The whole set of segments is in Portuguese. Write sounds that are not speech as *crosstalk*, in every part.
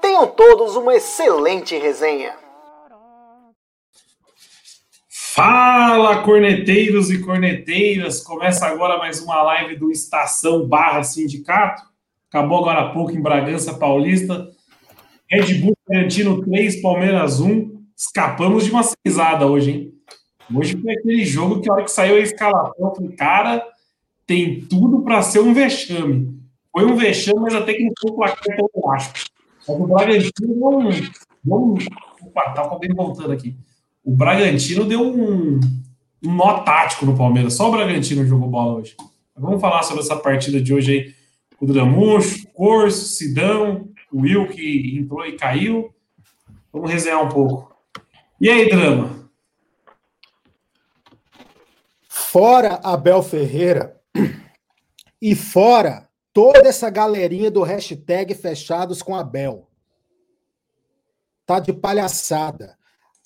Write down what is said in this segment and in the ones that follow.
Tenham todos uma excelente resenha. Fala, corneteiros e corneteiras! Começa agora mais uma live do Estação Barra Sindicato. Acabou agora há pouco em Bragança Paulista. Red Bull Bragantino 3, Palmeiras 1. Escapamos de uma cisada hoje, hein? Hoje foi aquele jogo que a hora que saiu a escalação, falei, cara, tem tudo para ser um vexame. Foi um vexame, mas até que não foi o placar tão baixo. Só que o Bragantino deu um. Opa, tá alguém voltando aqui. O Bragantino deu um, um nó tático no Palmeiras. Só o Bragantino jogou bola hoje. Vamos falar sobre essa partida de hoje aí. O Dramucho, Corso, Sidão, o Will que entrou e caiu. Vamos resenhar um pouco. E aí, Drama? Fora Abel Ferreira e fora toda essa galerinha do hashtag fechados com Abel. Tá de palhaçada.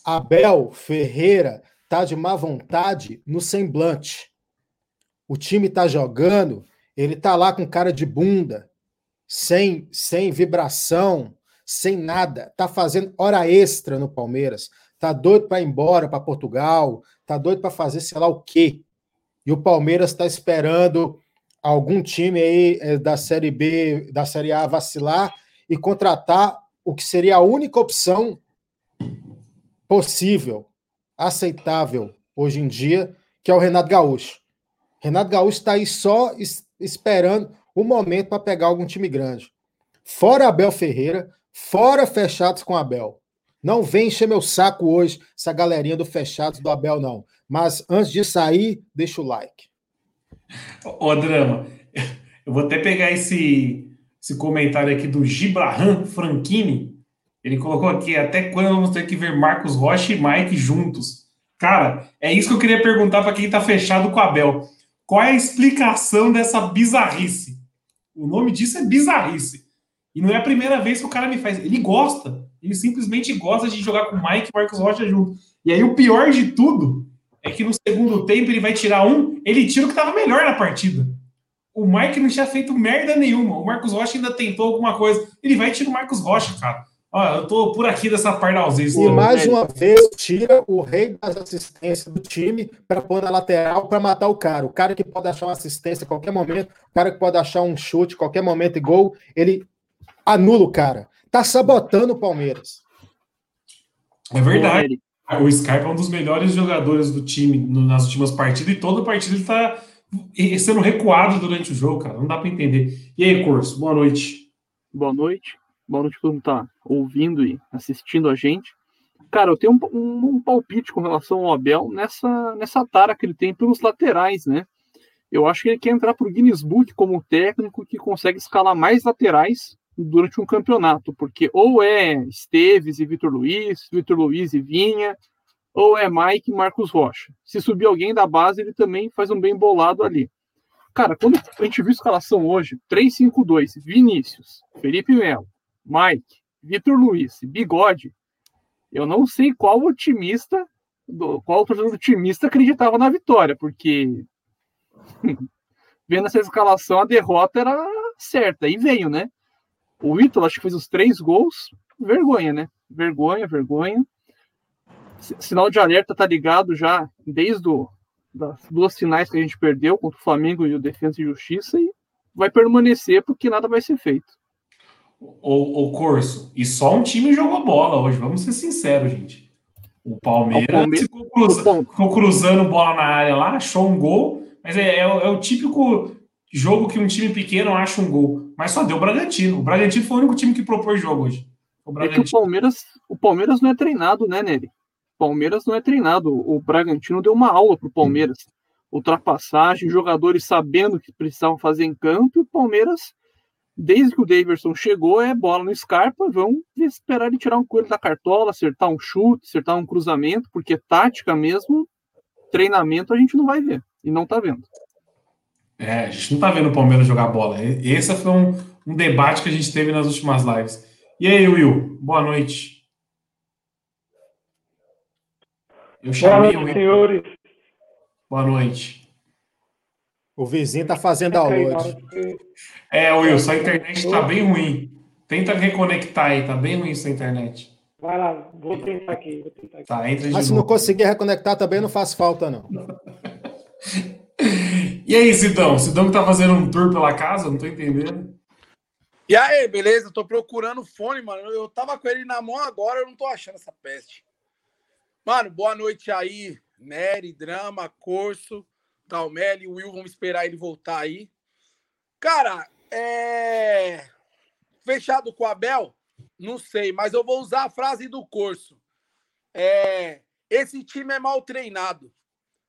Abel Ferreira tá de má vontade no semblante. O time tá jogando, ele tá lá com cara de bunda, sem sem vibração, sem nada, tá fazendo hora extra no Palmeiras, tá doido para ir embora para Portugal, tá doido para fazer sei lá o quê. E o Palmeiras está esperando algum time aí eh, da Série B, da Série A vacilar e contratar o que seria a única opção possível, aceitável hoje em dia, que é o Renato Gaúcho. Renato Gaúcho está aí só esperando o momento para pegar algum time grande. Fora Abel Ferreira, fora fechados com Abel. Não vem encher meu saco hoje, essa galerinha do fechados do Abel, não. Mas antes de sair, deixa o like. Ô, Drama, *laughs* eu vou até pegar esse, esse comentário aqui do Gibraham Franchini. Ele colocou aqui: até quando vamos ter que ver Marcos Rocha e Mike juntos? Cara, é isso que eu queria perguntar para quem está fechado com o Abel. Qual é a explicação dessa bizarrice? O nome disso é bizarrice. E não é a primeira vez que o cara me faz. Ele gosta. Ele simplesmente gosta de jogar com Mike e Marcos Rocha junto. E aí o pior de tudo é que no segundo tempo ele vai tirar um, ele tira o que estava melhor na partida. O Mike não tinha feito merda nenhuma. O Marcos Rocha ainda tentou alguma coisa. Ele vai e tira o Marcos Rocha, cara. Ó, eu tô por aqui dessa ausência. E mais uma vez, tira o rei das assistências do time para pôr na lateral para matar o cara. O cara que pode achar uma assistência a qualquer momento, o cara que pode achar um chute a qualquer momento e gol, ele anula o cara. Tá sabotando o Palmeiras. É verdade. O Scarpa é um dos melhores jogadores do time nas últimas partidas e toda partida ele está sendo recuado durante o jogo, cara. Não dá para entender. E aí, Curso, boa noite. Boa noite. Boa noite para todo mundo tá ouvindo e assistindo a gente. Cara, eu tenho um, um, um, palpite com relação ao Abel nessa, nessa tara que ele tem pelos laterais, né? Eu acho que ele quer entrar para o Guinness Book como técnico que consegue escalar mais laterais durante um campeonato, porque ou é Esteves e Vitor Luiz, Vitor Luiz e Vinha, ou é Mike e Marcos Rocha. Se subir alguém da base, ele também faz um bem bolado ali. Cara, quando a gente viu a escalação hoje, 3-5-2, Vinícius, Felipe Melo, Mike, Vitor Luiz, Bigode, eu não sei qual otimista, qual torcedor otimista acreditava na vitória, porque *laughs* vendo essa escalação, a derrota era certa, e veio, né? O Ítalo, acho que fez os três gols. Vergonha, né? Vergonha, vergonha. Sinal de alerta tá ligado já desde o, das duas finais que a gente perdeu contra o Flamengo e o Defesa e Justiça e vai permanecer porque nada vai ser feito. O, o Corso, e só um time jogou bola hoje, vamos ser sinceros, gente. O Palmeiras, o Palmeiras ficou, cruza, ficou, cruzando bola na área lá, achou um gol, mas é, é, é o típico jogo que um time pequeno acha um gol. Mas só deu o Bragantino. O Bragantino foi o único time que propôs jogo hoje. O é que o Palmeiras, o Palmeiras não é treinado, né, Nery? O Palmeiras não é treinado. O Bragantino deu uma aula pro Palmeiras. Ultrapassagem, jogadores sabendo o que precisavam fazer em campo, e o Palmeiras desde que o Davidson chegou, é bola no Scarpa, vamos esperar ele tirar um coelho da cartola, acertar um chute, acertar um cruzamento, porque tática mesmo, treinamento a gente não vai ver, e não tá vendo. É, a gente não tá vendo o Palmeiras jogar bola. Esse foi um, um debate que a gente teve nas últimas lives. E aí, Will, boa noite. Eu chamei boa noite, senhores. Boa noite. O vizinho tá fazendo download. É, Will, sua internet tá bem ruim. Tenta reconectar aí, tá bem ruim sua internet. Vai lá, vou tentar aqui. Vou tentar aqui. Tá, entra de Mas se não conseguir reconectar também não faz falta, não. *laughs* e aí, Sidão? Sidão que tá fazendo um tour pela casa, não tô entendendo. E aí, beleza? Tô procurando fone, mano. Eu tava com ele na mão agora, eu não tô achando essa peste. Mano, boa noite aí, Nery, Drama, Corso. Talmelli, Will, vamos esperar ele voltar aí. Cara, é. Fechado com o Abel? Não sei, mas eu vou usar a frase do curso. É... Esse time é mal treinado.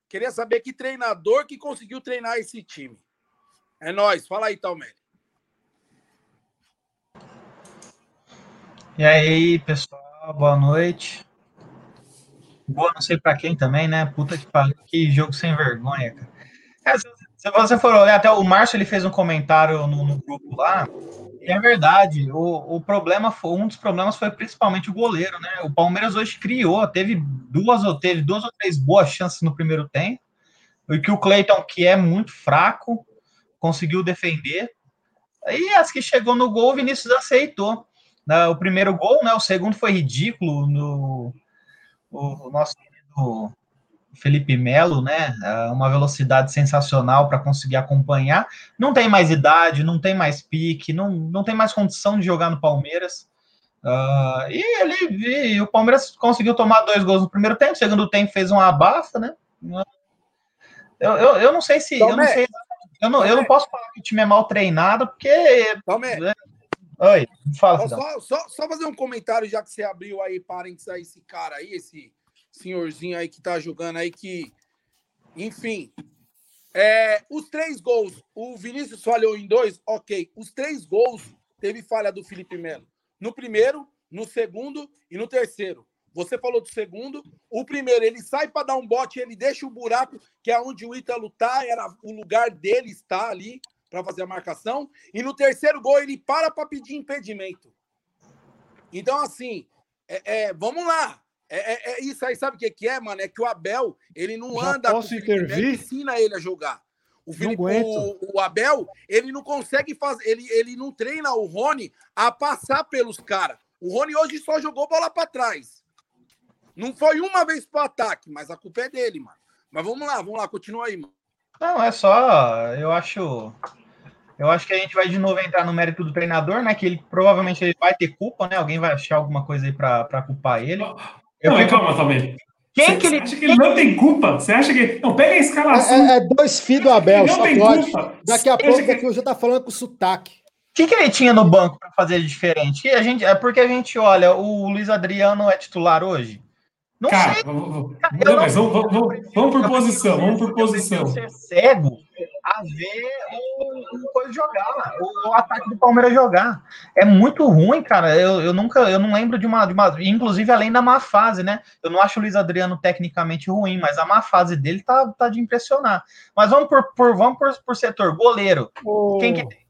Queria saber que treinador que conseguiu treinar esse time. É nós. Fala aí, Talmelli. E aí, pessoal, boa noite. Boa, não sei para quem também, né? Puta que pariu, que jogo sem vergonha, cara. É, se você for olhar, até o Márcio ele fez um comentário no, no grupo lá, e é verdade, o, o problema foi, um dos problemas foi principalmente o goleiro, né? O Palmeiras hoje criou, teve duas ou teve duas ou três boas chances no primeiro tempo, e que o Cleiton, que é muito fraco, conseguiu defender. E as que chegou no gol, o Vinícius aceitou. O primeiro gol, né? O segundo foi ridículo no o, o nosso querido Felipe Melo, né? É uma velocidade sensacional para conseguir acompanhar. Não tem mais idade, não tem mais pique, não, não tem mais condição de jogar no Palmeiras. Uh, e ele e o Palmeiras conseguiu tomar dois gols no primeiro tempo, segundo tempo fez uma abafa, né? Eu, eu, eu não sei se. Eu não, sei, eu, não, eu não posso falar que o time é mal treinado, porque. Tomé. Né? Oi, fala. Só, só, só, fazer um comentário, já que você abriu aí parênteses a esse cara aí, esse senhorzinho aí que tá jogando aí, que, enfim. É, os três gols, o Vinícius falhou em dois, ok. Os três gols teve falha do Felipe Melo. No primeiro, no segundo e no terceiro. Você falou do segundo. O primeiro, ele sai para dar um bote, ele deixa o buraco, que é onde o Ítalo tá, era o lugar dele está ali para fazer a marcação. E no terceiro gol, ele para para pedir impedimento. Então, assim, é, é, vamos lá. É, é, é, isso aí, sabe o que, que é, mano? É que o Abel, ele não Já anda posso intervir? ensina ele a jogar. O, Felipe, o, o, Abel, ele não consegue fazer, ele, ele não treina o Rony a passar pelos caras. O Rony hoje só jogou bola para trás. Não foi uma vez pro ataque, mas a culpa é dele, mano. Mas vamos lá, vamos lá, continua aí, mano. Não, é só, eu acho eu acho que a gente vai de novo entrar no mérito do treinador, né? Que ele provavelmente ele vai ter culpa, né? Alguém vai achar alguma coisa aí para culpar ele. Eu não, fico... calma também. Quem você, que ele... acha que ele não tem culpa? Você acha que. Não, pega a escalação. É, é dois filhos do Abel, só pode. Culpa. Daqui a pouco que... eu já tá falando com sotaque. O que, que ele tinha no banco para fazer diferente? A gente, é porque a gente olha, o Luiz Adriano é titular hoje? Não Cara, sei. Vamos, não, mas vamos, vamos, vamos por posição, vamos por posição. Ser cego a ver o, o coisa jogar, o, o, ataque do Palmeiras jogar. É muito ruim, cara. Eu, eu nunca, eu não lembro de uma, de uma, inclusive além da má fase, né? Eu não acho o Luiz Adriano tecnicamente ruim, mas a má fase dele tá, tá de impressionar. Mas vamos por, por vamos por, por setor goleiro. Oh, Quem que tem?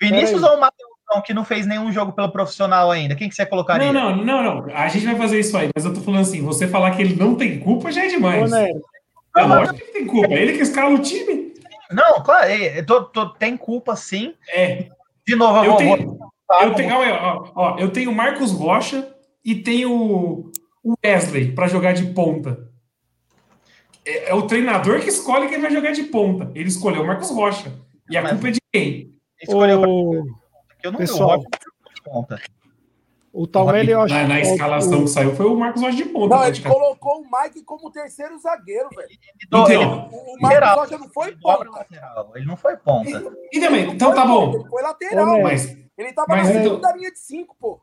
Vinícius ou Matheus que não fez nenhum jogo pelo profissional ainda? Quem que você colocaria? Não, não, não, não. A gente vai fazer isso aí, mas eu tô falando assim, você falar que ele não tem culpa já é demais. Ô, é lógico que ele tem culpa, é ele que escala o time. Não, claro, é, tô, tô, tem culpa sim. É. De novo, eu, vou, tenho, vou, eu, tenho, ó, ó, eu tenho o Marcos Rocha e tenho o Wesley para jogar de ponta. É, é, o treinador que escolhe quem vai jogar de ponta. Ele escolheu o Marcos Rocha. E a Mas, culpa é de quem? Escolheu o... Eu não Pessoal, de ponta. O Talmelli, eu acho Na, na escalação que saiu foi o Marcos Rocha de ponta. Não, ele colocou o Mike como terceiro zagueiro, velho. Então, então o, o Marcos Rocha não foi ponta. Ele não foi ponta. E, e também, então tá bom. Ele foi lateral, mas. Ele tava mas, na segunda então, linha de cinco, pô.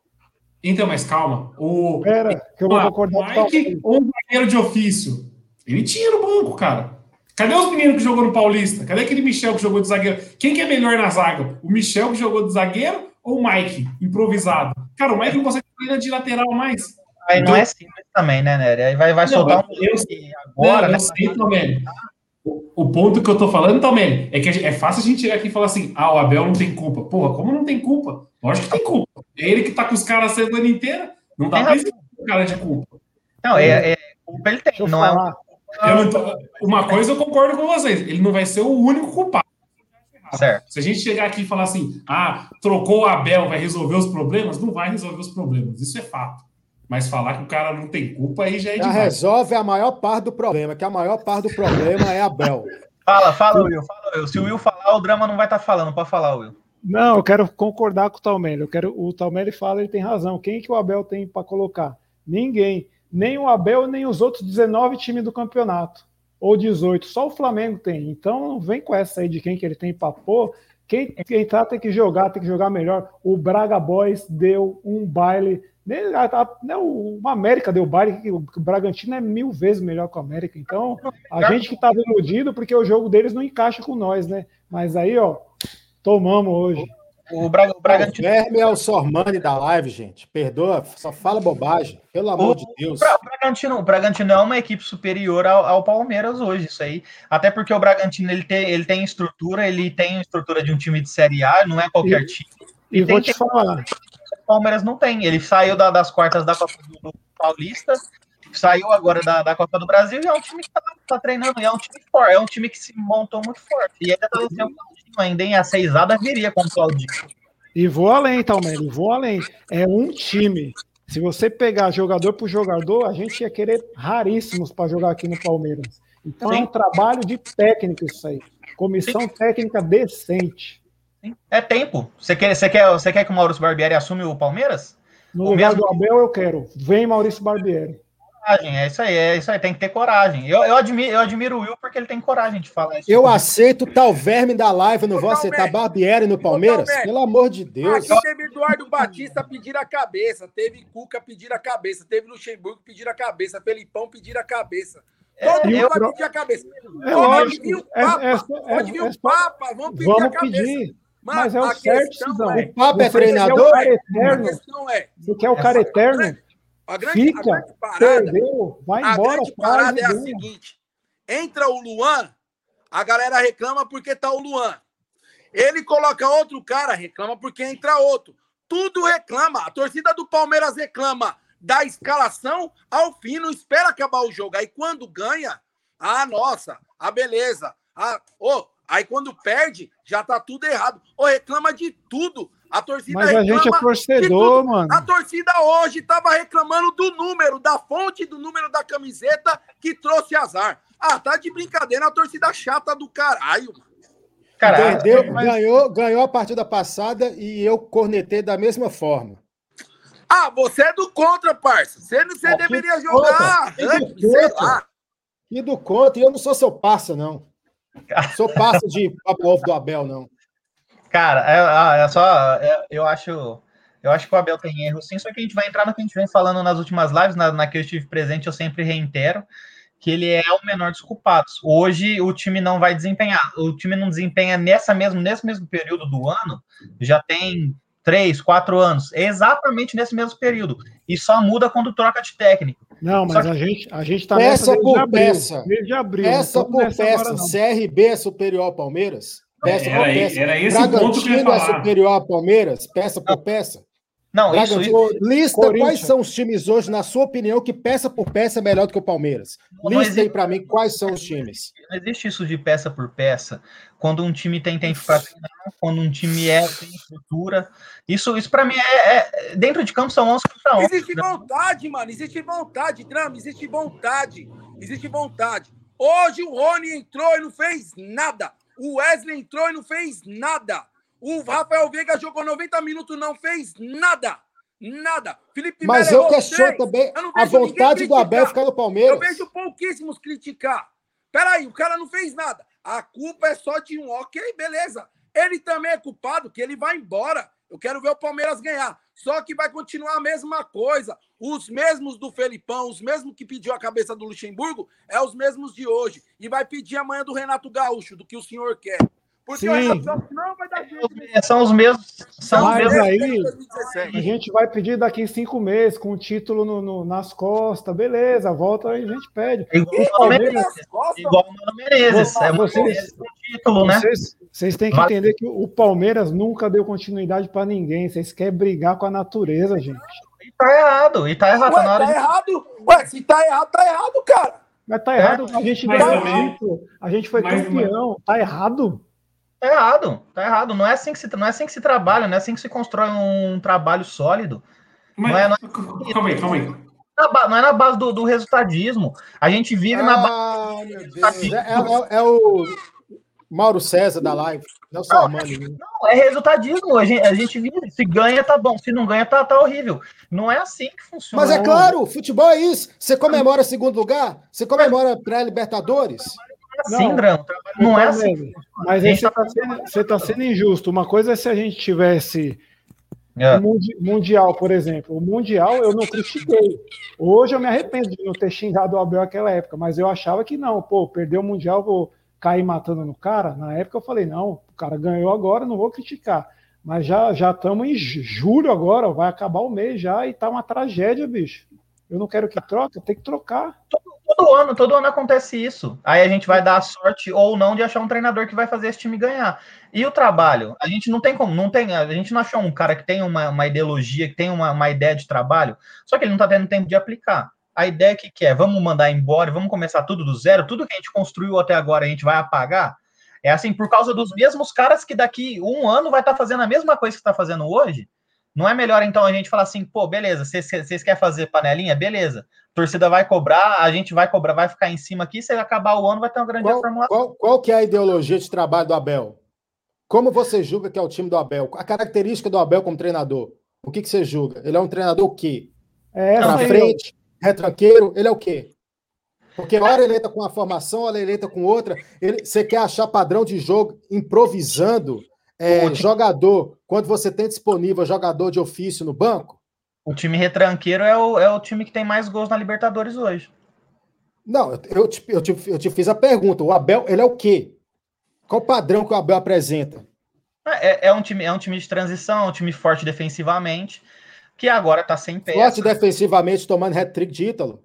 Então, mas calma. O, Pera, que eu vou concordar o Mike, ou um zagueiro de ofício. Ele tinha no banco, cara. Cadê os meninos que jogou no Paulista? Cadê aquele Michel que jogou de zagueiro? Quem que é melhor na zaga? O Michel que jogou de zagueiro ou o Mike, improvisado? Cara, o Mike não consegue ir de lateral mais. Aí não é simples também, né, Nery? Aí vai, vai soltar um eu, agora, não, né? Eu sei, Tomé. O ponto que eu tô falando, Tomé, é que é fácil a gente chegar aqui e falar assim: ah, o Abel não tem culpa. Porra, como não tem culpa? Lógico que tem culpa. É ele que tá com os caras a semana inteira. Não dá pra o cara de culpa. Não, é, é, culpa ele tem, não é. Tô, uma coisa eu concordo com vocês: ele não vai ser o único culpado. Certo. Se a gente chegar aqui e falar assim, ah, trocou o Abel, vai resolver os problemas, não vai resolver os problemas. Isso é fato. Mas falar que o cara não tem culpa aí já é já resolve a maior parte do problema, que a maior parte do problema é Abel. Fala, fala, Will, fala, Will. Se o Will falar, o drama não vai estar tá falando. Pode falar, Will. Não, eu quero concordar com o Talmelli. Eu quero, o Talmelli fala, ele tem razão. Quem que o Abel tem para colocar? Ninguém. Nem o Abel, nem os outros 19 times do campeonato. Ou 18. Só o Flamengo tem. Então vem com essa aí de quem que ele tem para pôr. Quem entrar tem que jogar, tem que jogar melhor. O Braga Boys deu um baile. Né, o América deu baile, o Bragantino é mil vezes melhor que o América. Então, a gente que estava iludido porque o jogo deles não encaixa com nós, né? Mas aí, ó, Tomamos hoje. O, Braga, o Bragantino. O Verme é o Sormani da live, gente. Perdoa, só fala bobagem. Pelo amor o, de Deus. O Bragantino, o Bragantino é uma equipe superior ao, ao, Palmeiras hoje, isso aí. Até porque o Bragantino ele tem, ele tem estrutura, ele tem estrutura de um time de Série A, não é qualquer e, time. E, e vou te falar. O Palmeiras não tem. Ele saiu da, das quartas da Copa do Paulista saiu agora da, da Copa do Brasil e é um time que tá, tá treinando, e é um time forte, é um time que se montou muito forte. E ainda tá vencendo o Claudinho, ainda em a seisada viria com o Claudinho. E vou além, Talmel, vou além. É um time. Se você pegar jogador por jogador, a gente ia querer raríssimos para jogar aqui no Palmeiras. Então Sim. é um trabalho de técnico isso aí. Comissão Sim. técnica decente. É tempo. Você quer, você, quer, você quer que o Maurício Barbieri assume o Palmeiras? No o lugar mesmo... do Abel, eu quero. Vem Maurício Barbieri coragem, é isso aí, é isso aí, tem que ter coragem. Eu, eu, admiro, eu admiro o Will porque ele tem coragem de falar isso. Eu aceito tal verme da live, não vou aceitar Barbieri no Palmeiras? Pelo amor de Deus. Aqui teve Eduardo Batista pedir a cabeça, teve Cuca pedir a cabeça, teve Luxemburgo pedir a cabeça, Felipão pedir a cabeça. É, Todo mundo vai pedir a cabeça. É pode vir o Papa, é, é, pode vir o Papa, vamos pedir vamos a cabeça. Pedir. Mas, Mas é o certo, é, O Papa é treinador? A questão é. Você quer o cara eterno? A grande, Fica, a grande parada, perdeu, vai embora, a parada é a seguinte: entra o Luan, a galera reclama porque tá o Luan. Ele coloca outro cara, reclama porque entra outro. Tudo reclama. A torcida do Palmeiras reclama da escalação ao fim, não espera acabar o jogo. Aí quando ganha, ah, nossa, a ah, beleza. Ah, oh, aí quando perde, já tá tudo errado. Ou oh, reclama de tudo. A torcida Mas a gente é torcedor, mano. A torcida hoje estava reclamando do número, da fonte do número da camiseta que trouxe azar. Ah, tá de brincadeira, a torcida chata do caralho, mano. Caralho, Perdeu, mas... ganhou, ganhou a partida passada e eu cornetei da mesma forma. Ah, você é do contra, parça. Você, você ah, deveria jogar. Contra, sei lá. E do contra, e eu não sou seu parça, não. Sou parça de Papo Ovo do Abel, não. Cara, é, ah, é só. É, eu acho. Eu acho que o Abel tem erro sim, só que a gente vai entrar no que a gente vem falando nas últimas lives, na, na que eu estive presente, eu sempre reitero que ele é o menor dos culpados. Hoje o time não vai desempenhar. O time não desempenha nessa mesmo, nesse mesmo período do ano, já tem três, quatro anos, exatamente nesse mesmo período. E só muda quando troca de técnico. Não, mas que... a gente a gente está peça por peça. Desde abril. Peça por peça. CRB é superior ao Palmeiras? Peça era, por peça. Era esse Bragantino ponto que eu ia é falar. é superior ao Palmeiras, peça por peça. Não, isso, isso, Lista quais são os times hoje, na sua opinião, que peça por peça é melhor do que o Palmeiras. Não Lista aí para mim quais são os times. Não existe isso de peça por peça. Quando um time tem tempo para treinar, quando um time é tem estrutura. Isso, isso para mim é, é, Dentro de campo são 11 contra 11. Existe né? vontade, mano. Existe vontade, Drama. Existe vontade. Existe vontade. Hoje o Rony entrou e não fez nada. O Wesley entrou e não fez nada. O Rafael Veiga jogou 90 minutos, não fez nada. Nada. Felipe Mas Melo eu questiono também a vontade do Abel ficar no Palmeiras. Eu vejo pouquíssimos criticar. Peraí, o cara não fez nada. A culpa é só de um. Ok, beleza. Ele também é culpado, que ele vai embora. Eu quero ver o Palmeiras ganhar. Só que vai continuar a mesma coisa. Os mesmos do Felipão, os mesmos que pediu a cabeça do Luxemburgo, é os mesmos de hoje. E vai pedir amanhã do Renato Gaúcho, do que o senhor quer. Porque Sim. não vai dar jeito. É, são os mesmos. São Mas os mesmos aí, a gente vai pedir daqui em cinco meses, com o título no, no, nas costas, beleza, volta aí a gente pede. Igual o Palmeiras. Igual o Mano Menezes. É vocês, título, né? Vocês, vocês têm que Mas... entender que o Palmeiras nunca deu continuidade para ninguém. Vocês querem brigar com a natureza, gente. E tá errado, e tá errado. Ué, tá de... errado. Ué, se tá errado, tá errado, cara. Mas tá errado, a gente deu título, a gente foi campeão, tá errado. Tá errado, tá errado. Não é assim que se, não é assim que se trabalha, não é assim que se constrói um trabalho sólido. Mas, não é, não é, calma aí, calma aí. Não é na base do, do resultadismo. A gente vive ah, na base. Meu Deus. É, é, é, o Mauro César da live. Não, não, não, é resultadismo. A gente, a gente vive. Se ganha, tá bom. Se não ganha, tá, tá horrível. Não é assim que funciona. Mas é claro, futebol é isso. Você comemora segundo lugar, você comemora pré-Libertadores assim, não. Não é assim. Mas aí você está tá sendo, você tá sendo injusto. Uma coisa é se a gente tivesse é. Mundial, por exemplo. O Mundial eu não critiquei. Hoje eu me arrependo de não ter xingado o Abel naquela época, mas eu achava que não. Pô, perdeu o Mundial, vou cair matando no cara. Na época eu falei, não, o cara ganhou agora, não vou criticar. Mas já já estamos em julho agora, vai acabar o mês já e tá uma tragédia, bicho. Eu não quero que troque, tem que trocar. Todo ano, todo ano acontece isso. Aí a gente vai dar a sorte ou não de achar um treinador que vai fazer esse time ganhar. E o trabalho? A gente não tem como, não tem, a gente não achou um cara que tem uma, uma ideologia, que tem uma, uma ideia de trabalho, só que ele não está tendo tempo de aplicar. A ideia que, que é, vamos mandar embora, vamos começar tudo do zero, tudo que a gente construiu até agora a gente vai apagar. É assim, por causa dos mesmos caras que daqui um ano vai estar tá fazendo a mesma coisa que está fazendo hoje. Não é melhor então a gente falar assim, pô, beleza, vocês querem fazer panelinha? Beleza torcida vai cobrar, a gente vai cobrar, vai ficar em cima aqui, se acabar o ano vai ter uma grande qual, reformulação. Qual, qual que é a ideologia de trabalho do Abel? Como você julga que é o time do Abel? A característica do Abel como treinador? O que, que você julga? Ele é um treinador o quê? É, Para frente, retranqueiro, ele é o quê? Porque hora ele entra com uma formação, hora ele entra com outra. Ele, você quer achar padrão de jogo improvisando é, jogador, quando você tem disponível jogador de ofício no banco? O time retranqueiro é o, é o time que tem mais gols na Libertadores hoje. Não, eu te, eu, te, eu te fiz a pergunta. O Abel, ele é o quê? Qual o padrão que o Abel apresenta? É, é, um, time, é um time de transição, é um time forte defensivamente, que agora tá sem peça. Forte defensivamente, tomando hat-trick de Ítalo.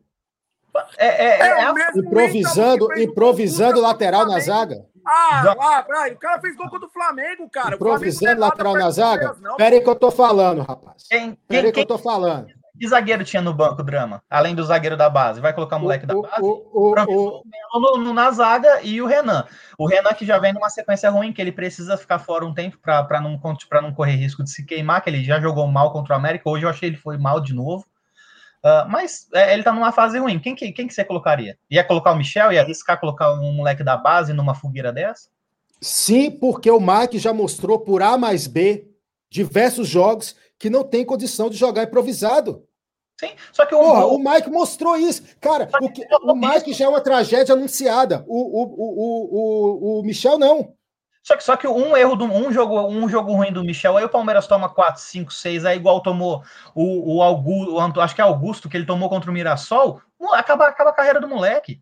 É, é, é, é improvisando, improvisando lateral na zaga. Ah, lá, o cara fez gol contra o Flamengo, cara. Improvisando lateral na zaga? Pera aí que eu tô falando, rapaz. Quem, Pera aí que eu tô falando. Que zagueiro tinha no banco, Drama? Além do zagueiro da base. Vai colocar o moleque o, da base? O, o, o, no, na zaga e o Renan. O Renan que já vem numa sequência ruim, que ele precisa ficar fora um tempo para não, não correr risco de se queimar, que ele já jogou mal contra o América. Hoje eu achei ele foi mal de novo. Uh, mas é, ele tá numa fase ruim. Quem que, quem que você colocaria? Ia colocar o Michel? Ia arriscar colocar um moleque da base numa fogueira dessa? Sim, porque o Mike já mostrou por A mais B diversos jogos que não tem condição de jogar improvisado. Sim, só que o, Porra, o Mike mostrou isso. Cara, o, que, o Mike já é uma tragédia anunciada. O, o, o, o, o Michel não. Só que, só que um erro, do, um, jogo, um jogo ruim do Michel, aí o Palmeiras toma 4, 5, 6, aí igual tomou o, o Augusto, acho que é Augusto, que ele tomou contra o Mirassol, acaba, acaba a carreira do moleque.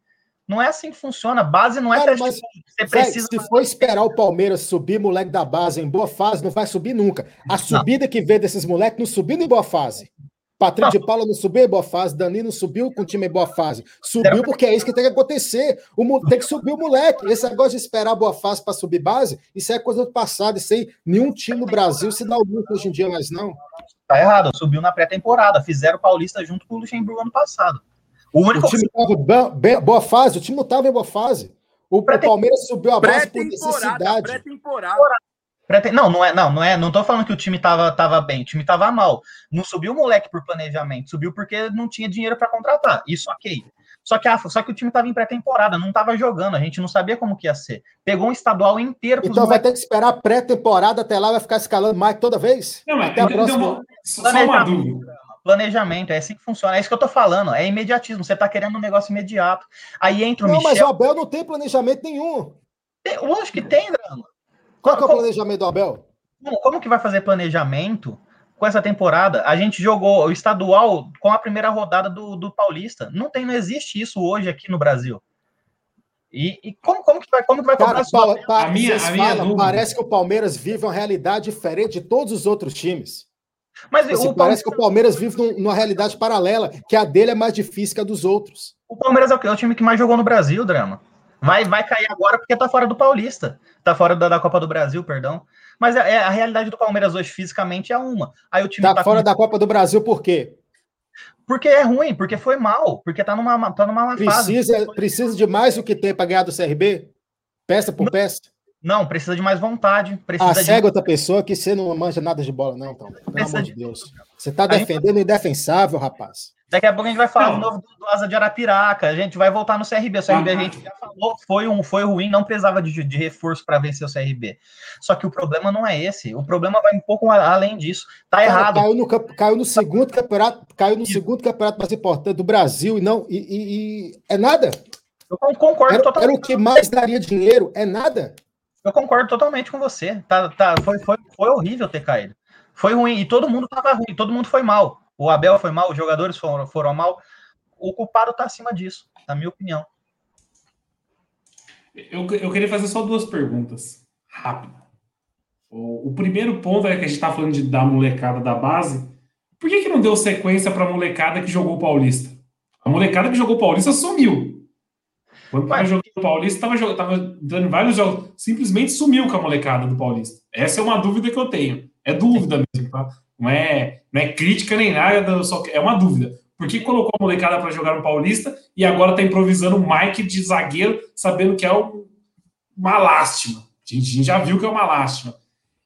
Não é assim que funciona. Base não é Cara, mas, você precisa. Se for esperar o Palmeiras subir moleque da base em boa fase, não vai subir nunca. A subida não. que vê desses moleques não subindo em boa fase. Patrick *laughs* de Paula não subiu em boa fase, Danilo não subiu com o time em boa fase. Subiu porque é isso que tem que acontecer. O, tem que subir o moleque. Esse negócio de esperar boa fase para subir base, isso é coisa do passado. Isso aí, nenhum time no Brasil se dá o luxo hoje em dia, mas não. Tá errado, subiu na pré-temporada. Fizeram o Paulista junto com o Luxemburgo ano passado. O, único... o time estava em boa fase, o time não estava em boa fase. O, o Palmeiras subiu a base por necessidade. Pré-temporada. Não, não é, não, não é, não tô falando que o time tava, tava bem, o time tava mal. Não subiu o moleque por planejamento, subiu porque não tinha dinheiro para contratar. Isso ok. Só que, a, só que o time tava em pré-temporada, não tava jogando, a gente não sabia como que ia ser. Pegou um estadual inteiro. Então vai ter que esperar pré-temporada até lá, vai ficar escalando Mike toda vez? Não, até a próxima. Só uma dúvida. Planejamento, é assim que funciona. É isso que eu tô falando, é imediatismo. Você tá querendo um negócio imediato. Aí entra o não, Michel. Não, mas o Abel não tem planejamento nenhum. Tem, eu acho que tem, Drama. Qual que é o planejamento do Abel? como, que vai fazer planejamento com essa temporada? A gente jogou o estadual com a primeira rodada do, do Paulista. Não tem, não existe isso hoje aqui no Brasil. E, e como, como, que vai, como que vai Cara, pa, pa, a minha, a minha falam, parece que o Palmeiras vive uma realidade diferente de todos os outros times. Mas assim, o parece Palmeiras... que o Palmeiras vive numa realidade paralela, que a dele é mais difícil que a dos outros. O Palmeiras é o, é o time que mais jogou no Brasil, Drama. Vai, vai cair agora porque tá fora do Paulista. Tá fora da, da Copa do Brasil, perdão. Mas é, é, a realidade do Palmeiras hoje fisicamente é uma. Aí o time tá, tá fora com... da Copa do Brasil por quê? Porque é ruim, porque foi mal, porque tá numa, tá numa precisa, fase. Precisa de mais do que tem para ganhar do CRB? Peça por não, peça? Não, precisa de mais vontade. Precisa ah, de... cega outra pessoa que você não manja nada de bola, não, então. Pelo amor de Deus. Você tá defendendo o indefensável, rapaz. Daqui a pouco a gente vai falar do novo do, Asa de Arapiraca. A gente vai voltar no CRB. O CRB a gente já falou, foi, um, foi ruim, não precisava de, de reforço para vencer o CRB. Só que o problema não é esse. O problema vai um pouco além disso. Tá Cara, errado. Caiu no, caiu no segundo campeonato, caiu no segundo campeonato mais importante do Brasil e não. E, e, e é nada. Eu concordo era, totalmente. Era o que mais daria dinheiro, é nada. Eu concordo totalmente com você. Tá, tá, foi, foi, foi horrível ter caído. Foi ruim. E todo mundo tava ruim, todo mundo foi mal. O Abel foi mal, os jogadores foram, foram mal. O culpado está acima disso, na minha opinião. Eu, eu queria fazer só duas perguntas, rápido. O, o primeiro ponto é que a gente está falando de, da molecada da base. Por que, que não deu sequência para a molecada que jogou o Paulista? A molecada que jogou o Paulista sumiu. Quando estava jogando o Paulista, estava tava dando vários jogos. Simplesmente sumiu com a molecada do Paulista. Essa é uma dúvida que eu tenho. É dúvida mesmo, tá? Não é, não é crítica nem nada, só é uma dúvida. Por que colocou a molecada para jogar no Paulista e agora está improvisando o Mike de zagueiro, sabendo que é uma lástima? A gente, a gente já viu que é uma lástima.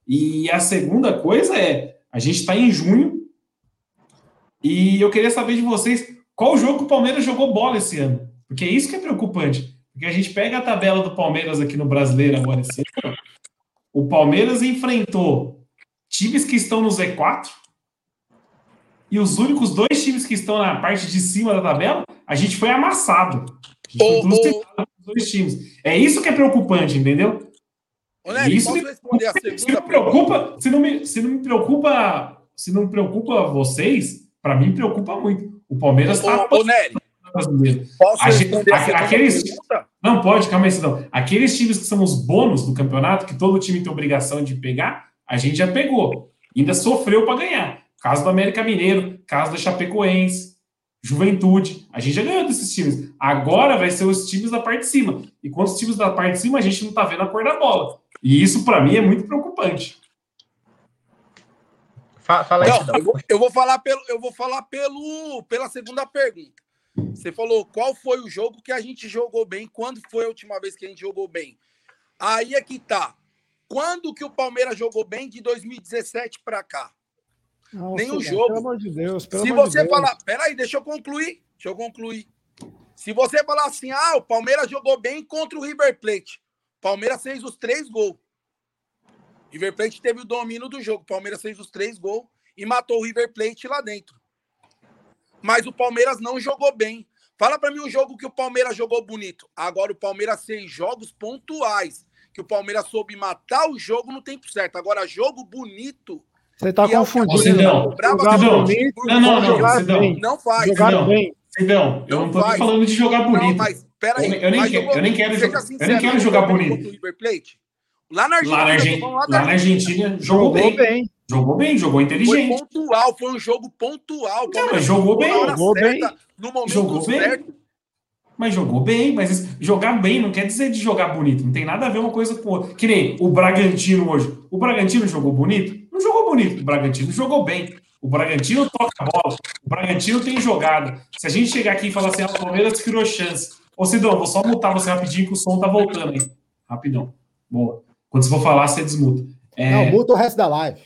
E a segunda coisa é: a gente está em junho e eu queria saber de vocês qual jogo que o Palmeiras jogou bola esse ano. Porque é isso que é preocupante. Porque a gente pega a tabela do Palmeiras aqui no Brasileiro agora esse ano. O Palmeiras enfrentou times que estão no Z4 e os únicos dois times que estão na parte de cima da tabela, a gente foi amassado. A gente foi dois times. É isso que é preocupante, entendeu? Nery, isso me, a *laughs* se não preocupa, se não me, se não me preocupa, se não preocupa vocês, para mim preocupa muito. O Palmeiras está Nery, posso gente, aqueles, não pode, calma aí, não. Aqueles times que são os bônus do campeonato, que todo time tem obrigação de pegar, a gente já pegou. Ainda sofreu para ganhar. Caso do América Mineiro, caso da Chapecoense, Juventude. A gente já ganhou desses times. Agora vai ser os times da parte de cima. E quando os times da parte de cima, a gente não está vendo a cor da bola. E isso, para mim, é muito preocupante. Fala, fala aí, não, eu, vou, eu, vou, falar pelo, eu vou falar pelo, pela segunda pergunta. Você falou qual foi o jogo que a gente jogou bem, quando foi a última vez que a gente jogou bem. Aí é que tá. Quando que o Palmeiras jogou bem de 2017 para cá? Nenhum jogo. Pelo amor de Deus. Se você de falar, peraí, deixa eu concluir. Deixa eu concluir. Se você falar assim, ah, o Palmeiras jogou bem contra o River Plate. Palmeiras fez os três gols. River Plate teve o domínio do jogo. Palmeiras fez os três gols e matou o River Plate lá dentro. Mas o Palmeiras não jogou bem. Fala para mim um jogo que o Palmeiras jogou bonito. Agora o Palmeiras fez jogos pontuais que o Palmeiras soube matar o jogo no tempo certo. Agora, jogo bonito. Você está é confundindo. Cidão, Cidão, bonito, não, não, não, jogar Cidão. bem. Não faz. Jogar Cidão, bem. Cidão, eu não estou falando de jogar bonito. Não, mas, peraí, eu, nem, eu, quero, eu nem quero, jogar, eu nem quero jogar bonito. Lá na Argentina, lá na, Argentina, lá na Argentina jogou, jogou bem. bem. Jogou bem, jogou inteligente. Foi pontual, foi um jogo pontual. Não, mas jogou bem. Jogou bem. No momento jogou certo. Bem. Mas jogou bem, mas jogar bem não quer dizer de jogar bonito. Não tem nada a ver uma coisa com outra. Que nem o Bragantino hoje. O Bragantino jogou bonito? Não jogou bonito. O Bragantino jogou bem. O Bragantino toca a bola. O Bragantino tem jogada. Se a gente chegar aqui e falar assim, ah, o Palmeiras criou chance. Ô, Cidão, vou só mutar você rapidinho que o som tá voltando aí. Rapidão. Boa. Quando você for falar, você desmuta. É... Não, muta o resto da live.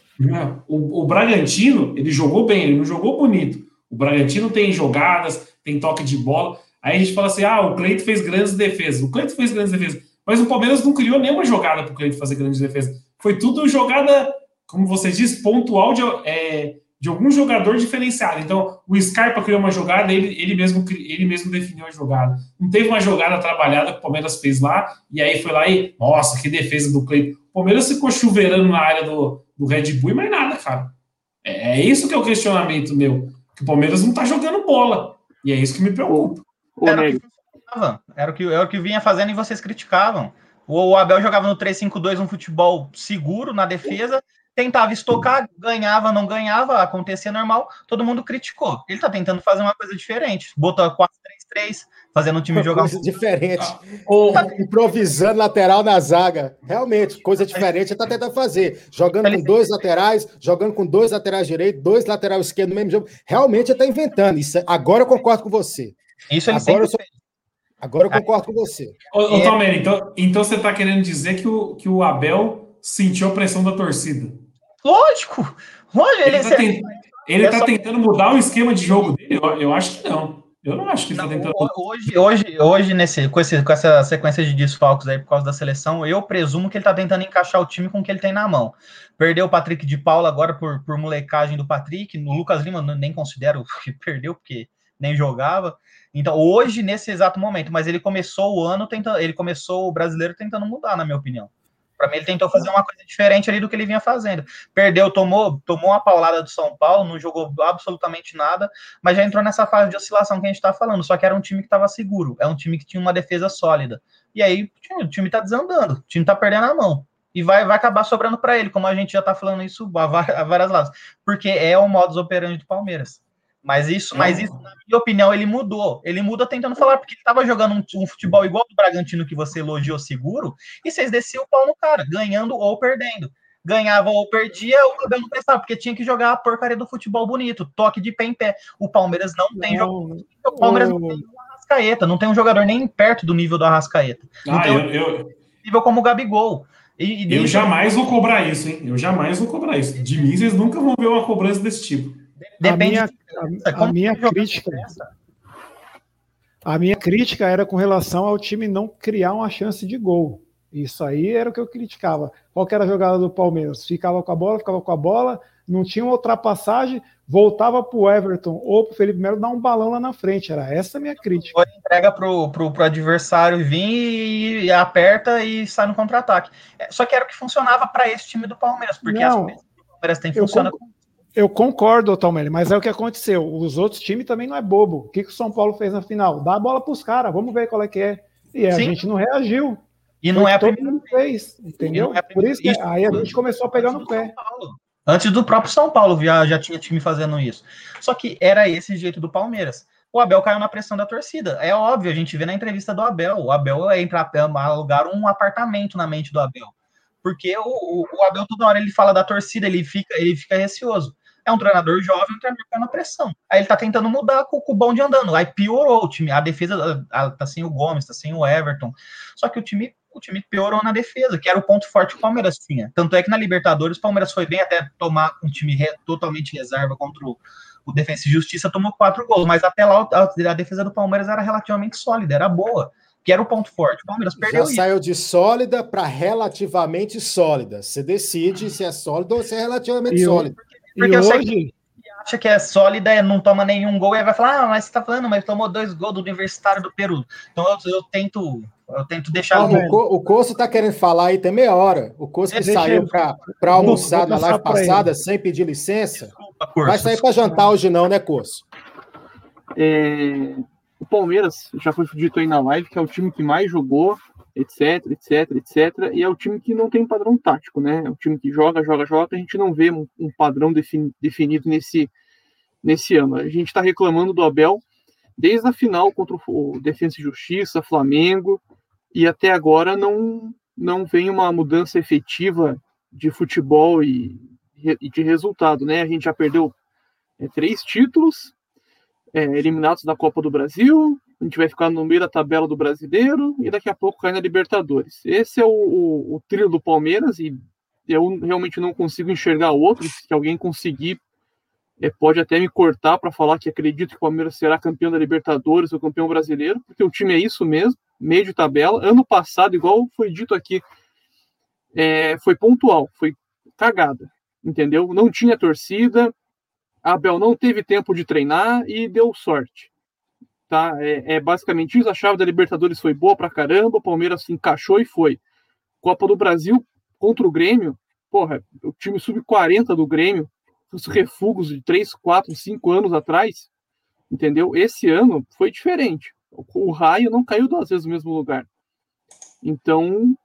O, o Bragantino, ele jogou bem, ele não jogou bonito. O Bragantino tem jogadas, tem toque de bola. Aí a gente fala assim: ah, o Cleito fez grandes defesas. O Cleito fez grandes defesas. Mas o Palmeiras não criou nenhuma jogada para o Cleito fazer grandes defesas. Foi tudo jogada, como você diz, pontual de, é, de algum jogador diferenciado. Então, o Scarpa criou uma jogada, ele, ele, mesmo, ele mesmo definiu a jogada. Não teve uma jogada trabalhada que o Palmeiras fez lá, e aí foi lá e, nossa, que defesa do Cleito. O Palmeiras ficou chuveirando na área do, do Red Bull e mais nada, cara. É, é isso que é o questionamento meu. Que o Palmeiras não tá jogando bola. E é isso que me preocupa. Era o que, era o que, era o que vinha fazendo e vocês criticavam. O Abel jogava no 3-5-2 um futebol seguro na defesa, tentava estocar, ganhava, não ganhava, acontecia normal, todo mundo criticou. Ele tá tentando fazer uma coisa diferente. Botou a 4-3-3, fazendo o time jogar coisa um... diferente. Ou improvisando lateral na zaga. Realmente, coisa diferente ele tá tentando fazer. Jogando com dois laterais, jogando com dois laterais direitos, dois laterais esquerdos no mesmo jogo. Realmente ele tá inventando. Isso, agora eu concordo com você. Isso ele agora eu sou... Agora eu concordo com você. Ô, ô Tomer, então, então você está querendo dizer que o, que o Abel sentiu a pressão da torcida? Lógico! Olha, ele, está tent... ele tá tentando mudar o esquema de jogo dele? Eu, eu acho que não. Eu não acho que ele está tentando. Hoje, hoje, hoje nesse, com, esse, com essa sequência de desfalques aí por causa da seleção, eu presumo que ele está tentando encaixar o time com o que ele tem na mão. Perdeu o Patrick de Paula agora por, por molecagem do Patrick. No Lucas Lima nem considero *laughs* que perdeu, porque nem jogava. Então, hoje, nesse exato momento, mas ele começou o ano tentando, ele começou o brasileiro tentando mudar, na minha opinião. Para mim, ele tentou fazer uma coisa diferente ali do que ele vinha fazendo. Perdeu, tomou, tomou uma paulada do São Paulo, não jogou absolutamente nada, mas já entrou nessa fase de oscilação que a gente está falando. Só que era um time que estava seguro, é um time que tinha uma defesa sólida. E aí, o time está desandando, o time está perdendo a mão. E vai, vai acabar sobrando para ele, como a gente já está falando isso a várias lados. Porque é o modus operandi do Palmeiras. Mas isso, mas isso, na minha opinião, ele mudou. Ele muda tentando falar, porque ele estava jogando um, um, futebol igual do Bragantino que você elogiou seguro, e vocês desciam o pau no cara, ganhando ou perdendo. Ganhava ou perdia, o Abel não pensava, porque tinha que jogar a porcaria do futebol bonito, toque de pé em pé. O Palmeiras não tem jogador. O Palmeiras não tem um Arrascaeta, não tem um jogador nem perto do nível do Arrascaeta. Não ah, tem eu, eu... nível como o Gabigol. E, e eu jamais vou cobrar isso, hein? Eu jamais vou cobrar isso. De mim, vocês nunca vão ver uma cobrança desse tipo. Depende. A minha, a, a minha crítica. A minha crítica era com relação ao time não criar uma chance de gol. Isso aí era o que eu criticava. Qual era a jogada do Palmeiras? Ficava com a bola, ficava com a bola, não tinha uma ultrapassagem, voltava para o Everton ou para o Felipe Melo dar um balão lá na frente. Era essa a minha crítica. Entrega para o adversário vir e aperta e sai no contra-ataque. É, só que era o que funcionava para esse time do Palmeiras, porque não, as do Palmeiras tem funciona com eu concordo, Tomelli, mas é o que aconteceu. Os outros times também não é bobo. O que, que o São Paulo fez na final? Dá a bola para os caras, vamos ver qual é que é. E a Sim. gente não reagiu. E não é a mundo fez, entendeu? É Por isso que isso, aí a gente começou a pegar no pé. Antes do próprio São Paulo já, já tinha time fazendo isso. Só que era esse jeito do Palmeiras. O Abel caiu na pressão da torcida. É óbvio, a gente vê na entrevista do Abel. O Abel é entrar alugar um apartamento na mente do Abel. Porque o, o, o Abel toda hora ele fala da torcida, ele fica, ele fica receoso é um treinador jovem, um treinador que tá na pressão. Aí ele tá tentando mudar com, com o bom de andando. Aí piorou o time. A defesa a, a, tá sem o Gomes, tá sem o Everton. Só que o time, o time piorou na defesa, que era o ponto forte que o Palmeiras tinha. Tanto é que na Libertadores o Palmeiras foi bem até tomar um time re, totalmente reserva contra o, o Defensa e Justiça, tomou quatro gols. Mas até lá a, a defesa do Palmeiras era relativamente sólida, era boa que era o ponto forte. O Palmeiras perdeu Já isso. saiu de sólida para relativamente sólida. Você decide se é sólida ou se é relativamente sólida. Porque e eu hoje... sei que acha que é sólida, não toma nenhum gol, e vai falar, ah, mas você tá falando, mas tomou dois gols do Universitário do Peru. Então eu, eu tento eu tento deixar. o, Co, o Coço tá querendo falar aí tem meia hora. O Coço que saiu para almoçar na live passada sem pedir licença. Desculpa, vai sair para jantar hoje, não, né, Coço? É, o Palmeiras, já foi dito aí na live, que é o time que mais jogou, etc, etc, etc. E é o time que não tem padrão tático, né? É o time que joga, joga, joga. A gente não vê um, um padrão defini definido nesse, nesse ano. A gente está reclamando do Abel desde a final contra o Defensa e Justiça, Flamengo, e até agora não, não vem uma mudança efetiva de futebol e, e de resultado, né? A gente já perdeu é, três títulos, é, eliminados da Copa do Brasil, a gente vai ficar no meio da tabela do brasileiro e daqui a pouco cai na Libertadores. Esse é o, o, o trilho do Palmeiras e eu realmente não consigo enxergar outro. Se alguém conseguir, é, pode até me cortar para falar que acredito que o Palmeiras será campeão da Libertadores ou campeão brasileiro, porque o time é isso mesmo, meio de tabela. Ano passado, igual foi dito aqui, é, foi pontual, foi cagada, entendeu? Não tinha torcida, Abel não teve tempo de treinar e deu sorte tá? É, é, basicamente isso. A chave da Libertadores foi boa pra caramba, o Palmeiras se encaixou e foi. Copa do Brasil contra o Grêmio, porra, o time sub-40 do Grêmio, os refugos de 3, 4, 5 anos atrás, entendeu? Esse ano foi diferente. O, o raio não caiu duas vezes no mesmo lugar. Então,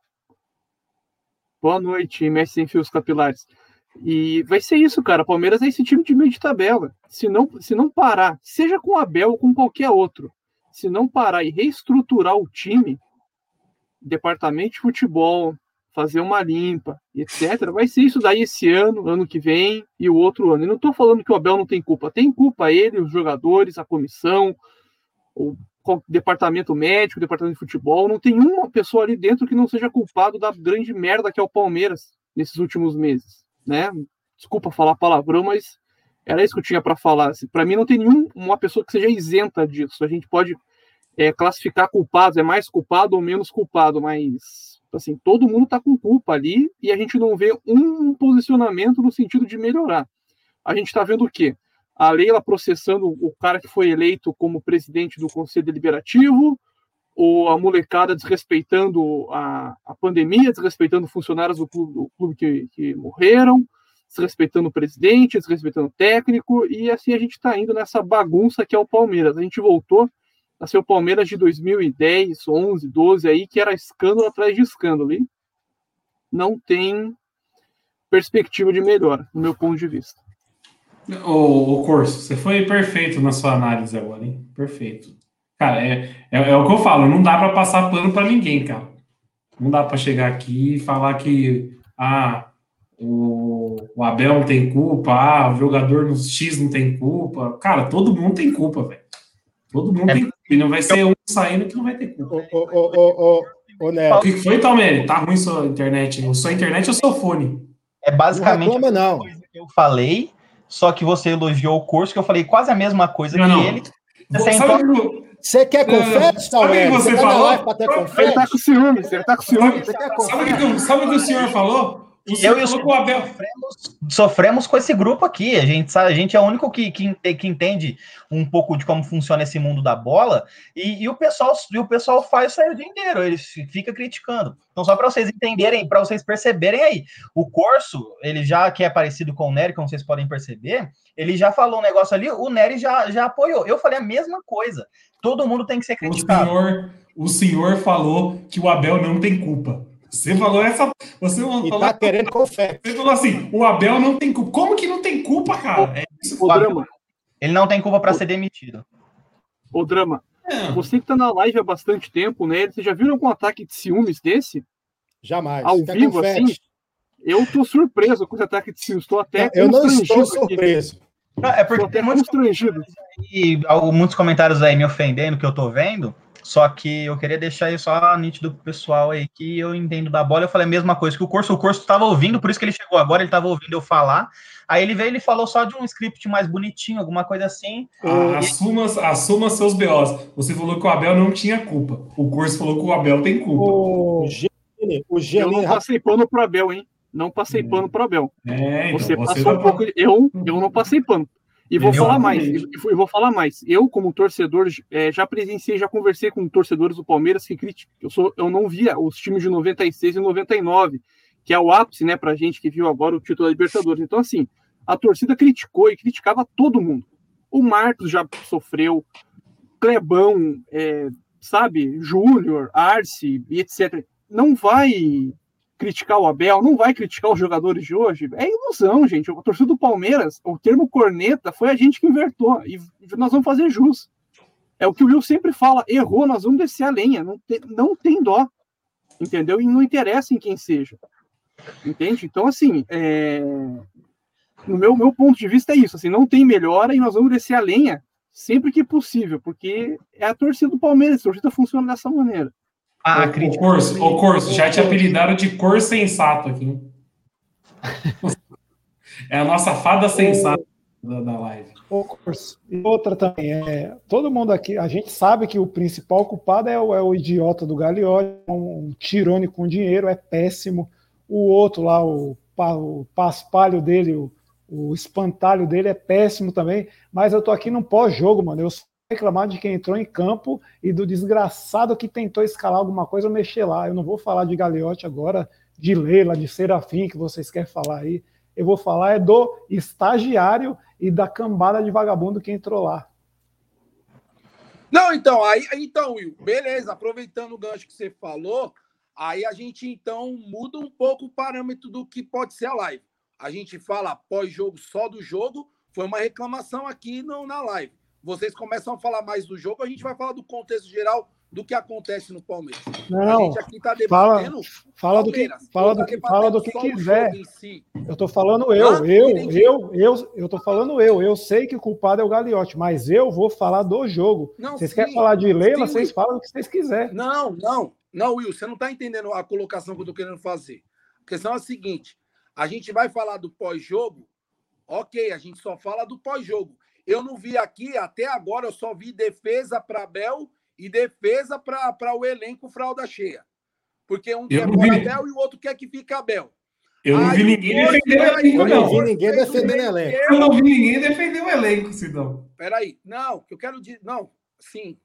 boa noite, Messi sem fios capilares. E vai ser isso, cara. Palmeiras é esse time de meio de tabela. Se não, se não parar, seja com o Abel ou com qualquer outro, se não parar e reestruturar o time, departamento de futebol, fazer uma limpa, etc., vai ser isso daí esse ano, ano que vem e o outro ano. E não estou falando que o Abel não tem culpa. Tem culpa ele, os jogadores, a comissão, o departamento médico, o departamento de futebol. Não tem uma pessoa ali dentro que não seja culpado da grande merda que é o Palmeiras nesses últimos meses né? Desculpa falar palavrão, mas era isso que eu tinha para falar. Assim, para mim, não tem nenhuma pessoa que seja isenta disso. A gente pode é, classificar culpados, é mais culpado ou menos culpado, mas assim, todo mundo está com culpa ali e a gente não vê um posicionamento no sentido de melhorar. A gente está vendo o quê? A Leila processando o cara que foi eleito como presidente do Conselho Deliberativo, ou a molecada desrespeitando a, a pandemia, desrespeitando funcionários do clube, do clube que, que morreram, desrespeitando o presidente, desrespeitando o técnico, e assim a gente está indo nessa bagunça que é o Palmeiras. A gente voltou a ser o Palmeiras de 2010, 11, 12 aí, que era escândalo atrás de escândalo, e não tem perspectiva de melhora, no meu ponto de vista. O, o Corso, você foi perfeito na sua análise agora, hein? Perfeito. Cara, é, é, é, o que eu falo, não dá para passar pano para ninguém, cara. Não dá para chegar aqui e falar que ah, o, o, Abel não tem culpa, ah, o jogador no X não tem culpa. Cara, todo mundo tem culpa, velho. Todo mundo é. tem culpa. E não vai ser um saindo que não vai ter culpa. Ô, ô, ô, ô, o que foi, Talmere? Tá ruim sua internet? Ou sua internet ou seu fone? É basicamente não a coisa que eu falei, só que você elogiou o curso, que eu falei quase a mesma coisa não, que não. ele. Você sabe, você quer confete, Sabe o que você, você falou? Tá ele tá com ciúmes, ele tá com ciúmes. Sabe o que o senhor falou? Eu e o Abel sofremos, sofremos, com esse grupo aqui. A gente sabe, a gente é o único que, que, que, entende um pouco de como funciona esse mundo da bola. E, e o pessoal e o pessoal faz isso aí o dia inteiro. Ele fica criticando. Então, só para vocês entenderem, para vocês perceberem aí, o Corso, ele já que é parecido com o Nery, como vocês podem perceber, ele já falou um negócio ali, o Nery já, já apoiou. Eu falei a mesma coisa. Todo mundo tem que ser criticado. O senhor, o senhor falou que o Abel não tem culpa. Você falou essa. Você falou, tá querendo confete. Você falou assim: o Abel não tem culpa. Como que não tem culpa, cara? É isso, o drama. Ele não tem culpa para ser demitido. O drama. É. Você que tá na live há bastante tempo, né? Você já viu algum ataque de ciúmes desse? Jamais. Ao Fica vivo, confete. assim? Eu tô surpreso com esse ataque de ciúmes. Estou até. Eu não estou surpreso. Não, é porque tem muitos, e, muitos comentários aí me ofendendo que eu tô vendo. Só que eu queria deixar aí só nítido pro pessoal aí que eu entendo da bola. Eu falei a mesma coisa que o curso, o curso estava ouvindo, por isso que ele chegou agora, ele estava ouvindo eu falar. Aí ele veio ele falou só de um script mais bonitinho, alguma coisa assim. Ah, assuma, assuma seus BOs. Você falou que o Abel não tinha culpa. O curso falou que o Abel tem culpa. O Gene, o Gene, eu não passei pano pro Abel, hein? Não passei pano pro Abel. É, então você, você passou um pouco. Eu, eu não passei pano. E vou falar mais, e vou falar mais. Eu, como torcedor, é, já presenciei, já conversei com torcedores do Palmeiras que criticam. Eu, sou, eu não via os times de 96 e 99, que é o ápice, né, pra gente que viu agora o título da Libertadores. Então, assim, a torcida criticou e criticava todo mundo. O Marcos já sofreu, Clebão, é, sabe, Júnior, Arce e etc. Não vai criticar o Abel, não vai criticar os jogadores de hoje. É ilusão, gente. O torcedor do Palmeiras, o termo corneta foi a gente que invertou. E nós vamos fazer jus. É o que o Will sempre fala: errou, nós vamos descer a lenha. Não tem, não tem dó. Entendeu? E não interessa em quem seja. Entende? Então, assim, é... no meu, meu ponto de vista é isso. Assim, não tem melhora e nós vamos descer a lenha sempre que possível, porque é a torcida do Palmeiras. A torcida funciona dessa maneira. Ah, o, o curso, o curso, já te apelidaram de cor sensato aqui. é a nossa fada sensata da, da live. O curso. E outra também, é, todo mundo aqui, a gente sabe que o principal culpado é o, é o idiota do Gagliotti, um, um tirone com dinheiro, é péssimo. O outro lá, o, o paspalho dele, o, o espantalho dele é péssimo também, mas eu tô aqui num pós-jogo, mano. Eu reclamar de quem entrou em campo e do desgraçado que tentou escalar alguma coisa ou mexer lá. Eu não vou falar de Galeote agora, de Leila, de Serafim, que vocês querem falar aí. Eu vou falar é do estagiário e da cambada de vagabundo que entrou lá. Não, então, aí, então, Will, beleza, aproveitando o gancho que você falou, aí a gente então muda um pouco o parâmetro do que pode ser a live. A gente fala pós-jogo só do jogo, foi uma reclamação aqui no, na live. Vocês começam a falar mais do jogo, a gente vai falar do contexto geral do que acontece no Palmeiras. Não, a gente aqui tá debatendo fala, fala do que fala do que fala do que quiser. Si. Eu tô falando eu, ah, eu, eu, eu, eu tô falando eu. Eu sei que o culpado é o Gagliotti, mas eu vou falar do jogo. Não, vocês sim, querem falar de Leila, sim, vocês falam o que vocês quiserem. Não, não, não, Will, você não tá entendendo a colocação que eu tô querendo fazer. A questão é a seguinte: a gente vai falar do pós-jogo, ok, a gente só fala do pós-jogo. Eu não vi aqui, até agora, eu só vi defesa para Bel e defesa para o elenco fralda cheia. Porque um quer pôr Abel e o outro quer que fique Abel. Eu não vi ninguém defender o elenco. Eu não vi ninguém defender o elenco. Eu não vi ninguém defender o elenco, Sidão. Peraí. Não, que eu quero dizer. Não, sim.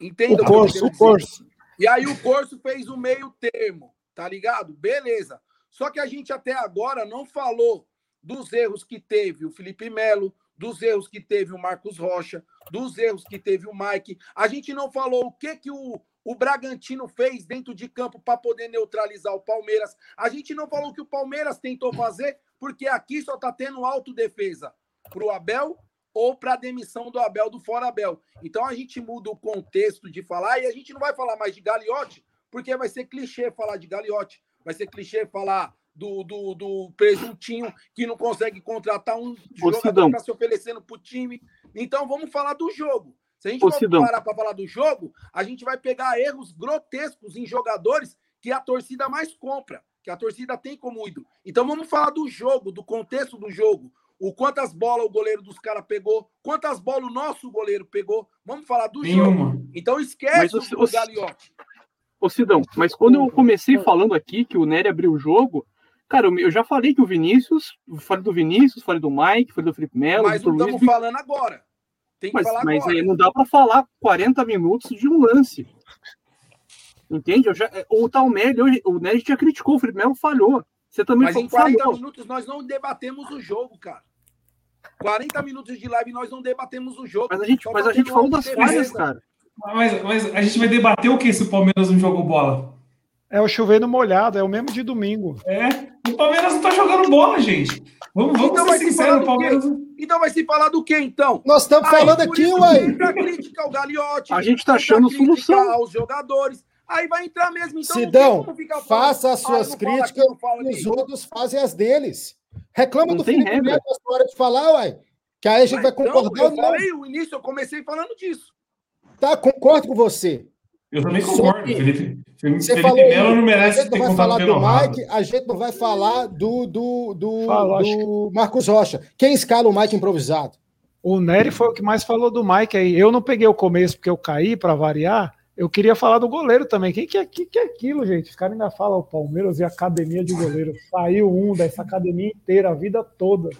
Entenda o curso, o curso. E aí o curso fez o meio termo, tá ligado? Beleza. Só que a gente até agora não falou dos erros que teve o Felipe Melo, dos erros que teve o Marcos Rocha, dos erros que teve o Mike. A gente não falou o que, que o, o Bragantino fez dentro de campo para poder neutralizar o Palmeiras. A gente não falou o que o Palmeiras tentou fazer, porque aqui só está tendo autodefesa para o Abel ou para a demissão do Abel do Fora Abel. Então a gente muda o contexto de falar e a gente não vai falar mais de Gagliotti, porque vai ser clichê falar de Gagliotti, vai ser clichê falar do, do, do presuntinho que não consegue contratar um jogador para se oferecendo para o time. Então vamos falar do jogo. Se a gente for parar para falar do jogo, a gente vai pegar erros grotescos em jogadores que a torcida mais compra, que a torcida tem como ídolo. Então vamos falar do jogo, do contexto do jogo. O quantas bolas o goleiro dos caras pegou, quantas bolas o nosso goleiro pegou. Vamos falar do Nenhuma. jogo. Então esquece mas, o, o Galiote. Ô Sidão, mas quando eu comecei falando aqui que o Nery abriu o jogo, Cara, eu já falei que o Vinícius, falei do Vinícius, falei do Mike, falei do Felipe Melo. Mas não estamos falando agora. Tem que mas, falar mas agora. aí não dá para falar 40 minutos de um lance. Entende? Eu já, é, o Talmer, o Nerd já criticou, o Felipe Melo falhou. Você também Mas em 40 falou. minutos nós não debatemos o jogo, cara. 40 minutos de live nós não debatemos o jogo. Mas a gente, mas a gente falou das falhas, cara. Mas, mas a gente vai debater o que se o Palmeiras não jogou bola? É o chovendo molhado, é o mesmo de domingo. É, o Palmeiras não tá jogando bola, gente. Vamos, vamos então ser sinceros, o Palmeiras. Então vai se falar do quê, então? Nós estamos falando aqui, ué. A crítica ao Galiote. A gente tá achando solução. aos jogadores. Aí vai entrar mesmo. Então, Sidão, faça as suas ah, críticas e os outros fazem as deles. Reclama não do Felipe Melo na hora de falar, uai. Que aí a gente Mas vai concordar. Então, eu falei, o início eu comecei falando disso. Tá, concordo com você. Eu também concordo. Felipe, Felipe, Felipe falou, Melo não merece ter contato pelo Mike, A gente não vai falar do, do, do, Fala, do Marcos Rocha. Quem escala o Mike improvisado? O Nery foi o que mais falou do Mike aí. Eu não peguei o começo porque eu caí para variar. Eu queria falar do goleiro também. Quem que é, que, que é aquilo, gente? Os caras ainda falam o Palmeiras e a academia de goleiro. Saiu um dessa academia inteira, a vida toda.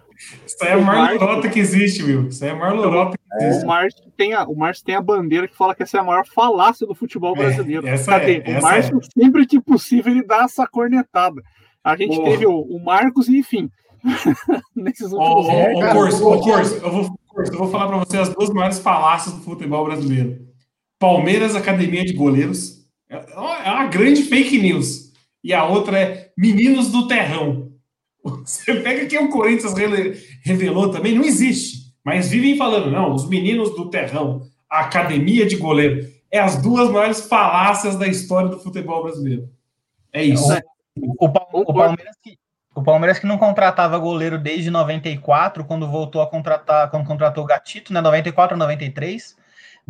Isso aí é a maior lorota que existe, viu? Isso aí é a maior lorota que existe. É. O Márcio tem, a, o Márcio tem a bandeira que fala que essa é a maior falácia do futebol é, brasileiro. É, essa Cadê? É, o Márcio, é. sempre que possível, ele dá essa cornetada. A gente Porra. teve o, o, Marcos e, enfim. *laughs* nesses últimos ô, Corso, eu vou, Corso, eu vou falar para você as duas maiores falácias do futebol brasileiro. Palmeiras Academia de Goleiros. É, é uma grande fake news. E a outra é Meninos do Terrão. *laughs* Você pega que o Corinthians revelou também, não existe. Mas vivem falando, não, os meninos do terrão, a academia de goleiro. É as duas maiores falácias da história do futebol brasileiro. É isso. O, o, o, Palmeiras que, o Palmeiras que não contratava goleiro desde 94, quando voltou a contratar, quando contratou o Gatito, né? 94 ou 93.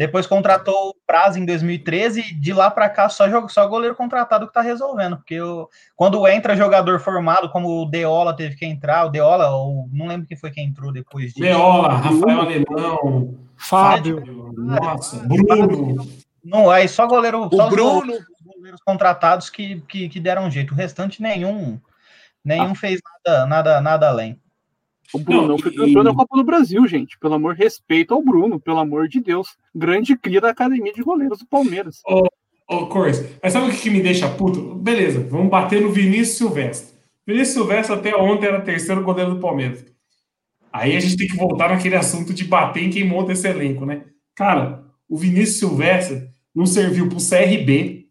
Depois contratou o Prazo em 2013, de lá para cá só, jogo, só goleiro contratado que tá resolvendo, porque eu, quando entra jogador formado, como o Deola teve que entrar, o Deola, ou não lembro quem foi que entrou depois disso. Deola, Rafael Alemão, Fábio, nossa, Bruno. Não, aí só goleiro, o só Bruno, goleiros contratados que, que, que deram jeito, o restante nenhum, nenhum ah. fez nada, nada, nada além. O Bruno não, foi campeão da Copa do Brasil, gente. Pelo amor, respeito ao Bruno, pelo amor de Deus. Grande cria da academia de goleiros do Palmeiras. Ô, Ô, Cors, mas sabe o que, que me deixa puto? Beleza, vamos bater no Vinícius Silvestre. Vinícius Silvestre até ontem era terceiro goleiro do Palmeiras. Aí a gente tem que voltar naquele assunto de bater em quem monta esse elenco, né? Cara, o Vinícius Silvestre não serviu para o CRB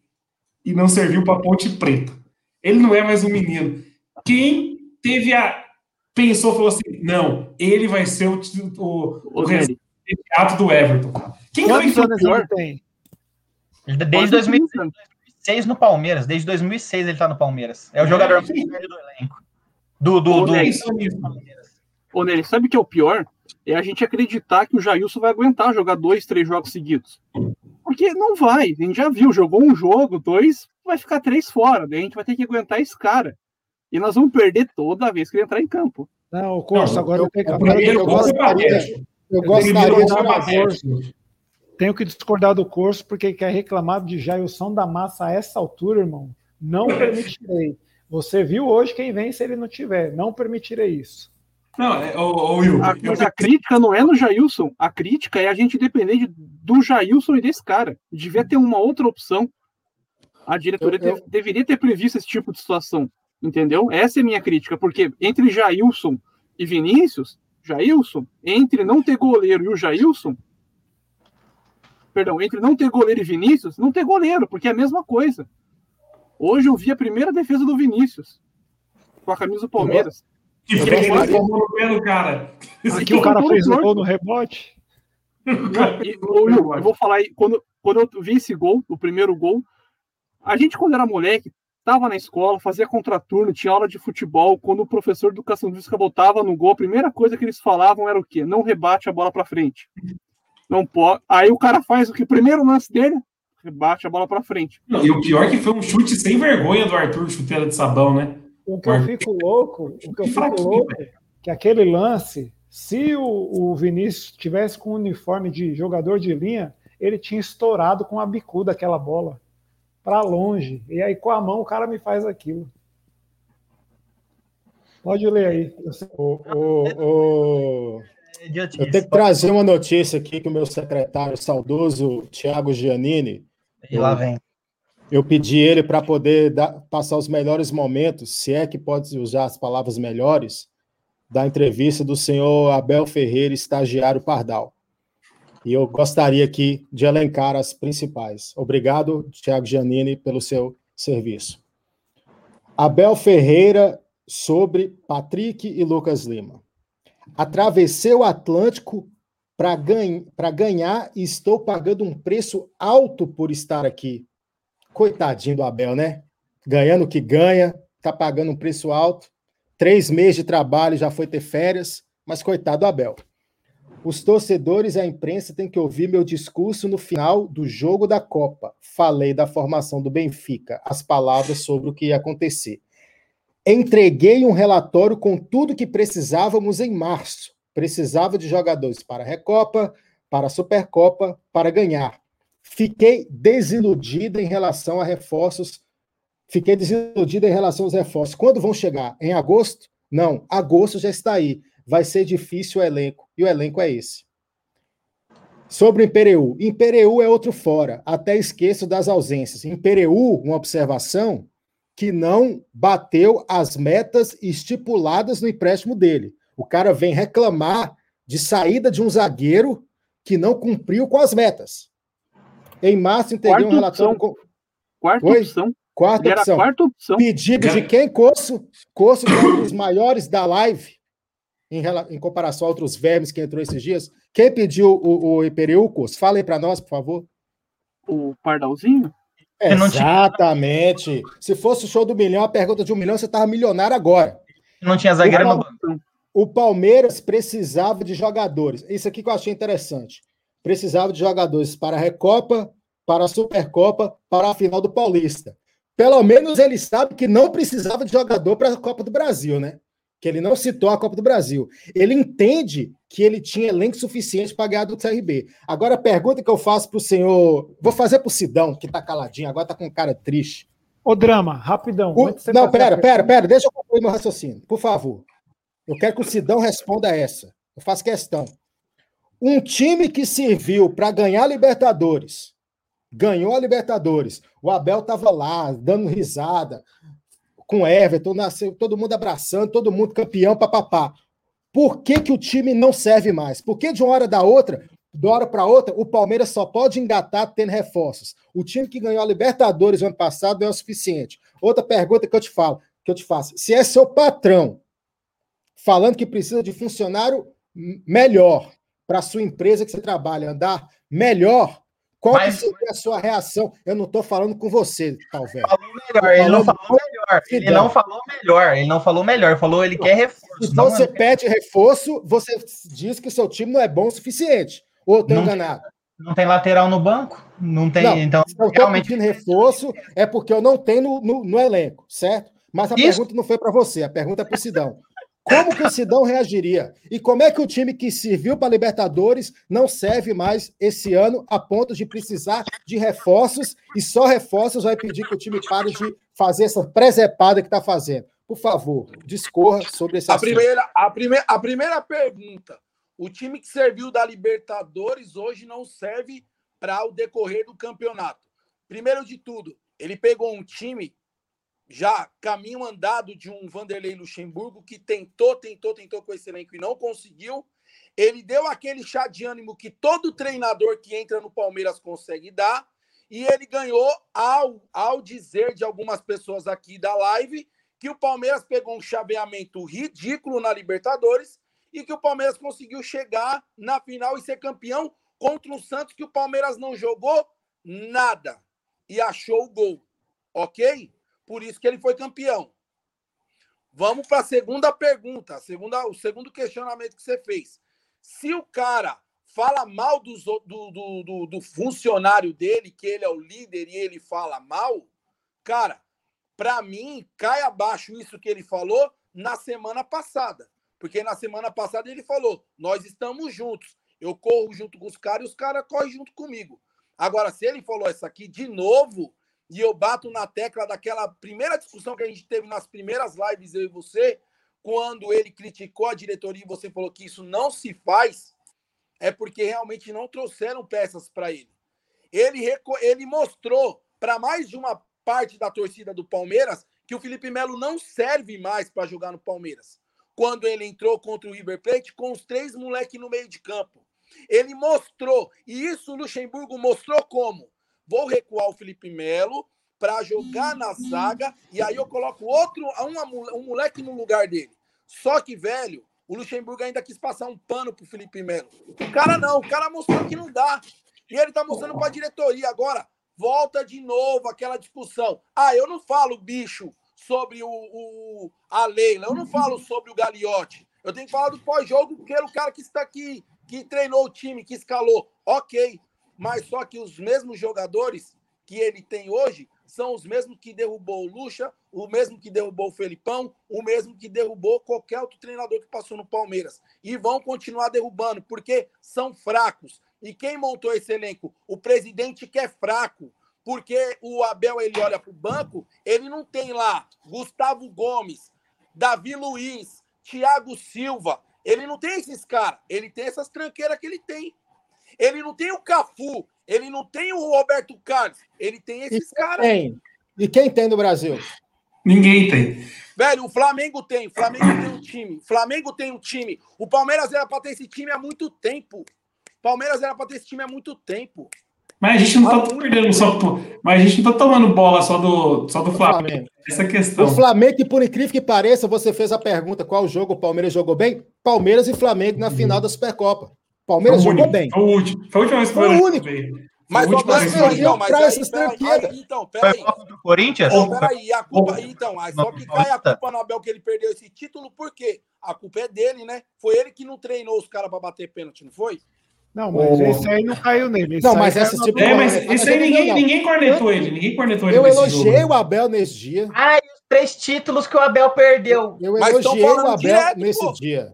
e não serviu para Ponte Preta. Ele não é mais um menino. Quem teve a. Pensou, falou assim: não, ele vai ser o, o, o, o do Everton. Quem Quantos foi anos ele tem? Desde 2006 no Palmeiras. Desde 2006 ele tá no Palmeiras. É o jogador mais velho do elenco. Do, do, do... Ô, Nery, sabe o que é o pior? É a gente acreditar que o Jailson vai aguentar jogar dois, três jogos seguidos. Porque não vai. A gente já viu, jogou um jogo, dois, vai ficar três fora. Daí a gente vai ter que aguentar esse cara. E nós vamos perder toda vez que ele entrar em campo. Não, o Corso, agora eu, eu, eu, eu gostaria, eu gostaria de tenho que discordar do curso porque quer reclamar de Jailson da Massa a essa altura, irmão. Não *laughs* permitirei. Você viu hoje quem vem se ele não tiver. Não permitirei isso. Não, é, ô, Will, a, mas a crítica não é no Jailson. A crítica é a gente depender de, do Jailson e desse cara. Devia ter uma outra opção. A diretoria eu, eu... deveria ter previsto esse tipo de situação. Entendeu? Essa é a minha crítica. Porque entre Jailson e Vinícius, Jailson, entre não ter goleiro e o Jailson, perdão, entre não ter goleiro e Vinícius, não ter goleiro, porque é a mesma coisa. Hoje eu vi a primeira defesa do Vinícius com a camisa do Palmeiras. Que tomou no pelo, cara. Aqui o cara fez o gol no rebote. Não, e, eu, eu, vou falar aí, quando, quando eu vi esse gol, o primeiro gol, a gente, quando era moleque, estava na escola, fazia contraturno, tinha aula de futebol. Quando o professor de educação física botava no gol, a primeira coisa que eles falavam era o quê? Não rebate a bola para frente. Não pode. Aí o cara faz o que? Primeiro lance dele, rebate a bola para frente. Não, e o pior é que foi um chute sem vergonha do Arthur, chuteira de sabão, né? O que eu fico louco, o que eu fico louco, que aquele lance, se o, o Vinícius tivesse com o uniforme de jogador de linha, ele tinha estourado com a bicuda aquela bola para longe. E aí com a mão o cara me faz aquilo. Pode ler aí. O, o, o... Eu tenho que trazer uma notícia aqui que o meu secretário saudoso, Tiago Giannini. E lá vem. Eu pedi ele para poder dar, passar os melhores momentos, se é que pode usar as palavras melhores, da entrevista do senhor Abel Ferreira, estagiário Pardal. E eu gostaria aqui de elencar as principais. Obrigado, Tiago Giannini, pelo seu serviço. Abel Ferreira sobre Patrick e Lucas Lima. Atravessei o Atlântico para ganha, ganhar e estou pagando um preço alto por estar aqui. Coitadinho do Abel, né? Ganhando o que ganha, tá pagando um preço alto. Três meses de trabalho, já foi ter férias, mas coitado do Abel. Os torcedores e a imprensa têm que ouvir meu discurso no final do jogo da Copa. Falei da formação do Benfica, as palavras sobre o que ia acontecer. Entreguei um relatório com tudo que precisávamos em março. Precisava de jogadores para a Recopa, para a Supercopa, para ganhar. Fiquei desiludida em relação a reforços. Fiquei desiludida em relação aos reforços. Quando vão chegar? Em agosto? Não, agosto já está aí. Vai ser difícil o elenco. E o elenco é esse. Sobre o Impereu. Impereu é outro fora. Até esqueço das ausências. Impereu, uma observação, que não bateu as metas estipuladas no empréstimo dele. O cara vem reclamar de saída de um zagueiro que não cumpriu com as metas. Em março, entreguei um relatório. Com... Quarta Oi? opção. Quarta opção. quarta opção. Pedido de quem? Coço. Coço um dos maiores da live, em, em, comparação a outros vermes que entrou esses dias. Quem pediu o, o? Fala aí para nós, por favor. O Pardalzinho? Exatamente. Se fosse o show do milhão, a pergunta de um milhão, você estava milionário agora. Não tinha zagueiro no banco. O Palmeiras precisava de jogadores. Isso aqui que eu achei interessante. Precisava de jogadores para a Recopa, para a Supercopa, para a final do Paulista. Pelo menos ele sabe que não precisava de jogador para a Copa do Brasil, né? Que ele não citou a Copa do Brasil. Ele entende que ele tinha elenco suficiente para ganhar do CRB. Agora, a pergunta que eu faço para o senhor. Vou fazer para o Sidão, que está caladinho, agora está com cara triste. Ô, Drama, rapidão. O... Não, pera, pera, pera, deixa eu concluir meu raciocínio, por favor. Eu quero que o Sidão responda essa. Eu faço questão. Um time que serviu para ganhar Libertadores, ganhou a Libertadores. O Abel estava lá, dando risada, com Everton, nasceu, todo mundo abraçando, todo mundo campeão, papapá. Por que, que o time não serve mais? Por que de uma hora da outra, de uma hora para outra, o Palmeiras só pode engatar tendo reforços? O time que ganhou a Libertadores no ano passado não é o suficiente. Outra pergunta que eu te falo, que eu te faço: se é seu patrão falando que precisa de funcionário melhor para a sua empresa que você trabalha andar melhor, qual Mas, seria a sua reação? Eu não estou falando com você, talvez. Falou melhor, ele não falou melhor. Ele não falou melhor, ele não falou melhor, falou ele quer reforço. Se você pede reforço, você diz que o seu time não é bom o suficiente. Ou estou enganado? Não tem lateral no banco? Não tem, não, então. Se eu realmente... pedindo reforço, é porque eu não tenho no, no, no elenco, certo? Mas a Isso. pergunta não foi para você, a pergunta é para o Sidão. Como que o Sidão reagiria? E como é que o time que serviu para Libertadores não serve mais esse ano a ponto de precisar de reforços e só reforços vai pedir que o time pare de fazer essa presepada que está fazendo? Por favor, discorra sobre esse a assunto. Primeira, a, primeira, a primeira pergunta: o time que serviu da Libertadores hoje não serve para o decorrer do campeonato. Primeiro de tudo, ele pegou um time já caminho andado de um Vanderlei Luxemburgo que tentou, tentou, tentou com esse elenco e não conseguiu. Ele deu aquele chá de ânimo que todo treinador que entra no Palmeiras consegue dar. E ele ganhou ao, ao dizer de algumas pessoas aqui da live que o Palmeiras pegou um chaveamento ridículo na Libertadores e que o Palmeiras conseguiu chegar na final e ser campeão contra um Santos que o Palmeiras não jogou nada e achou o gol. Ok? Por isso que ele foi campeão. Vamos para a segunda pergunta, a segunda, o segundo questionamento que você fez. Se o cara fala mal do, do, do, do, funcionário dele, que ele é o líder e ele fala mal, cara, para mim, cai abaixo isso que ele falou na semana passada. Porque na semana passada ele falou: nós estamos juntos. Eu corro junto com os caras e os caras correm junto comigo. Agora, se ele falou isso aqui de novo, e eu bato na tecla daquela primeira discussão que a gente teve nas primeiras lives, eu e você, quando ele criticou a diretoria e você falou que isso não se faz, é porque realmente não trouxeram peças para ele. Ele, ele mostrou para mais de uma parte da torcida do Palmeiras que o Felipe Melo não serve mais para jogar no Palmeiras. Quando ele entrou contra o River Plate com os três moleques no meio de campo. Ele mostrou, e isso o Luxemburgo mostrou como? Vou recuar o Felipe Melo para jogar na zaga e aí eu coloco outro, um, um moleque no lugar dele. Só que, velho, o Luxemburgo ainda quis passar um pano pro Felipe Melo. O cara não, o cara mostrou que não dá. E ele tá mostrando para a diretoria agora. Volta de novo aquela discussão. Ah, eu não falo bicho sobre o, o a Leila, eu não falo sobre o Gagliotti. Eu tenho que falar do pós-jogo porque é o cara que está aqui, que treinou o time, que escalou. Ok, mas só que os mesmos jogadores que ele tem hoje são os mesmos que derrubou o Lucha, o mesmo que derrubou o Felipão, o mesmo que derrubou qualquer outro treinador que passou no Palmeiras. E vão continuar derrubando, porque são fracos. E quem montou esse elenco? O presidente que é fraco. Porque o Abel ele olha para o banco, ele não tem lá Gustavo Gomes, Davi Luiz, Thiago Silva. Ele não tem esses caras. Ele tem essas tranqueiras que ele tem. Ele não tem o Cafu, ele não tem o Roberto Carlos, ele tem esses caras. Tem. E quem tem no Brasil? Ninguém tem. Velho, o Flamengo tem. O Flamengo tem um time. O Flamengo tem um time. O Palmeiras era para ter esse time há muito tempo. O Palmeiras era para ter esse time há muito tempo. Mas a gente não tá perdendo só. Mas a gente não tá tomando bola só do, só do Flamengo. Flamengo. Essa é questão. O Flamengo, que por incrível que pareça, você fez a pergunta qual jogo o Palmeiras jogou bem? Palmeiras e Flamengo na uhum. final da Supercopa. Palmeiras jogou bem. Foi o último. Foi última vez que foi o único. Mas o Palmeiras perdeu para essas tranqueiras. Então, peraí. Corinthians? Oh, peraí, a culpa, então, só que cai a culpa no Abel que ele perdeu esse título, por quê? A culpa é dele, né? Foi ele que não treinou os caras para bater pênalti, não foi? Não, mas oh. esse aí não caiu nele. Esse não, mas esse tipo é, mas esse aí ninguém, ninguém cornetou ele. Ninguém cornetou ele. Eu elogiei o Abel nesse dia. Ah, e os três títulos que o Abel perdeu. Eu elogiei o Abel direto, nesse pô. dia.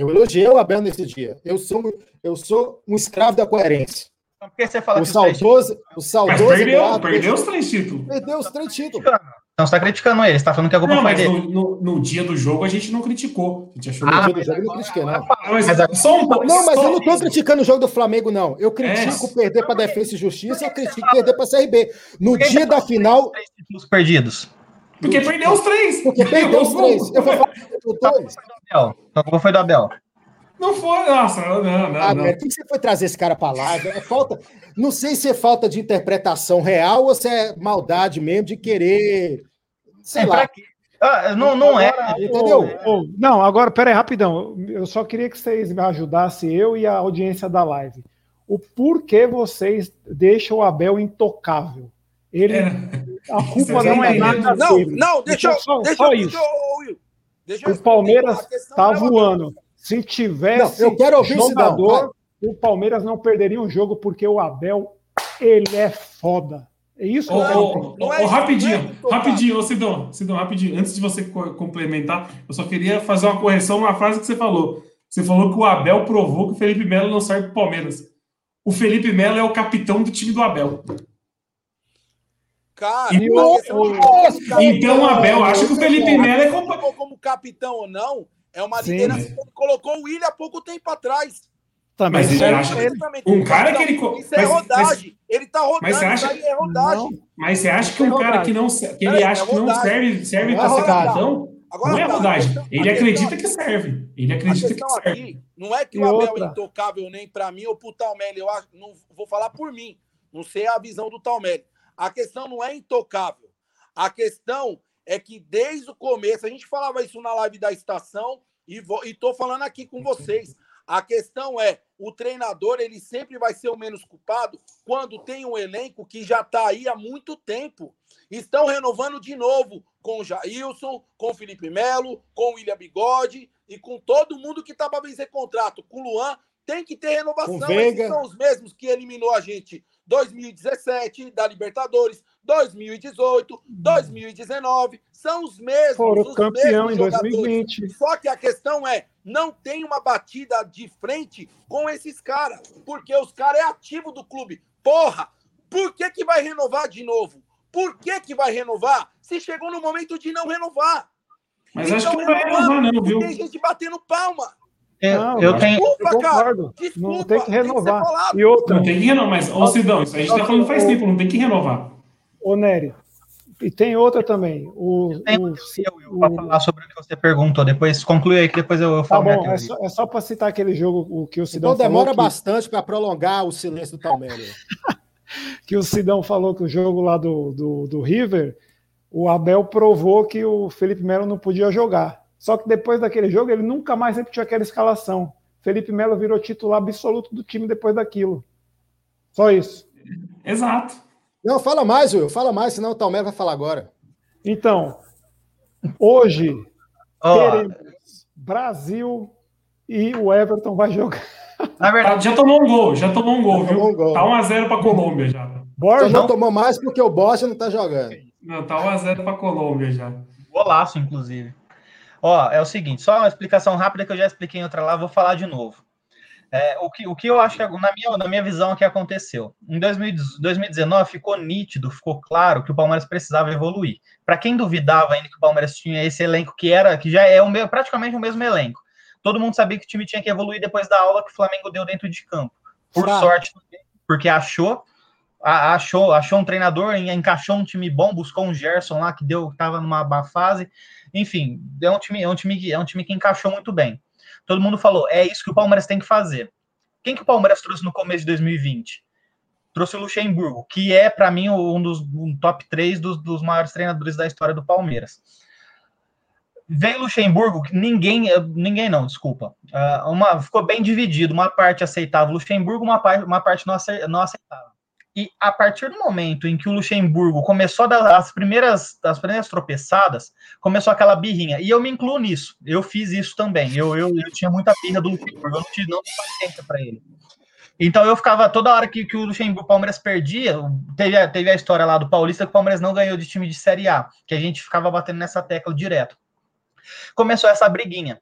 Eu elogiei o Abel nesse dia. Eu sou, eu sou um escravo da coerência. Então, por que você fala o saudoso, o saudoso Mas perdeu, perdeu os três títulos. Perdeu os três títulos. Então você tá criticando ele, você tá falando que a culpa não, mas dele. no, no, no, dia do jogo a gente não criticou. A gente achou ah, no dia do jogo eu não critiquei, não. Mas, só um pouco. Não, mas eu não tô criticando o jogo do Flamengo, não. Eu critico é. perder para Defesa e Justiça, eu critico perder para CRB. No dia da final. Os perdidos. Porque perdeu os três. Porque perdeu os três. Eu vou falar dois. Culpa foi do Abel. Não foi, nossa, não, não. Ah, não. Por que você foi trazer esse cara para lá? É falta. Não sei se é falta de interpretação real ou se é maldade mesmo de querer. Sei é, lá. Ah, não, não é, entendeu? Oh, oh, não, agora, peraí, rapidão. Eu só queria que vocês me ajudassem, eu e a audiência da live. O porquê vocês deixam o Abel intocável? Ele, é. A culpa não é nada Não, dele. não, deixa, então, só, deixa, só isso. Deixa, deixa o Palmeiras está voando. Se tivesse não, eu quero ouvir jogador, o Palmeiras não perderia um jogo porque o Abel, ele é foda. É isso que oh, eu oh, oh, Rapidinho, é rapidinho, ô Sidão, Sidão, rapidinho. Antes de você complementar, eu só queria fazer uma correção na frase que você falou. Você falou que o Abel provou que o Felipe Melo não serve para o Palmeiras. O Felipe Melo é o capitão do time do Abel. Cara, então, então o Abel acha que o Felipe Melo é como, como capitão ou não, é uma liderança que ele colocou o William há pouco tempo atrás. Também, mas ele acha um cara que ele isso é rodagem. Mas, ele tá rodando, mas você acha, é rodagem. Não, mas você acha que um cara que não que ele acha que não serve serve para ser capitão? Agora, não é rodagem. Ele acredita que serve. Ele acredita que serve. Aqui, não é que o Abel é intocável nem para mim ou pro Talmelli. Eu acho, não vou falar por mim. Não sei a visão do Talmelli. A questão não é intocável. A questão é que desde o começo, a gente falava isso na live da estação e estou falando aqui com vocês. A questão é, o treinador ele sempre vai ser o menos culpado quando tem um elenco que já está aí há muito tempo. Estão renovando de novo com o Jailson, com o Felipe Melo, com o William Bigode e com todo mundo que está para vencer contrato. Com o Luan, tem que ter renovação. São os mesmos que eliminou a gente 2017 da Libertadores, 2018, 2019, são os mesmos. Foram os campeão mesmos em 2020. Só que a questão é, não tem uma batida de frente com esses caras, porque os caras é ativo do clube. Porra, por que que vai renovar de novo? Por que que vai renovar se chegou no momento de não renovar? Mas então, acho que não vai renovar não, viu? Tem gente batendo palma. É, não, eu tenho. Desculpa, eu cara. Desculpa, não tem que renovar. Tem e outra. Não tem que renovar, mas, ô Sidão, isso a gente tá falando faz tempo, não tem que renovar. Ô, Nery, e tem outra também. O, eu tenho o, para falar sobre o que você perguntou. Depois conclui aí que depois eu, eu falo. Tá bom, é só, é só para citar aquele jogo o que o Sidão Então demora falou bastante para prolongar o silêncio do Palmeiras. *laughs* que o Sidão falou que o jogo lá do, do, do River, o Abel provou que o Felipe Melo não podia jogar. Só que depois daquele jogo, ele nunca mais repetiu aquela escalação. Felipe Melo virou titular absoluto do time depois daquilo. Só isso. Exato. Não, fala mais, Will. Fala mais, senão o Talmé vai falar agora. Então, hoje oh. teremos Brasil e o Everton vai jogar. Na verdade, já tomou um gol, já tomou um gol, já viu? Um gol. Tá 1x0 para Colômbia já. Borja não tomou mais porque o Borja não tá jogando. Não, tá 1x0 para Colômbia já. Golaço, inclusive. Ó, é o seguinte, só uma explicação rápida que eu já expliquei em outra lá, vou falar de novo. É, o, que, o que eu acho que, na minha, na minha visão, que aconteceu? Em 2019 ficou nítido, ficou claro que o Palmeiras precisava evoluir. Para quem duvidava ainda que o Palmeiras tinha esse elenco que era, que já é o meu, praticamente o mesmo elenco. Todo mundo sabia que o time tinha que evoluir depois da aula que o Flamengo deu dentro de campo. Por sorte, porque achou achou, achou um treinador, encaixou um time bom, buscou um Gerson lá que deu, estava numa má fase. Enfim, é um time, é um time, é um time que encaixou muito bem. Todo mundo falou, é isso que o Palmeiras tem que fazer. Quem que o Palmeiras trouxe no começo de 2020? Trouxe o Luxemburgo, que é, para mim, um dos um top 3 dos, dos maiores treinadores da história do Palmeiras. Veio Luxemburgo, ninguém, ninguém não, desculpa. Uh, uma, ficou bem dividido. Uma parte aceitava o Luxemburgo, uma parte, uma parte não aceitava. E a partir do momento em que o Luxemburgo começou a dar as primeiras, as primeiras tropeçadas, começou aquela birrinha. E eu me incluo nisso. Eu fiz isso também. Eu, eu, eu tinha muita birra do Luxemburgo. Eu não tinha não paciência para ele. Então eu ficava toda hora que, que o Luxemburgo, Palmeiras perdia, teve teve a história lá do Paulista que o Palmeiras não ganhou de time de Série A, que a gente ficava batendo nessa tecla direto. Começou essa briguinha.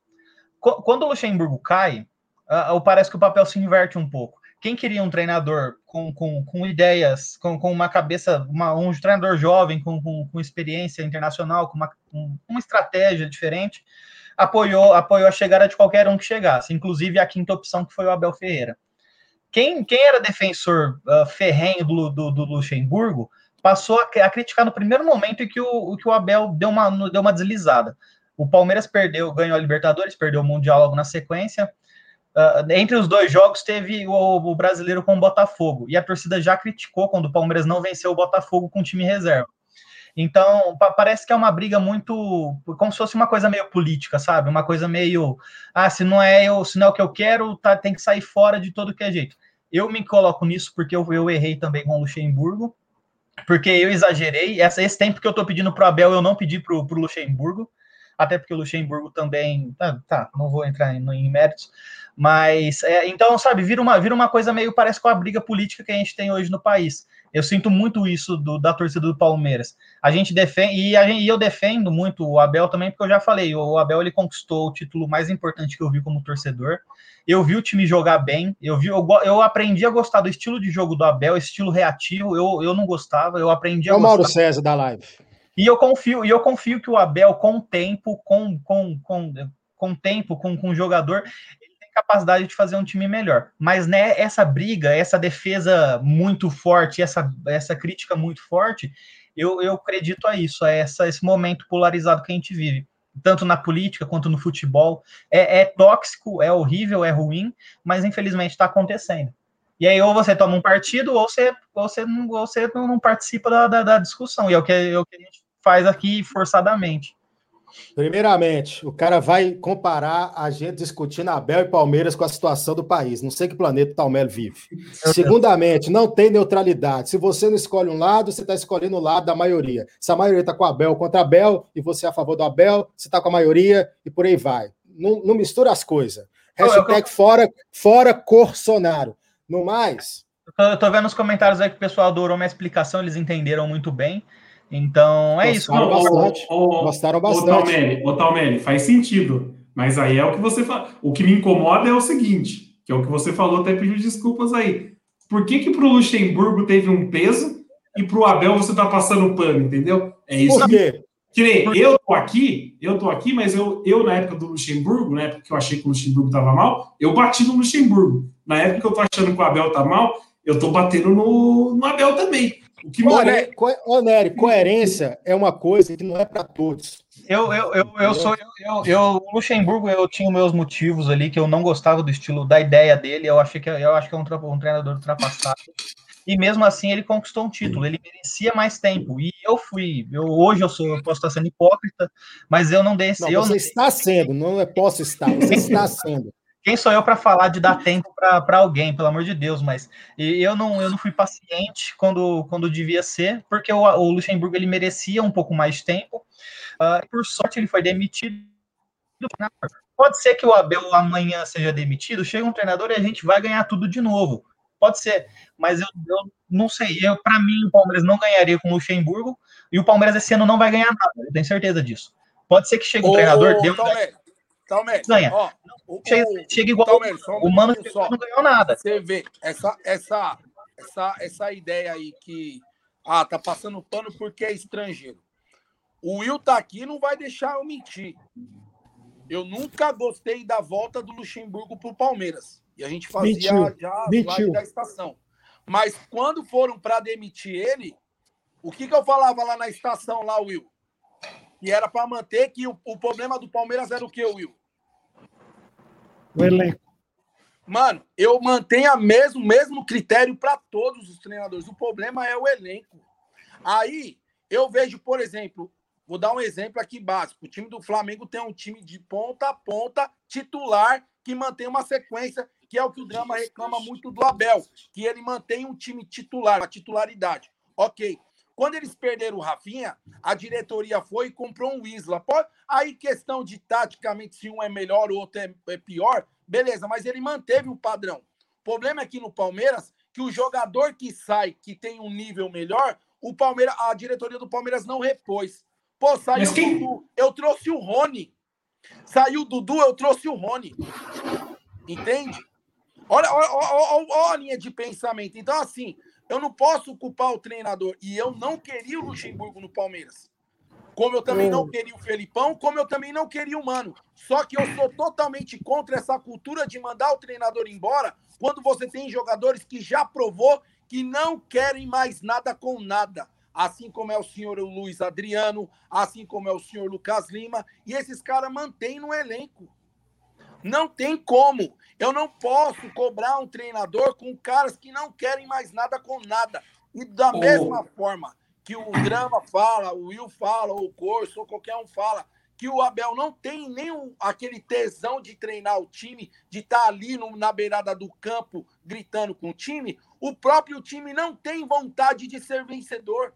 Quando o Luxemburgo cai, uh, parece que o papel se inverte um pouco quem queria um treinador com, com, com ideias, com, com uma cabeça, uma, um treinador jovem, com, com, com experiência internacional, com uma, com uma estratégia diferente, apoiou, apoiou a chegada de qualquer um que chegasse, inclusive a quinta opção, que foi o Abel Ferreira. Quem, quem era defensor uh, ferrenho do, do, do, Luxemburgo passou a, a, criticar no primeiro momento em que o, que o Abel deu uma, deu uma deslizada. O Palmeiras perdeu, ganhou a Libertadores, perdeu o Mundial logo na sequência. Uh, entre os dois jogos teve o, o, brasileiro com o Botafogo. E a torcida já criticou quando o Palmeiras não venceu o Botafogo com time reserva. Então, parece que é uma briga muito. como se fosse uma coisa meio política, sabe? Uma coisa meio. Ah, se não é eu, se não é o que eu quero, tá, tem que sair fora de todo que é jeito. Eu me coloco nisso porque eu, eu errei também com o Luxemburgo, porque eu exagerei. Essa, esse tempo que eu tô pedindo pro Abel, eu não pedi pro, pro Luxemburgo até porque o Luxemburgo também. Ah, tá, não vou entrar em, em méritos, mas é, então, sabe, vira uma, vira uma coisa meio parece com a briga política que a gente tem hoje no país. Eu sinto muito isso do, da torcida do Palmeiras. A gente defende, e, a gente, e eu defendo muito o Abel também, porque eu já falei, o Abel ele conquistou o título mais importante que eu vi como torcedor. Eu vi o time jogar bem, eu vi, eu, eu aprendi a gostar do estilo de jogo do Abel, estilo reativo, eu, eu não gostava, eu aprendi a é o Mauro César da live. E eu confio, e eu confio que o Abel, com o tempo, com, com, com, com tempo, com, com o jogador, capacidade de fazer um time melhor. Mas né, essa briga, essa defesa muito forte, essa, essa crítica muito forte, eu, eu acredito a isso, a essa, esse momento polarizado que a gente vive tanto na política quanto no futebol. É, é, tóxico, é horrível, é ruim, mas infelizmente está acontecendo. E aí, ou você toma um partido, ou você, ou você, não, ou você não participa da, da, da discussão. E é o que, é o que a gente faz aqui forçadamente. Primeiramente, o cara vai comparar a gente discutindo Abel e Palmeiras com a situação do país. Não sei que planeta o Talmelo vive. Segundamente, não tem neutralidade. Se você não escolhe um lado, você está escolhendo o lado da maioria. Se a maioria está com o Abel contra Abel e você é a favor do Abel, você está com a maioria e por aí vai. Não, não mistura as coisas. Hashtag fora, fora Corsonaro. No mais. Eu tô, vendo os comentários aí que o pessoal adorou minha explicação, eles entenderam muito bem. Então, é Gostaram isso. Bastante. O, Gostaram bastante. Ô, Talmelli, faz sentido. Mas aí é o que você fala. O que me incomoda é o seguinte, que é o que você falou, até pediu desculpas aí. Por que que pro Luxemburgo teve um peso e pro Abel você tá passando pano, entendeu? É isso. Por quê? Que nem eu tô aqui, eu tô aqui, mas eu, eu na época do Luxemburgo, na época que eu achei que o Luxemburgo tava mal, eu bati no Luxemburgo. Na época que eu tô achando que o Abel tá mal, eu tô batendo no, no Abel também. O que Ô, Nery, co Ô, Nery, coerência é uma coisa que não é para todos. Eu, eu, eu, eu sou eu, eu, o Luxemburgo, eu tinha meus motivos ali que eu não gostava do estilo, da ideia dele. Eu achei que eu acho que é um, um treinador ultrapassado. E mesmo assim ele conquistou um título. Ele merecia mais tempo. E eu fui. Eu, hoje eu sou, eu posso estar sendo hipócrita, mas eu não dei. Não, eu você não... está sendo, não é posso estar. Você está sendo. Quem sou eu para falar de dar tempo para alguém, pelo amor de Deus, mas eu não, eu não fui paciente quando, quando devia ser, porque o, o Luxemburgo ele merecia um pouco mais de tempo. Uh, por sorte, ele foi demitido. Pode ser que o Abel amanhã seja demitido, chega um treinador e a gente vai ganhar tudo de novo. Pode ser, mas eu, eu não sei. Eu, para mim, o Palmeiras não ganharia com o Luxemburgo e o Palmeiras esse ano não vai ganhar nada. Eu tenho certeza disso. Pode ser que chegue um Ô, treinador, dê um. Talmer, ganha. Ó, o, chega, chega igual o, o Mano só. não ganhou nada. Você vê, essa, essa, essa, essa ideia aí que ah, tá passando pano porque é estrangeiro. O Will tá aqui não vai deixar eu mentir. Eu nunca gostei da volta do Luxemburgo pro Palmeiras. E a gente fazia Mentiu. já Mentiu. da estação. Mas quando foram para demitir ele, o que, que eu falava lá na estação, lá, Will? Que era para manter que o, o problema do Palmeiras era o que, Will? O elenco. Mano, eu mantenho o mesmo, mesmo critério para todos os treinadores. O problema é o elenco. Aí, eu vejo, por exemplo, vou dar um exemplo aqui básico. O time do Flamengo tem um time de ponta a ponta, titular, que mantém uma sequência, que é o que o Drama reclama muito do Abel, que ele mantém um time titular, a titularidade. Ok. Quando eles perderam o Rafinha, a diretoria foi e comprou um Isla. Aí, questão de taticamente, se um é melhor, o outro é, é pior, beleza, mas ele manteve o padrão. O problema aqui no Palmeiras que o jogador que sai, que tem um nível melhor, o Palmeiras, a diretoria do Palmeiras não repôs. Pô, saiu quem... o Dudu, eu trouxe o Rony. Saiu o Dudu, eu trouxe o Rony. Entende? Olha, olha, olha, olha, a linha de pensamento. Então, assim, eu não posso culpar o treinador. E eu não queria o Luxemburgo no Palmeiras. Como eu também não queria o Felipão, como eu também não queria o Mano. Só que eu sou totalmente contra essa cultura de mandar o treinador embora quando você tem jogadores que já provou que não querem mais nada com nada. Assim como é o senhor Luiz Adriano, assim como é o senhor Lucas Lima, e esses caras mantêm no elenco. Não tem como. Eu não posso cobrar um treinador com caras que não querem mais nada com nada. E da oh. mesma forma que o Drama fala, o Will fala, o Corso, ou qualquer um fala, que o Abel não tem nem o, aquele tesão de treinar o time, de estar tá ali no, na beirada do campo gritando com o time, o próprio time não tem vontade de ser vencedor.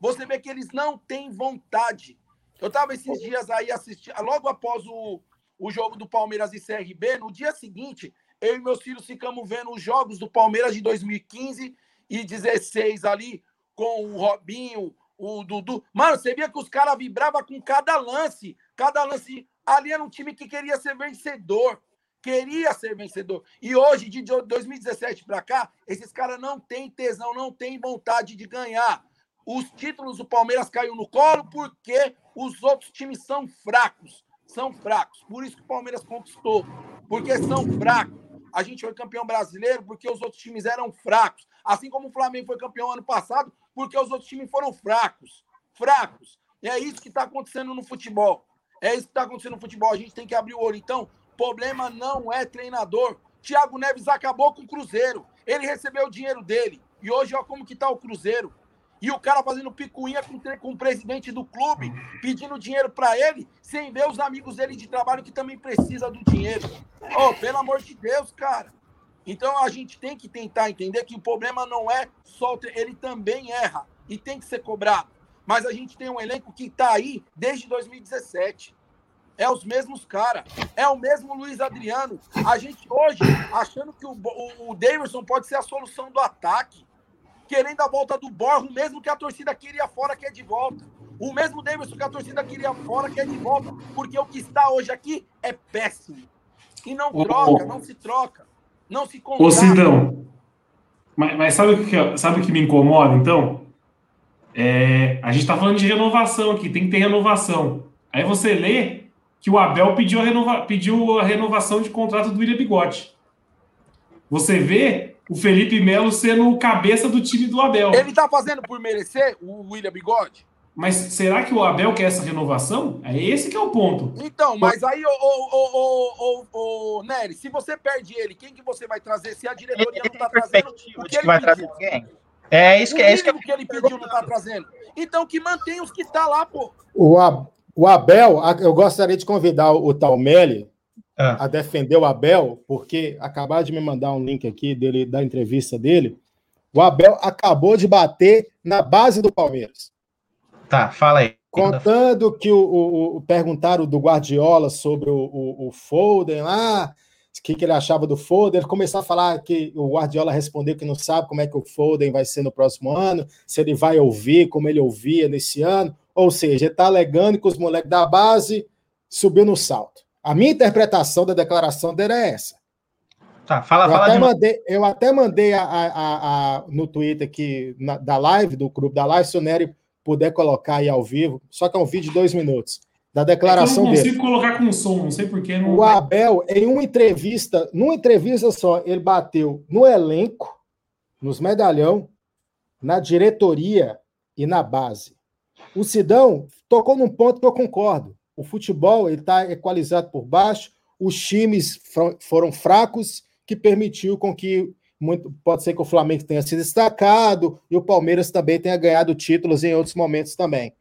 Você vê que eles não têm vontade. Eu estava esses dias aí assistindo, logo após o, o jogo do Palmeiras e CRB, no dia seguinte, eu e meus filhos ficamos vendo os jogos do Palmeiras de 2015 e 16 ali, com o Robinho, o Dudu. Mano, você via que os caras vibravam com cada lance. Cada lance. Ali era um time que queria ser vencedor. Queria ser vencedor. E hoje, de 2017 para cá, esses caras não têm tesão, não têm vontade de ganhar. Os títulos do Palmeiras caiu no colo porque os outros times são fracos. São fracos. Por isso que o Palmeiras conquistou. Porque são fracos. A gente foi campeão brasileiro porque os outros times eram fracos. Assim como o Flamengo foi campeão ano passado porque os outros times foram fracos. Fracos. E é isso que está acontecendo no futebol. É isso que está acontecendo no futebol. A gente tem que abrir o olho. Então, problema não é treinador. Thiago Neves acabou com o Cruzeiro. Ele recebeu o dinheiro dele. E hoje, olha como que tá o Cruzeiro. E o cara fazendo picuinha com, com o presidente do clube, pedindo dinheiro para ele, sem ver os amigos dele de trabalho que também precisa do dinheiro. Oh, pelo amor de Deus, cara. Então a gente tem que tentar entender que o problema não é só ele também erra e tem que ser cobrado. Mas a gente tem um elenco que está aí desde 2017. É os mesmos caras. É o mesmo Luiz Adriano. A gente hoje, achando que o, o, o Davidson pode ser a solução do ataque, querendo a volta do Borro, mesmo que a torcida queria fora, quer de volta. O mesmo Davidson que a torcida queria fora, quer de volta. Porque o que está hoje aqui é péssimo. E não troca, não se troca. Não se contrata. Ô, Sidão, mas, mas, sabe, o que, sabe o que me incomoda, então? É, a gente está falando de renovação aqui, tem que ter renovação. Aí você lê que o Abel pediu a, renova, pediu a renovação de contrato do William Bigode. Você vê o Felipe Melo sendo o cabeça do time do Abel. Ele está fazendo por merecer o William Bigode? Mas será que o Abel quer essa renovação? É esse que é o ponto. Então, mas aí, ô, ô, ô, ô, Nery, se você perde ele, quem que você vai trazer? Se a diretoria não está trazendo o que ele vai pediu? Trazer É isso que, é isso que, que ele pediu não está trazendo. Então que mantém os que está lá, pô. O, o Abel, eu gostaria de convidar o Talmelli. A defender o Abel, porque acabaram de me mandar um link aqui dele da entrevista dele. O Abel acabou de bater na base do Palmeiras. Tá, fala aí. Contando que o, o, o perguntaram do Guardiola sobre o, o, o Foden lá, o que, que, ele achava do Foden, ele começou a falar que o Guardiola respondeu que não sabe como é que o Foden vai ser no próximo ano, se ele vai ouvir como ele ouvia nesse ano, ou seja, ele está alegando que os moleques da base subiu no salto. A minha interpretação da declaração dele é essa. Tá, fala, eu fala até de... mandei, Eu até mandei a, a, a, no Twitter aqui, na, da live, do grupo da live, se o Nery puder colocar aí ao vivo, só que é um vídeo de dois minutos, da declaração dele. Eu não consigo dele. colocar com som, não sei porquê. Não... O Abel, em uma entrevista, numa entrevista só, ele bateu no elenco, nos medalhão, na diretoria e na base. O Sidão tocou num ponto que eu concordo. O futebol está equalizado por baixo, os times foram fracos, que permitiu com que muito, pode ser que o Flamengo tenha se destacado e o Palmeiras também tenha ganhado títulos em outros momentos também.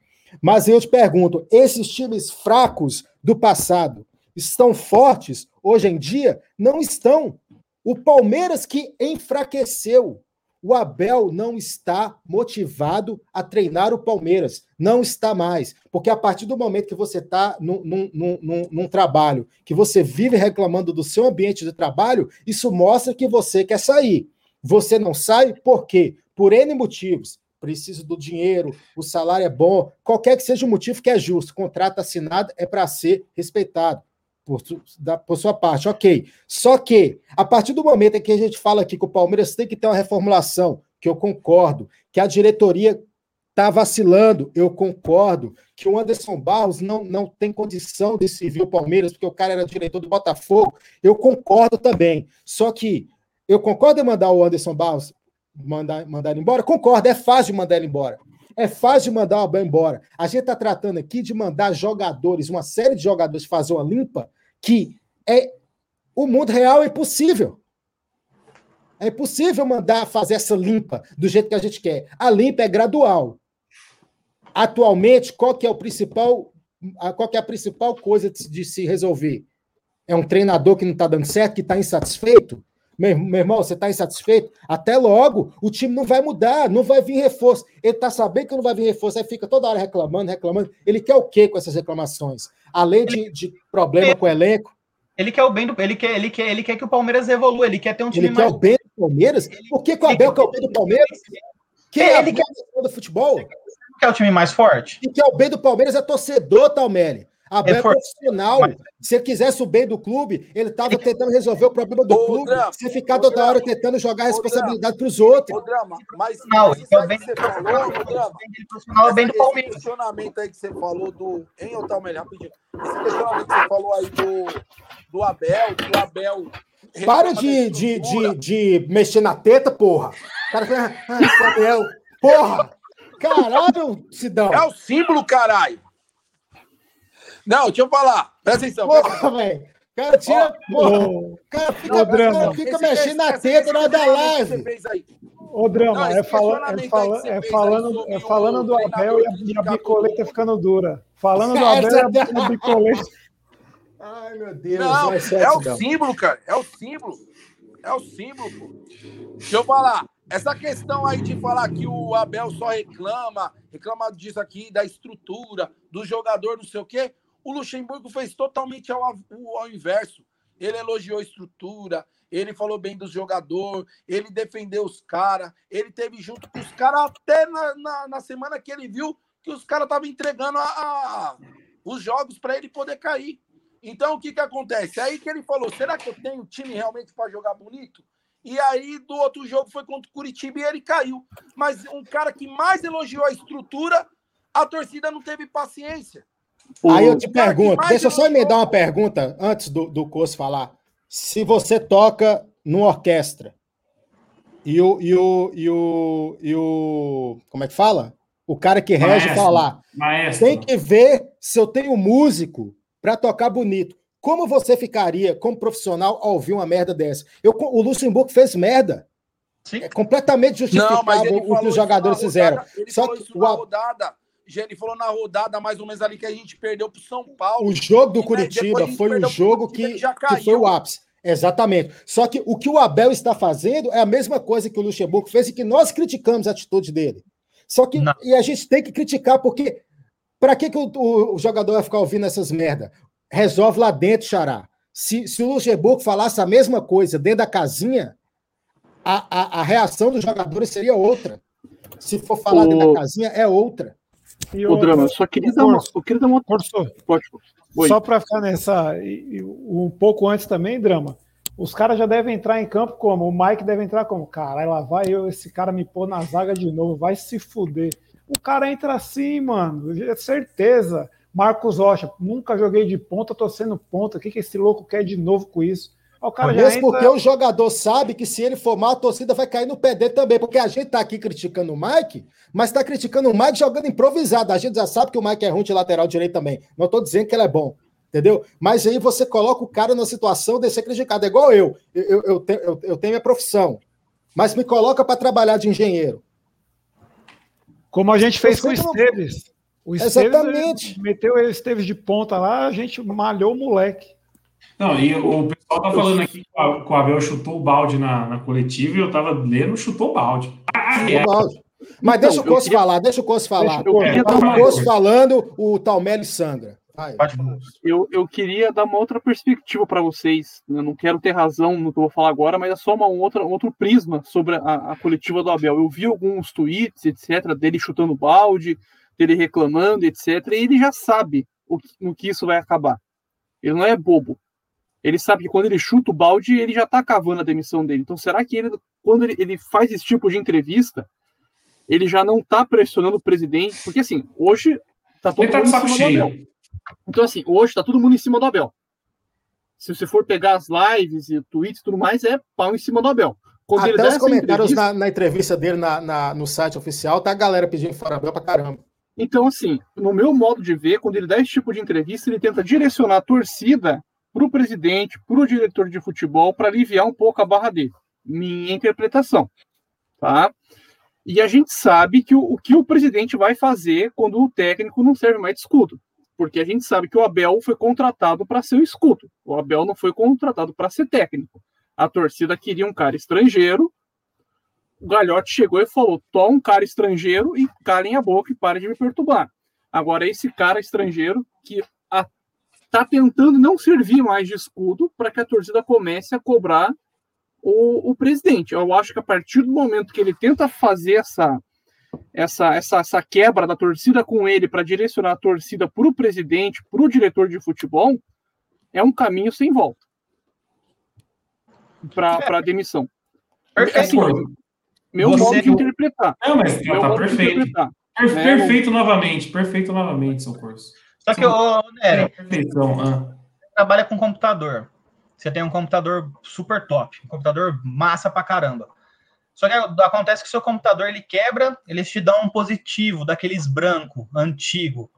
Mas eu te pergunto: esses times fracos do passado estão fortes hoje em dia? Não estão. O Palmeiras que enfraqueceu o Abel não está motivado a treinar o Palmeiras. Não está mais. Porque a partir do momento que você está num, num, num, num, trabalho, que você vive reclamando do seu ambiente de trabalho, isso mostra que você quer sair. Você não sai por quê? Por N motivos. Preciso do dinheiro, o salário é bom, qualquer que seja o motivo que é justo, contrato assinado é para ser respeitado. Por, da, por sua parte, ok. Só que, a partir do momento em que a gente fala aqui que o Palmeiras tem que ter uma reformulação, que eu concordo, que a diretoria está vacilando, eu concordo, que o Anderson Barros não, não tem condição de servir o Palmeiras, porque o cara era diretor do Botafogo, eu concordo também. Só que eu concordo em mandar o Anderson Barros mandar, mandar ele embora? Concordo, é fácil mandar ele embora. É fácil mandar o Abel embora. A gente está tratando aqui de mandar jogadores, uma série de jogadores fazer uma limpa que é o mundo real é impossível. É impossível mandar fazer essa limpa do jeito que a gente quer. A limpa é gradual. Atualmente, qual que é o principal, qual que é a principal coisa de, de se resolver? É um treinador que não está dando certo, que está insatisfeito? Meu, meu irmão, você está insatisfeito? Até logo, o time não vai mudar, não vai vir reforço. Ele está sabendo que não vai vir reforço, aí fica toda hora reclamando, reclamando. Ele quer o quê com essas reclamações? Além de, de problema com o elenco. Ele quer o bem do. Ele quer, ele, quer, ele quer que o Palmeiras evolua, ele quer ter um time ele mais. Ele quer o bem do Palmeiras? Por que, que o Abel quer o bem do Palmeiras? Quem é ele quer do futebol? Quer o time mais forte? E que é o bem do Palmeiras é torcedor, Talmelli. Abel é profissional. Mas... Se ele quisesse o bem do clube, ele estava tentando resolver o problema do clube. Drama, sem ficar toda drama, hora tentando jogar a responsabilidade para os outros. O drama, mas, não, mas isso é bem que você falou, o drama. Profissional bem do Palmeiras. Esse questionamento aí que você falou do. Hein, Otávio Melhor, rapidinho. Esse questionamento que você falou aí do, do Abel, do Abel. Para de, de, de, de mexer na teta, porra. O cara ah, Abel. Porra! Caralho, Sidão. É o símbolo, caralho. Não, deixa eu falar. Presta atenção. Porra, velho. Cara, tira. Oh, cara fica, oh, drama. fica esse, mexendo esse, na teta na da live. Ô, Drama, é, fala, é, fala, é falando, é falando do Abel e a, e a bicoleta ficando dura. Falando do Abel e a, a bicoleta. Ai, meu Deus. Não, é o símbolo, cara. É o símbolo. É o símbolo, pô. Deixa eu falar. Essa questão aí de falar que o Abel só reclama, reclama disso aqui, da estrutura, do jogador, não sei o quê. O Luxemburgo fez totalmente ao, ao inverso. Ele elogiou a estrutura, ele falou bem do jogador, ele defendeu os caras, ele teve junto com os caras até na, na, na, semana que ele viu que os caras estavam entregando a, a, os jogos para ele poder cair. Então, o que, que acontece? É aí que ele falou: será que eu tenho time realmente para jogar bonito? E aí, do outro jogo foi contra o Curitiba e ele caiu. Mas um cara que mais elogiou a estrutura, a torcida não teve paciência. Aí eu te pergunto, deixa eu só emendar uma pergunta antes do, do Cos falar. Se você toca numa orquestra e o, e o, e o, e o. Como é que fala? O cara que rege maestro, fala lá. Maestro. Tem que ver se eu tenho músico para tocar bonito. Como você ficaria, como profissional, ao ouvir uma merda dessa? Eu, o Luxemburgo fez merda. Sim. É completamente justificável o que os jogadores fizeram. Só que o, rodada ele falou na rodada, mais ou menos ali, que a gente perdeu para o São Paulo. O jogo do e, Curitiba né, foi um jogo que, que foi o ápice. Exatamente. Só que o que o Abel está fazendo é a mesma coisa que o Luxemburgo fez e que nós criticamos a atitude dele. Só que Não. e a gente tem que criticar, porque para que, que o, o, o, jogador vai ficar ouvindo essas merda? Resolve lá dentro, Xará. Se, se o Luxemburgo falasse a mesma coisa dentro da casinha, a, a, a reação dos jogadores seria outra. Se for falar o... dentro da casinha, é outra. E o, o drama, só queria dar uma. Eu queria dar uma... Pode, Só para ficar nessa. Um pouco antes também, drama. Os caras já devem entrar em campo como? O Mike deve entrar como? Caralho, lá vai eu, esse cara me pôr na zaga de novo, vai se fuder. O cara entra assim, mano, é certeza. Marcos Rocha, nunca joguei de ponta, tô sendo ponta. O que, que esse louco quer de novo com isso? O cara Mesmo entra... porque o jogador sabe que se ele for mal, a torcida vai cair no pé dele também. Porque a gente tá aqui criticando o Mike, mas tá criticando o Mike jogando improvisado. A gente já sabe que o Mike é ruim de lateral direito também. Não tô dizendo que ele é bom. Entendeu? Mas aí você coloca o cara na situação de ser criticado. É igual eu. Eu, eu, eu, tenho, eu, eu tenho minha profissão. Mas me coloca para trabalhar de engenheiro. Como a gente fez com o Esteves. O Esteves Exatamente. meteu o Esteves de ponta lá, a gente malhou o moleque. Não, e o pessoal tá falando aqui que o Abel chutou o balde na, na coletiva e eu tava lendo, chutou o balde. Ah, é. balde. Mas então, deixa o Coço queria... falar, deixa o Coço falar. Eu queria tá o Coço falando, o Talmelli sangra. Eu, eu queria dar uma outra perspectiva para vocês. Eu não quero ter razão no que eu vou falar agora, mas é só uma outra, um outro prisma sobre a, a coletiva do Abel. Eu vi alguns tweets, etc., dele chutando balde, dele reclamando, etc., e ele já sabe o, no que isso vai acabar. Ele não é bobo. Ele sabe que quando ele chuta o balde, ele já tá cavando a demissão dele. Então, será que ele, quando ele, ele faz esse tipo de entrevista, ele já não tá pressionando o presidente? Porque, assim, hoje tá todo Ele tá mundo de em saco cima do cheio. Abel. Então, assim, hoje tá todo mundo em cima do Abel. Se você for pegar as lives e tweets e tudo mais, é pau em cima do Abel. Quando Até os comentários entrevista- na, na entrevista dele na, na- no site oficial, tá a galera pedindo fora Abel pra caramba. Então, assim, no meu modo de ver, quando ele dá esse tipo de entrevista, ele tenta direcionar a torcida para o presidente, para o diretor de futebol, para aliviar um pouco a barra dele. Minha interpretação. Tá? E a gente sabe que o, o que o presidente vai fazer quando o técnico não serve mais de escudo. Porque a gente sabe que o Abel foi contratado para ser o escudo. O Abel não foi contratado para ser técnico. A torcida queria um cara estrangeiro. O Galhote chegou e falou: toma um cara estrangeiro e calem a boca e parem de me perturbar. Agora, esse cara estrangeiro que a, tá tentando não servir mais de escudo para que a torcida comece a cobrar o, o presidente. Eu acho que a partir do momento que ele tenta fazer essa, essa, essa, essa quebra da torcida com ele para direcionar a torcida para o presidente, para o diretor de futebol, é um caminho sem volta para a demissão. Perfeito. Assim, meu Você- modo de interpretar. Não, mas tá de perfeito. interpretar. Per- É, perfeito novamente, perfeito novamente, seu curso. Só que, ô, Nery, Perfeição. ah. você trabalha com computador. Você tem um computador super top, um computador massa pra caramba. Só que acontece que o seu computador ele quebra, eles te dão um positivo daqueles branco, antigo.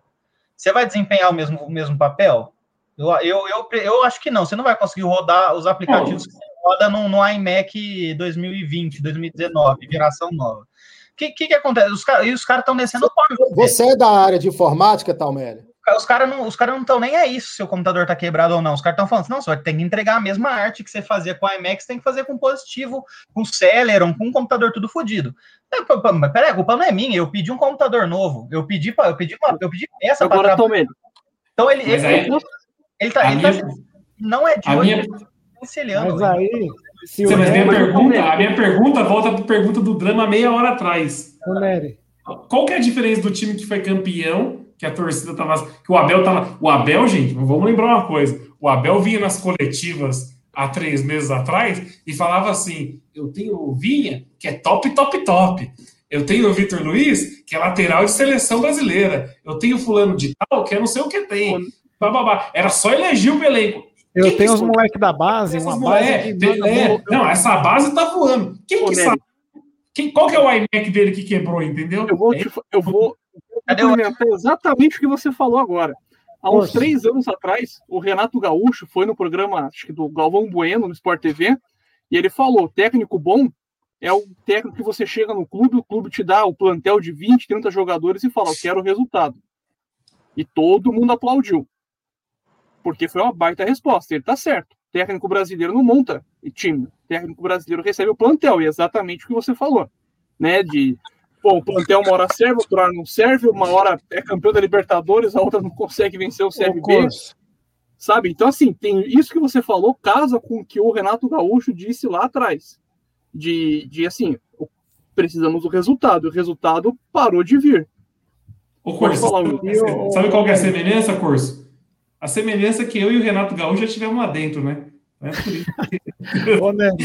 Você vai desempenhar o mesmo, o mesmo papel? Eu, eu, eu, eu acho que não. Você não vai conseguir rodar os aplicativos que você roda no, no iMac 2020, 2019, geração nova. O que, que, que acontece? Os caras os caras estão descendo o pau. você. É da área de informática, Talmério? Os caras não os cara não estão nem aí se seu computador tá quebrado ou não. Os caras estão falando assim, não, você vai ter que entregar a mesma arte que você fazia com a você tem que fazer com positivo, com Celeron, com um computador tudo fodido. É, Mas peraí, a culpa não é minha, eu pedi um computador novo, eu pedi, pra- eu pedi, uma, eu pedi peça para Agora, trabalhar. Tom Então ele, ele, aí- ele, tá, ele tá- minha- não é de a hoje, minha- ele tá. Mas aí, se o Sim, mas minha pergunta, a minha pergunta volta para a pergunta do drama meia hora atrás. o Nery, Qual que é a diferença do time que foi campeão, que a torcida tava. Que o Abel tava. O Abel, gente, vamos lembrar uma coisa. O Abel vinha nas coletivas há três meses atrás e falava assim: eu tenho o Vinha, que é top, top, top. Eu tenho o Vitor Luiz, que é lateral de seleção brasileira. Eu tenho o fulano de tal, que é não sei o que tem. Bababá. Era só eleger o elenco. eu Quem que tenho os foi? moleques da base, uma base moleque- que manda é, bola. não, essa base tá voando. Quem Ô, que sabe? Quem, qual que é o iMac dele que quebrou, entendeu? Eu vou, te, eu vou complementar exatamente o que você falou agora. Há uns Poxa. três anos atrás, o Renato Gaúcho foi no programa, acho que do Galvão Bueno, no Sport TV, e ele falou: técnico bom é o técnico que você chega no clube, o clube te dá o plantel de 20, 30 jogadores e fala: eu quero o resultado. E todo mundo aplaudiu. Porque foi uma baita resposta. Ele tá certo. Técnico brasileiro não monta time. Técnico brasileiro recebe o plantel, e é exatamente o que você falou. Né? De Pô, o plantel uma hora serve, outra hora não serve, uma hora é campeão da Libertadores, a outra não consegue vencer o CRB, sabe? Então, assim, tem isso que você falou casa com o que o Renato Gaúcho disse lá atrás. De, de assim, precisamos do resultado. O resultado parou de vir. Ô, Corso, falar, sabe, eu- sabe qual que é a semelhança, Corso? A semelhança é que eu e o Renato Gaúcho já tivemos lá dentro, né? É. Ô, Nery,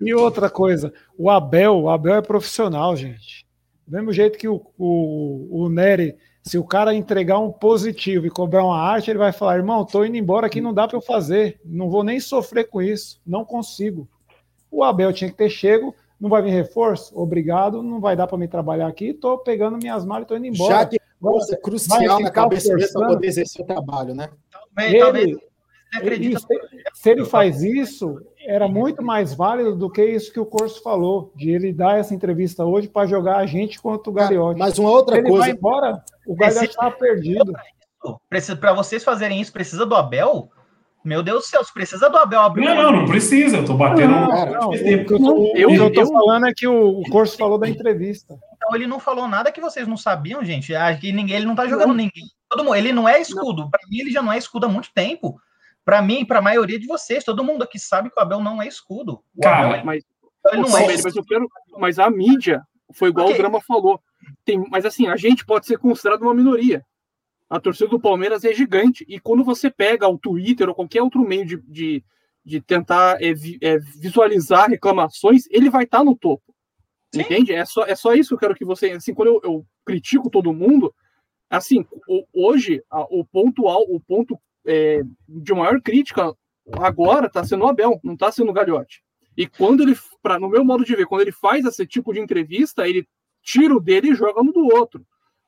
E outra coisa, o Abel, o Abel é profissional, gente. Do mesmo jeito que o, o, o Nery, se o cara entregar um positivo e cobrar uma arte, ele vai falar: irmão, tô indo embora aqui, não dá para eu fazer, não vou nem sofrer com isso, não consigo. O Abel tinha que ter chego, não vai vir reforço? Obrigado, não vai dar para me trabalhar aqui, tô pegando minhas malas e tô indo embora. Já que vai crucial na cabeça dele para poder exercer o trabalho, né? Talvez, talvez Ele, ele se ele faz isso, era muito mais válido do que isso que o Corso falou, de ele dar essa entrevista hoje para jogar a gente contra o Gagliotti. Mas uma outra ele vai coisa, embora, o Gagliotti estava perdido. Para vocês fazerem isso, precisa do Abel? Meu Deus do céu, se precisa do Abel abrir Não, não, não precisa. Eu tô batendo. Não, cara, não, eu tempo. tô, o Eu- que eu tô falando é que o, o Corso falou da entrevista. Então ele não falou nada que vocês não sabiam, gente. Ah, que ninguém, ele não tá jogando ninguém. Todo mundo, ele não é escudo. Para mim, ele já não é escudo há muito tempo. Para mim, para a maioria de vocês, todo mundo aqui sabe que o Abel não é escudo. O Cara, Abel, Mas, ele não é mas eu quero. Mas a mídia foi igual Ok. o Drama falou. Tem, mas assim, a gente pode ser considerado uma minoria. A torcida do Palmeiras é gigante. E quando você pega o Twitter ou qualquer outro meio de, de, de tentar é, é, visualizar reclamações, ele vai estar tá no topo. Sim. Entende? É só, é só isso que eu quero que você. Assim, quando eu, eu critico todo mundo, assim, hoje, o ponto, o ponto é, de maior crítica agora está sendo o Abel, não está sendo o Gagliotti. E quando ele, pra, no meu modo de ver, quando ele faz esse tipo de entrevista, ele tira o dele e joga no do outro.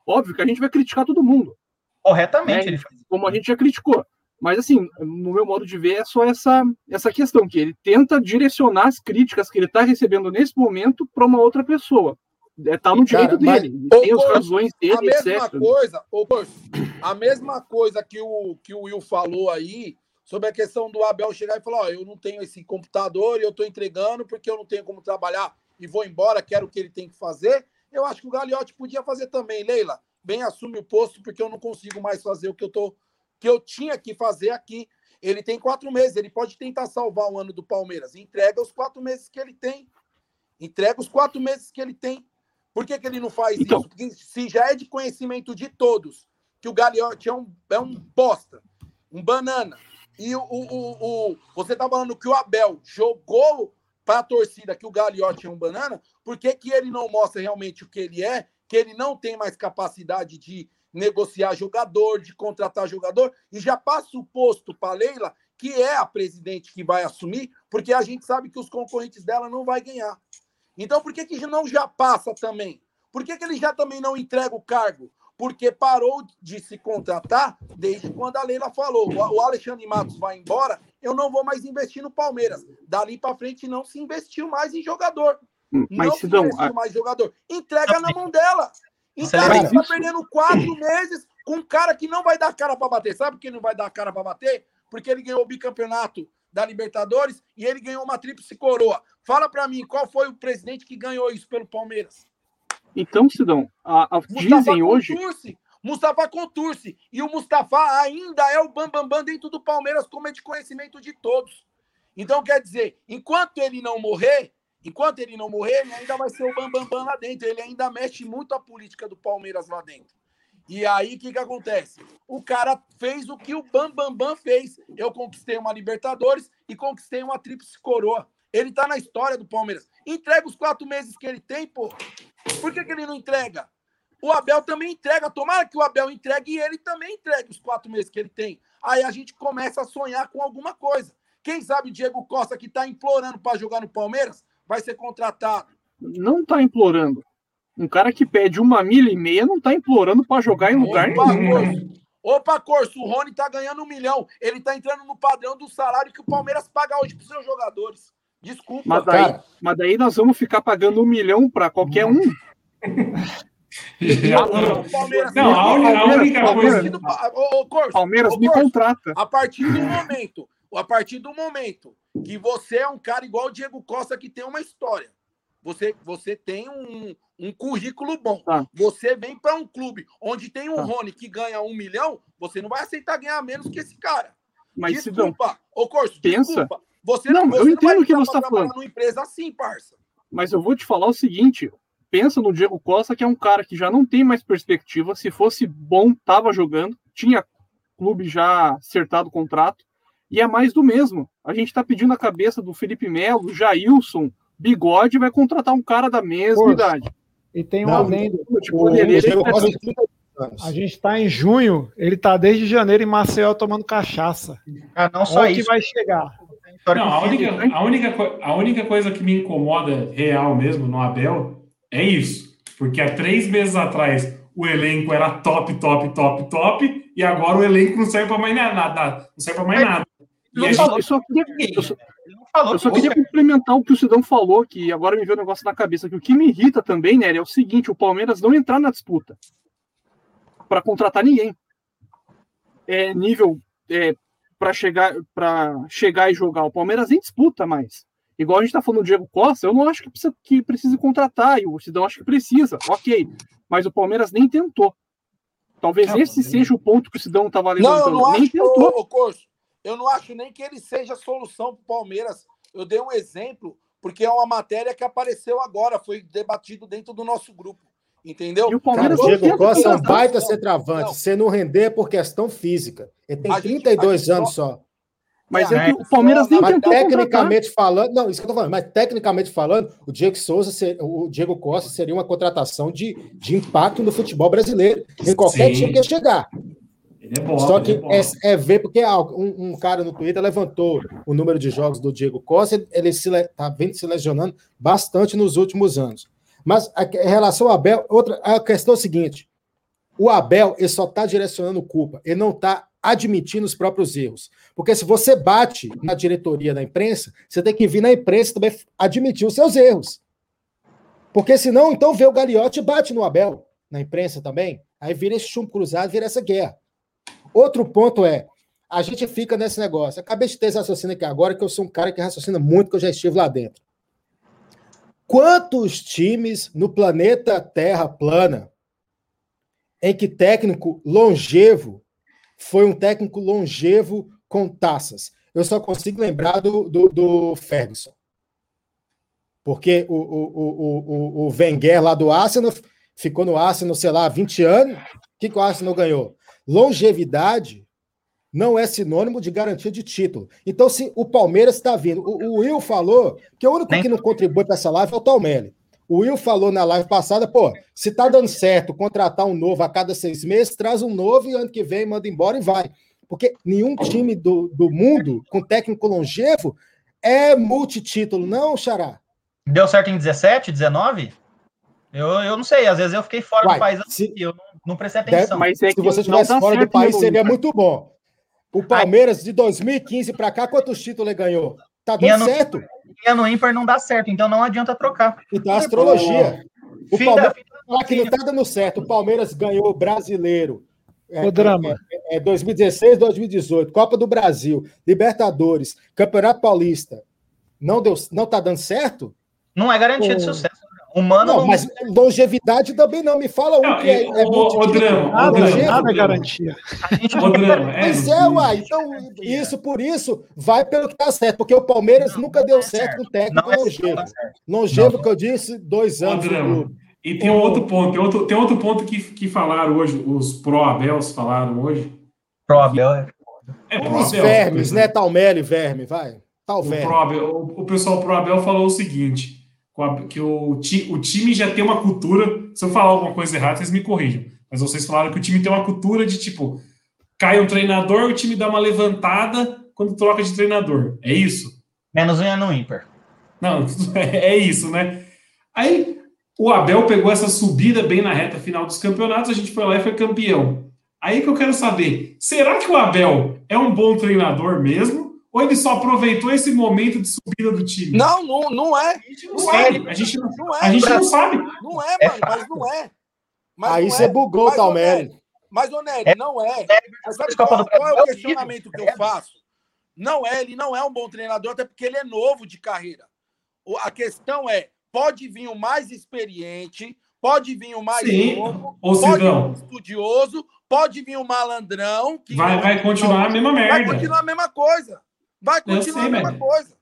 Óbvio que a gente vai criticar todo mundo. Corretamente, né? como a gente já criticou. Mas, assim, no meu modo de ver, é só essa, essa questão, que ele tenta direcionar as críticas que ele está recebendo nesse momento para uma outra pessoa. É, tá no direito dele. tem as razões dele, a mesma etc. coisa, ô, a mesma coisa que o, que o Will falou aí sobre a questão do Abel chegar e falar: Ó, eu não tenho esse computador e eu estou entregando porque eu não tenho como trabalhar e vou embora, quero o que ele tem que fazer. Eu acho que o Gagliotti podia fazer também, Leila. Bem, assume o posto porque eu não consigo mais fazer o que eu tô, que eu tinha que fazer aqui. Ele tem quatro meses, ele pode tentar salvar o ano do Palmeiras. Entrega os quatro meses que ele tem. Entrega os quatro meses que ele tem. Por que, que ele não faz então... isso? Porque se já é de conhecimento de todos que o Gagliotti é um, é um bosta, um banana, e o, o, o, você tá falando que o Abel jogou para a torcida que o Gagliotti é um banana, por que, que ele não mostra realmente o que ele é, que ele não tem mais capacidade de negociar jogador, de contratar jogador, e já passa o posto para Leila, que é a presidente que vai assumir, porque a gente sabe que os concorrentes dela não vai ganhar. Então, por que, que não já passa também? Por que, que ele já também não entrega o cargo? Porque parou de se contratar desde quando a Leila falou. O Alexandre Matos vai embora, eu não vou mais investir no Palmeiras. Dali para frente não se investiu mais em jogador. Hum, mas não se investiu a... mais em jogador. Entrega na mão dela. Então, você está perdendo quatro meses com um cara que não vai dar cara para bater. Sabe por que não vai dar cara para bater? Porque ele ganhou o bicampeonato da Libertadores e ele ganhou uma tríplice coroa. Fala para mim, qual foi o presidente que ganhou isso pelo Palmeiras? Então, Sidão, a, a dizem hoje. Contursi, Mustafa Contursi. E o Mustafa ainda é o bambambam bam, bam dentro do Palmeiras, como é de conhecimento de todos. Então, quer dizer, enquanto ele não morrer, enquanto ele não morrer, ele ainda vai ser o bambambam bam, bam lá dentro. Ele ainda mexe muito a política do Palmeiras lá dentro. E aí, o que, que acontece? O cara fez o que o Bambambam Bam, Bam fez. Eu conquistei uma Libertadores e conquistei uma Tríplice Coroa. Ele tá na história do Palmeiras. Entrega os quatro meses que ele tem, pô. Por que, que ele não entrega? O Abel também entrega. Tomara que o Abel entregue e ele também entregue os quatro meses que ele tem. Aí a gente começa a sonhar com alguma coisa. Quem sabe o Diego Costa, que está implorando para jogar no Palmeiras, vai ser contratado. Não está implorando. Um cara que pede uma milha e meia não está implorando para jogar em lugar Opa, nenhum. Corso. Opa, Corso, o Rony está ganhando um milhão. Ele está entrando no padrão do salário que o Palmeiras paga hoje para seus jogadores. Desculpa. Mas daí, mas daí nós vamos ficar pagando um milhão para qualquer um. *laughs* Não, a única, coisa. Palmeiras me contrata. A partir do momento, a partir do momento que você é um cara igual o Diego Costa que tem uma história, você, você tem um, um currículo bom. Tá. Você vem para um clube onde tem um tá. Rony que ganha um milhão, você não vai aceitar ganhar menos que esse cara. Mas desculpa, ô Corso, pensa. desculpa. Você não, você eu entendo o que você está falando. numa empresa assim, parça. Mas eu vou te falar o seguinte: pensa no Diego Costa, que é um cara que já não tem mais perspectiva. Se fosse bom, tava jogando, tinha clube já acertado o contrato, e é mais do mesmo. A gente está pedindo a cabeça do Felipe Melo, Jailson, Bigode, vai contratar um cara da mesma Poxa. idade. E tem um adendo. Tipo, ele, ele, a gente está em junho, ele está desde janeiro em Maceió tomando cachaça. Ah, não só Olha isso. que vai chegar. Não, a única, a, única, a única coisa que me incomoda real mesmo no Abel é isso. Porque há três meses atrás o elenco era top, top, top, top, e agora o elenco não serve para mais nada. Não serve para mais nada. eu, só, eu, só queria, eu, só, eu só queria complementar o que o Sidão falou, que agora me veio um negócio na cabeça, que o que me irrita também, né, é o seguinte, o Palmeiras não entrar na disputa para contratar ninguém. É nível é, para chegar para chegar e jogar. O Palmeiras nem disputa mais. Igual a gente está falando do Diego Costa, eu não acho que precisa que precise contratar, e o Sidão acho que precisa, ok. Mas o Palmeiras nem tentou. Talvez não, esse seja o ponto que o Sidão estava levantando. Não, eu não nem acho, tentou. Ô, ô, eu não acho nem que ele seja a solução para o Palmeiras. Eu dei um exemplo, porque é uma matéria que apareceu agora, foi debatido dentro do nosso grupo. Entendeu? E o Palmeiras Cara, Diego Costa é um baita centroavante. Se não render é por questão física. Ele tem 32 anos só. Mas é, é que o Palmeiras nem mas tecnicamente contratar. falando, não, isso que eu tô falando, mas tecnicamente falando, o Diego Souza, o Diego Costa seria uma contratação de, de impacto no futebol brasileiro, em qualquer Sim. time que chegar. É bom, Só que é, é, é, ver, porque um, um, cara no Twitter levantou o número de jogos do Diego Costa, ele está vindo se lesionando bastante nos últimos anos. Mas a, em relação ao Abel, outra, a questão é a seguinte: o Abel ele só está direcionando culpa, ele não está admitindo os próprios erros. Porque se você bate na diretoria da imprensa, você tem que vir na imprensa também admitir os seus erros. Porque senão, então, vê o Gagliotti e bate no Abel, na imprensa também. Aí vira esse chumbo cruzado, vira essa guerra. Outro ponto é, a gente fica nesse negócio. Acabei de ter esse raciocínio aqui agora, que eu sou um cara que raciocina muito, que eu já estive lá dentro. Quantos times no planeta Terra plana em que técnico longevo foi um técnico longevo com taças. Eu só consigo lembrar do, do, do Ferguson. Porque o, o, o, o, o Wenger lá do Arsenal ficou no Arsenal, sei lá, 20 anos. O que, que o Arsenal ganhou? Longevidade não é sinônimo de garantia de título. Então, se o Palmeiras está vindo, o, o, Will falou que o único que não contribui para essa live é o Talmelli. O Will falou na live passada, pô, se tá dando certo contratar um novo a cada seis meses, traz um novo e ano que vem manda embora e vai. Porque nenhum time do, do mundo com técnico longevo é multitítulo, não, Xará? Deu certo em 17, 19? Eu, eu não sei, às vezes eu fiquei fora Uai, do país se, eu não, não prestei atenção. Deve, mas é se você estivesse fora do país, seria muito bom. O Palmeiras, de 2015 para cá, quantos títulos ele ganhou? Tá dando certo linha no ímpar não dá certo, então não adianta trocar. Então, a astrologia. O Palmeiras falar que não tá dando certo. O Palmeiras ganhou o brasileiro. É, o drama. É, é 2016, 2018, Copa do Brasil, Libertadores, Campeonato Paulista. Não deu, não tá dando certo? Não é garantia de sucesso. Humano não, não, mas longevidade também não. Me fala um não, que é, é o, o drama, nada, nada é garantia. O drama, é, mas é, uai. Então, isso, por isso, vai pelo que tá certo, porque o Palmeiras não, nunca deu é certo com técnico é longevo. longevo, que eu disse, dois anos. E tem um outro ponto, tem outro, tem outro ponto que, que falaram hoje, os pró-Abels falaram hoje. Pró-Abel é. É pro Os vermes, né? Talmelli, verme, vai. Tal o, Pro o, o pessoal pró-Abel falou o seguinte que o, o time já tem uma cultura. Se eu falar alguma coisa errada, vocês me corrijam. Mas vocês falaram que o time tem uma cultura de tipo, cai um treinador, o time dá uma levantada quando troca de treinador. É isso? Menos um é no ímpar. Não, *laughs* é isso, né? Aí o Abel pegou essa subida bem na reta final dos campeonatos, a gente foi lá e foi campeão. Aí que eu quero saber, será que o Abel é um bom treinador mesmo? Ou ele só aproveitou esse momento de subida do time? Não, não, não é. A gente não, não sabe. É. A gente não, não, é, a gente não sabe. Não é, mano, mas não é. Mas Aí você é. bugou o Talmelli. Mas, ô Nery, é. não é. Mas sabe qual, qual é o questionamento que eu faço? Não é, ele não é um bom treinador, até porque ele é novo de carreira. A questão é, pode vir o mais experiente, pode vir o mais Sim. novo, Ou pode vir o estudioso, pode vir o malandrão. Que vai, vai continuar a mesma merda. Vai continuar a mesma coisa. Vai continuar sei, a mesma velho. coisa.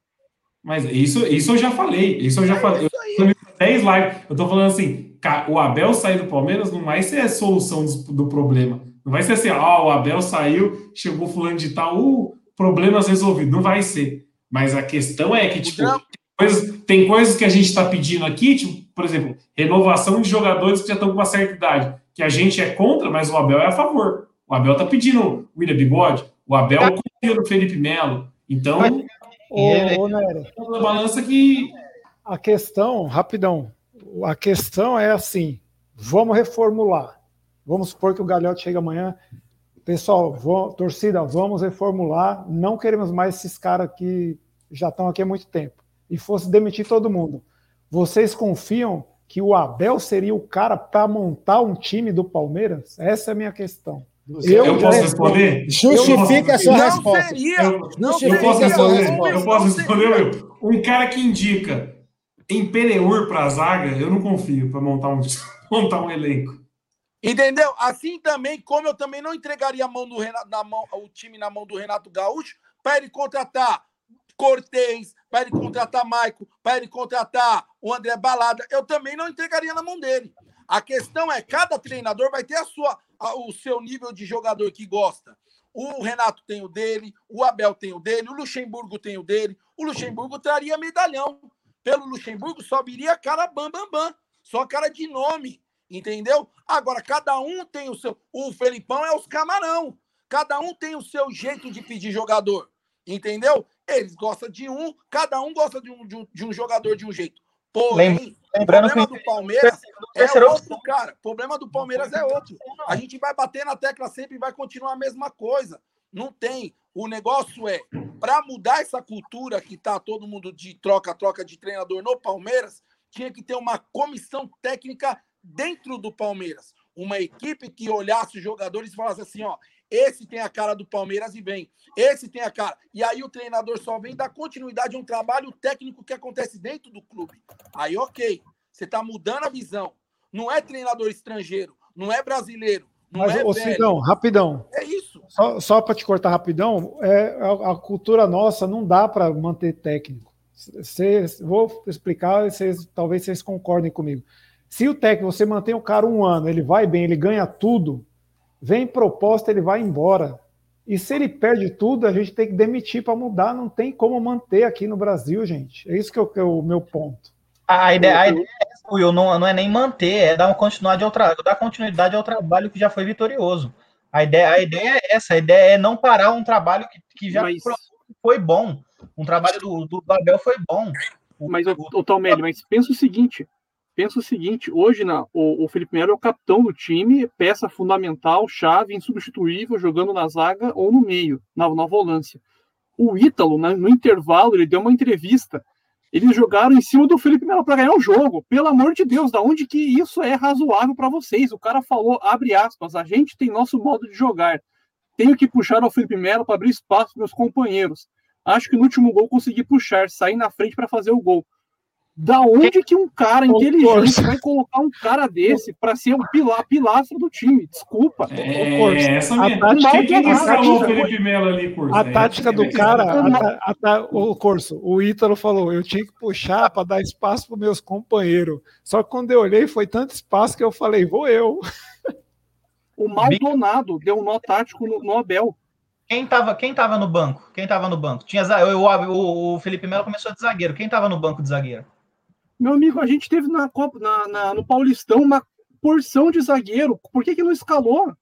Mas isso, isso eu já falei. Isso eu já é falei. Eu, 10 lives. Eu tô falando assim, o Abel sair do Palmeiras não vai ser a solução do, do problema. Não vai ser assim, ó, oh, o Abel saiu, chegou fulano de tal, uh, problemas resolvidos. Não vai ser. Mas a questão é que, tipo, tem coisas, tem coisas que a gente está pedindo aqui, tipo, por exemplo, renovação de jogadores que já estão com uma certa idade, que a gente é contra, mas o Abel é a favor. O Abel tá pedindo o William Bigode, o Abel confia no Felipe Melo, então, ô, ô, Nery, uma balança que. A questão, rapidão, a questão é assim: vamos reformular. Vamos supor que o Galhote chega amanhã. Pessoal, vou, torcida, vamos reformular. Não queremos mais esses caras que já estão aqui há muito tempo. E fosse demitir todo mundo. Vocês confiam que o Abel seria o cara para montar um time do Palmeiras? Essa é a minha questão. Eu, eu posso responder? Justifique a sua não resposta. Seria, eu, não eu posso responder. Eu posso responder, Um cara que indica Empereur para a zaga, eu não confio para montar um, *laughs* montar um elenco. Entendeu? Assim também, como eu também não entregaria a mão do Renato, na mão, o time na mão do Renato Gaúcho para ele contratar Cortez, para ele contratar Maico, para ele contratar o André Balada, eu também não entregaria na mão dele. A questão é, cada treinador vai ter a sua, o seu nível de jogador que gosta. O Renato tem o dele, o Abel tem o dele, o Luxemburgo tem o dele. O Luxemburgo traria medalhão. Pelo Luxemburgo só viria cara bam, bam, bam. Só cara de nome, entendeu? Agora, cada um tem o seu. O Felipão é os camarão. Cada um tem o seu jeito de pedir jogador, entendeu? Eles gostam de um, cada um gosta de um, de um, de um jogador de um jeito. Porém, Lembrando o problema que... do Palmeiras é outro, cara. O problema do Palmeiras é outro. A gente vai bater na tecla sempre e vai continuar a mesma coisa. Não tem. O negócio é, para mudar essa cultura que tá todo mundo de troca-troca de treinador no Palmeiras, tinha que ter uma comissão técnica dentro do Palmeiras. Uma equipe que olhasse os jogadores e falasse assim: ó, esse tem a cara do Palmeiras e vem. Esse tem a cara. E aí o treinador só vem dar continuidade a um trabalho técnico que acontece dentro do clube. Aí, ok. Você está mudando a visão. Não é treinador estrangeiro, não é brasileiro. Não Mas, é ô, Cidão, rapidão. É isso. Só, só para te cortar rapidão, é, a, a cultura nossa não dá para manter técnico. Cês, vou explicar, cês, talvez vocês concordem comigo. Se o técnico, você mantém o cara um ano, ele vai bem, ele ganha tudo, vem proposta, ele vai embora. E se ele perde tudo, a gente tem que demitir para mudar. Não tem como manter aqui no Brasil, gente. É isso que, eu, é o meu ponto. A ideia, a ideia é, Will, não, não é nem manter, é dar, uma continuidade ao tra dar continuidade ao trabalho que já foi vitorioso. A ideia, a ideia é essa, a ideia é não parar um trabalho que, que já mas... foi bom. Um trabalho do, do Abel foi bom. Mas, o, o, o mas pensa o seguinte: pensa o seguinte: hoje na, o, o Felipe Melo é o capitão do time, peça fundamental, chave, insubstituível, jogando na zaga ou no meio, na, na volância. O Ítalo, na, no intervalo, ele deu uma entrevista. Eles jogaram em cima do Felipe Melo para ganhar o jogo. Pelo amor de Deus, da onde que isso é razoável para vocês? O cara falou, abre aspas, a gente tem nosso modo de jogar. Tenho que puxar o Felipe Melo para abrir espaço para meus companheiros. Acho que no último gol consegui puxar, sair na frente para fazer o gol. Da onde que um cara inteligente vai colocar um cara desse para ser um pilar, pilastro do time? Desculpa. É, essa a tática, quem, quem falou o Felipe Melo ali, Corso? A tática do cara, a, a, o Corso, o Ítalo falou, eu tinha que puxar para dar espaço para meus companheiros. Só que quando eu olhei, foi tanto espaço que eu falei, vou eu. O Maldonado deu um nó tático no, no Abel. Quem tava, quem tava no banco? Quem tava no banco? Tinha o, o, o Felipe Melo começou de zagueiro. Quem tava no banco de zagueiro? Meu amigo, a gente teve na Copa, na, na, no Paulistão uma porção de zagueiro. Por que, que não escalou?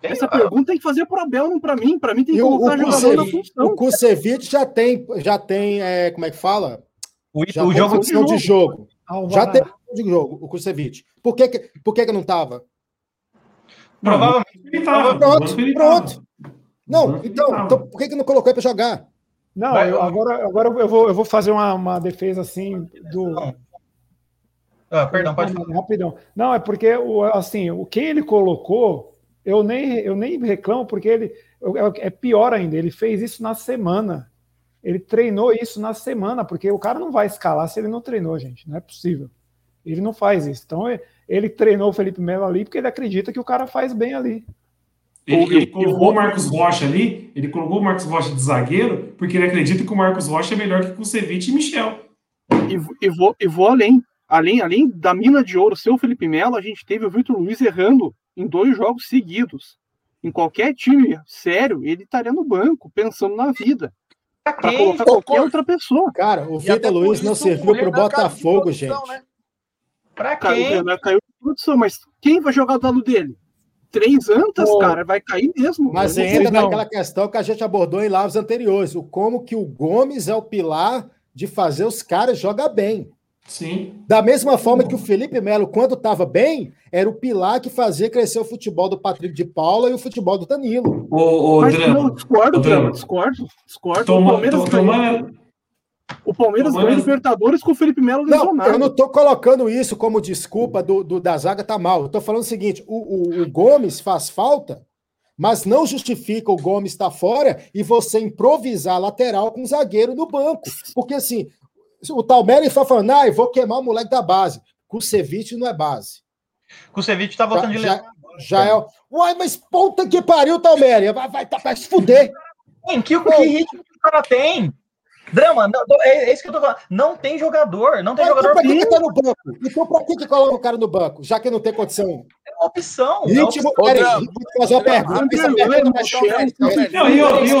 Tem, Essa pergunta tem que fazer para o Abel, não para mim. Para mim tem que colocar o, jogador na função. O Kusevich já tem, já tem é, como é que fala? O, já o jogo de jogo. De jogo. já tem de jogo, o Kusevich. Por que, que, por que, que não estava? Provavelmente ele estava. Pronto, pronto. Não, então, então, por que, que não colocou ele para jogar? Não, Vai, eu, agora, agora eu, vou, eu vou fazer uma, uma defesa assim do. Ah, perdão, pode falar. Rapidão. Não, é porque assim, o quem ele colocou, eu nem, eu nem reclamo, porque ele é, é pior ainda, ele fez isso na semana. Ele treinou isso na semana, porque o cara não vai escalar se ele não treinou, gente. Não é possível. Ele não faz isso. Então, ele treinou o Felipe Melo ali porque ele acredita que o cara faz bem ali. Ele, ele colocou o Marcos Rocha ali, ele colocou o Marcos Rocha de zagueiro, porque ele acredita que o Marcos Rocha é melhor que o Ceviche e Michel. E, e, vou, e vou além. além. Além da mina de ouro ser o Felipe Melo, a gente teve o Vitor Luiz errando em dois jogos seguidos. Em qualquer time sério, ele estaria no banco, pensando na vida. Para colocar qualquer outra pessoa. Cara, o Vitor Luiz não serviu para o Botafogo, gente. Né? Para quem? Caiu, caiu de produção, mas quem vai jogar do lado dele? Três antas, Pô, cara, vai cair mesmo. Mas entra naquela questão que a gente abordou em lives anteriores, o como que o Gomes é o pilar de fazer os caras jogar bem. Sim. Da mesma forma que o Felipe Melo, quando estava bem, era o pilar que fazia crescer o futebol do Patrick de Paula e o futebol do Danilo. O, o Mas, Drama. Não, discordo, o Drama. discordo, discordo. Toma, o Palmeiras, toma, o Palmeiras ganhou Libertadores com o Felipe Melo lesionado. Não, eu não estou colocando isso como desculpa do, do, da zaga tá mal. Eu tô falando o seguinte: o, o, o Gomes faz falta, mas não justifica o Gomes estar tá fora e você improvisar lateral com zagueiro no banco. Porque assim, o Talmere está falando, ah, eu vou queimar o moleque da base. Kusevich não é base. Kusevich está voltando já, de já, já é. Uai, mas puta que pariu, Talmere. Vai, vai, tá, vai se fuder. Em que, que ritmo que o cara tem? Drama, não, é, é, isso que eu tô falando. Não tem jogador, não tem jogador. Então, pra que, que tá no banco? Então, pra que, que coloca o cara no banco? Já que não tem condição. Opção. Ritmo, é peraí, vou fazer uma pergunta. Essa pergunta é chefe. Não, e outra, e.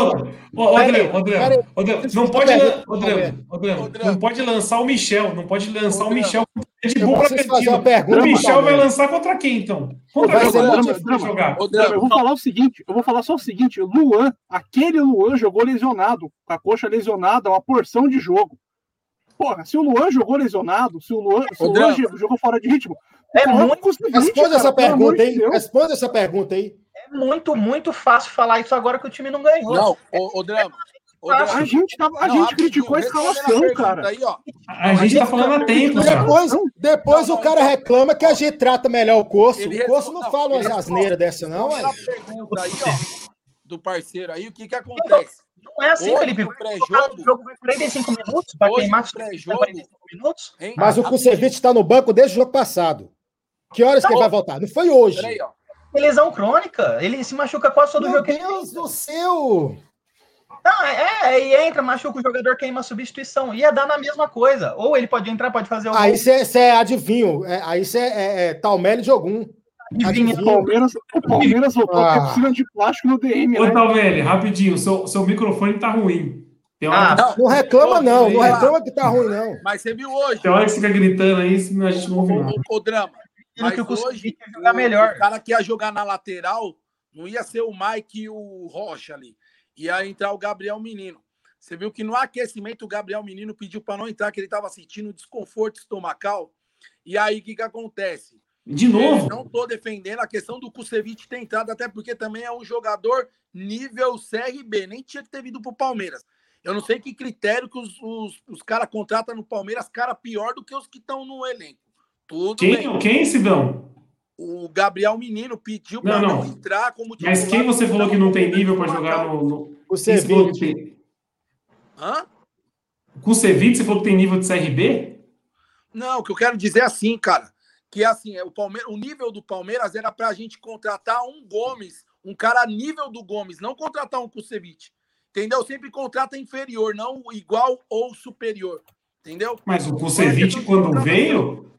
André, André, não pode, André, não pode lançar o Michel, não pode lançar o Michel de boa O Michel vai lançar contra quem, então? Contra quem vai jogar? Eu vou falar o seguinte, eu vou falar só o seguinte, Luan, aquele Luan jogou lesionado, com a coxa lesionada, uma porção de jogo. Porra, se o Luan jogou lesionado, se o Luan, se o Luan jogou fora de ritmo, é muito. Responde essa pergunta aí. Responde essa pergunta aí. É muito, muito fácil falar isso agora que o time não ganhou. Não, o, o Drama. A gente, tá, a não, gente criticou a escalação, cara. Aí, ó. A gente tá falando a tempo, Depois, depois o cara reclama que a gente trata melhor o curso. O curso não fala umas asneiras dessa, não. pergunta aí, ó, do parceiro aí, o que que acontece? Não é assim, Hoje, Felipe. Pré-jogo. O jogo foi 45 minutos para queimar pré-jogo. 45 minutos. Mas o Kusevich está no banco desde o jogo passado. Que horas tá que ele vai voltar? Não foi hoje. Peraí, ó. Lesão crônica. Ele se machuca quase todo Meu jogo. Meu Deus do céu! Não, é, é, e entra, machuca o jogador, queima a substituição. Ia dar na mesma coisa. Ou ele pode entrar, pode fazer o. Aí você é adivinho. É, aí você é, é, é Talmelli de algum. Adivinha. O Palmeiras, o Palmeiras voltou ah. com piscina de plástico no DM. Ô, né? Talmelli, rapidinho, seu, seu microfone tá ruim. Ah, não, não, reclama, não. Não reclama que tá ruim, não. Mas você viu hoje. Tem hora que você fica gritando aí, senão a gente não ouve o, drama. Mas que eu hoje, jogar melhor. O cara que ia jogar na lateral não ia ser o Mike e o Rocha ali. Ia entrar o Gabriel Menino. Você viu que no aquecimento o Gabriel Menino pediu para não entrar, que ele estava sentindo desconforto estomacal. E aí o que, que acontece? De novo? Eu não estou defendendo a questão do Kusevich ter entrado, até porque também é um jogador nível CRB, nem tinha que ter vindo para o Palmeiras. Eu não sei que critério que os, os, os caras contratam no Palmeiras, cara pior do que os que estão no elenco. Tudo quem, bem. Quem, Sidão? O Gabriel Menino pediu para não, não. entrar como Mas quem você falou que não tem nível para jogar no. no... O Ceviche. Hã? Com o Ceviche, você falou que tem nível de CRB? Não, o que eu quero dizer é assim, cara. Que é assim, é o, Palmeiras, o nível do Palmeiras era para a gente contratar um Gomes, um cara nível do Gomes, não contratar um Kusevich. Entendeu? Sempre contrata inferior, não igual ou superior. Entendeu? Mas o Kusevich, quando veio,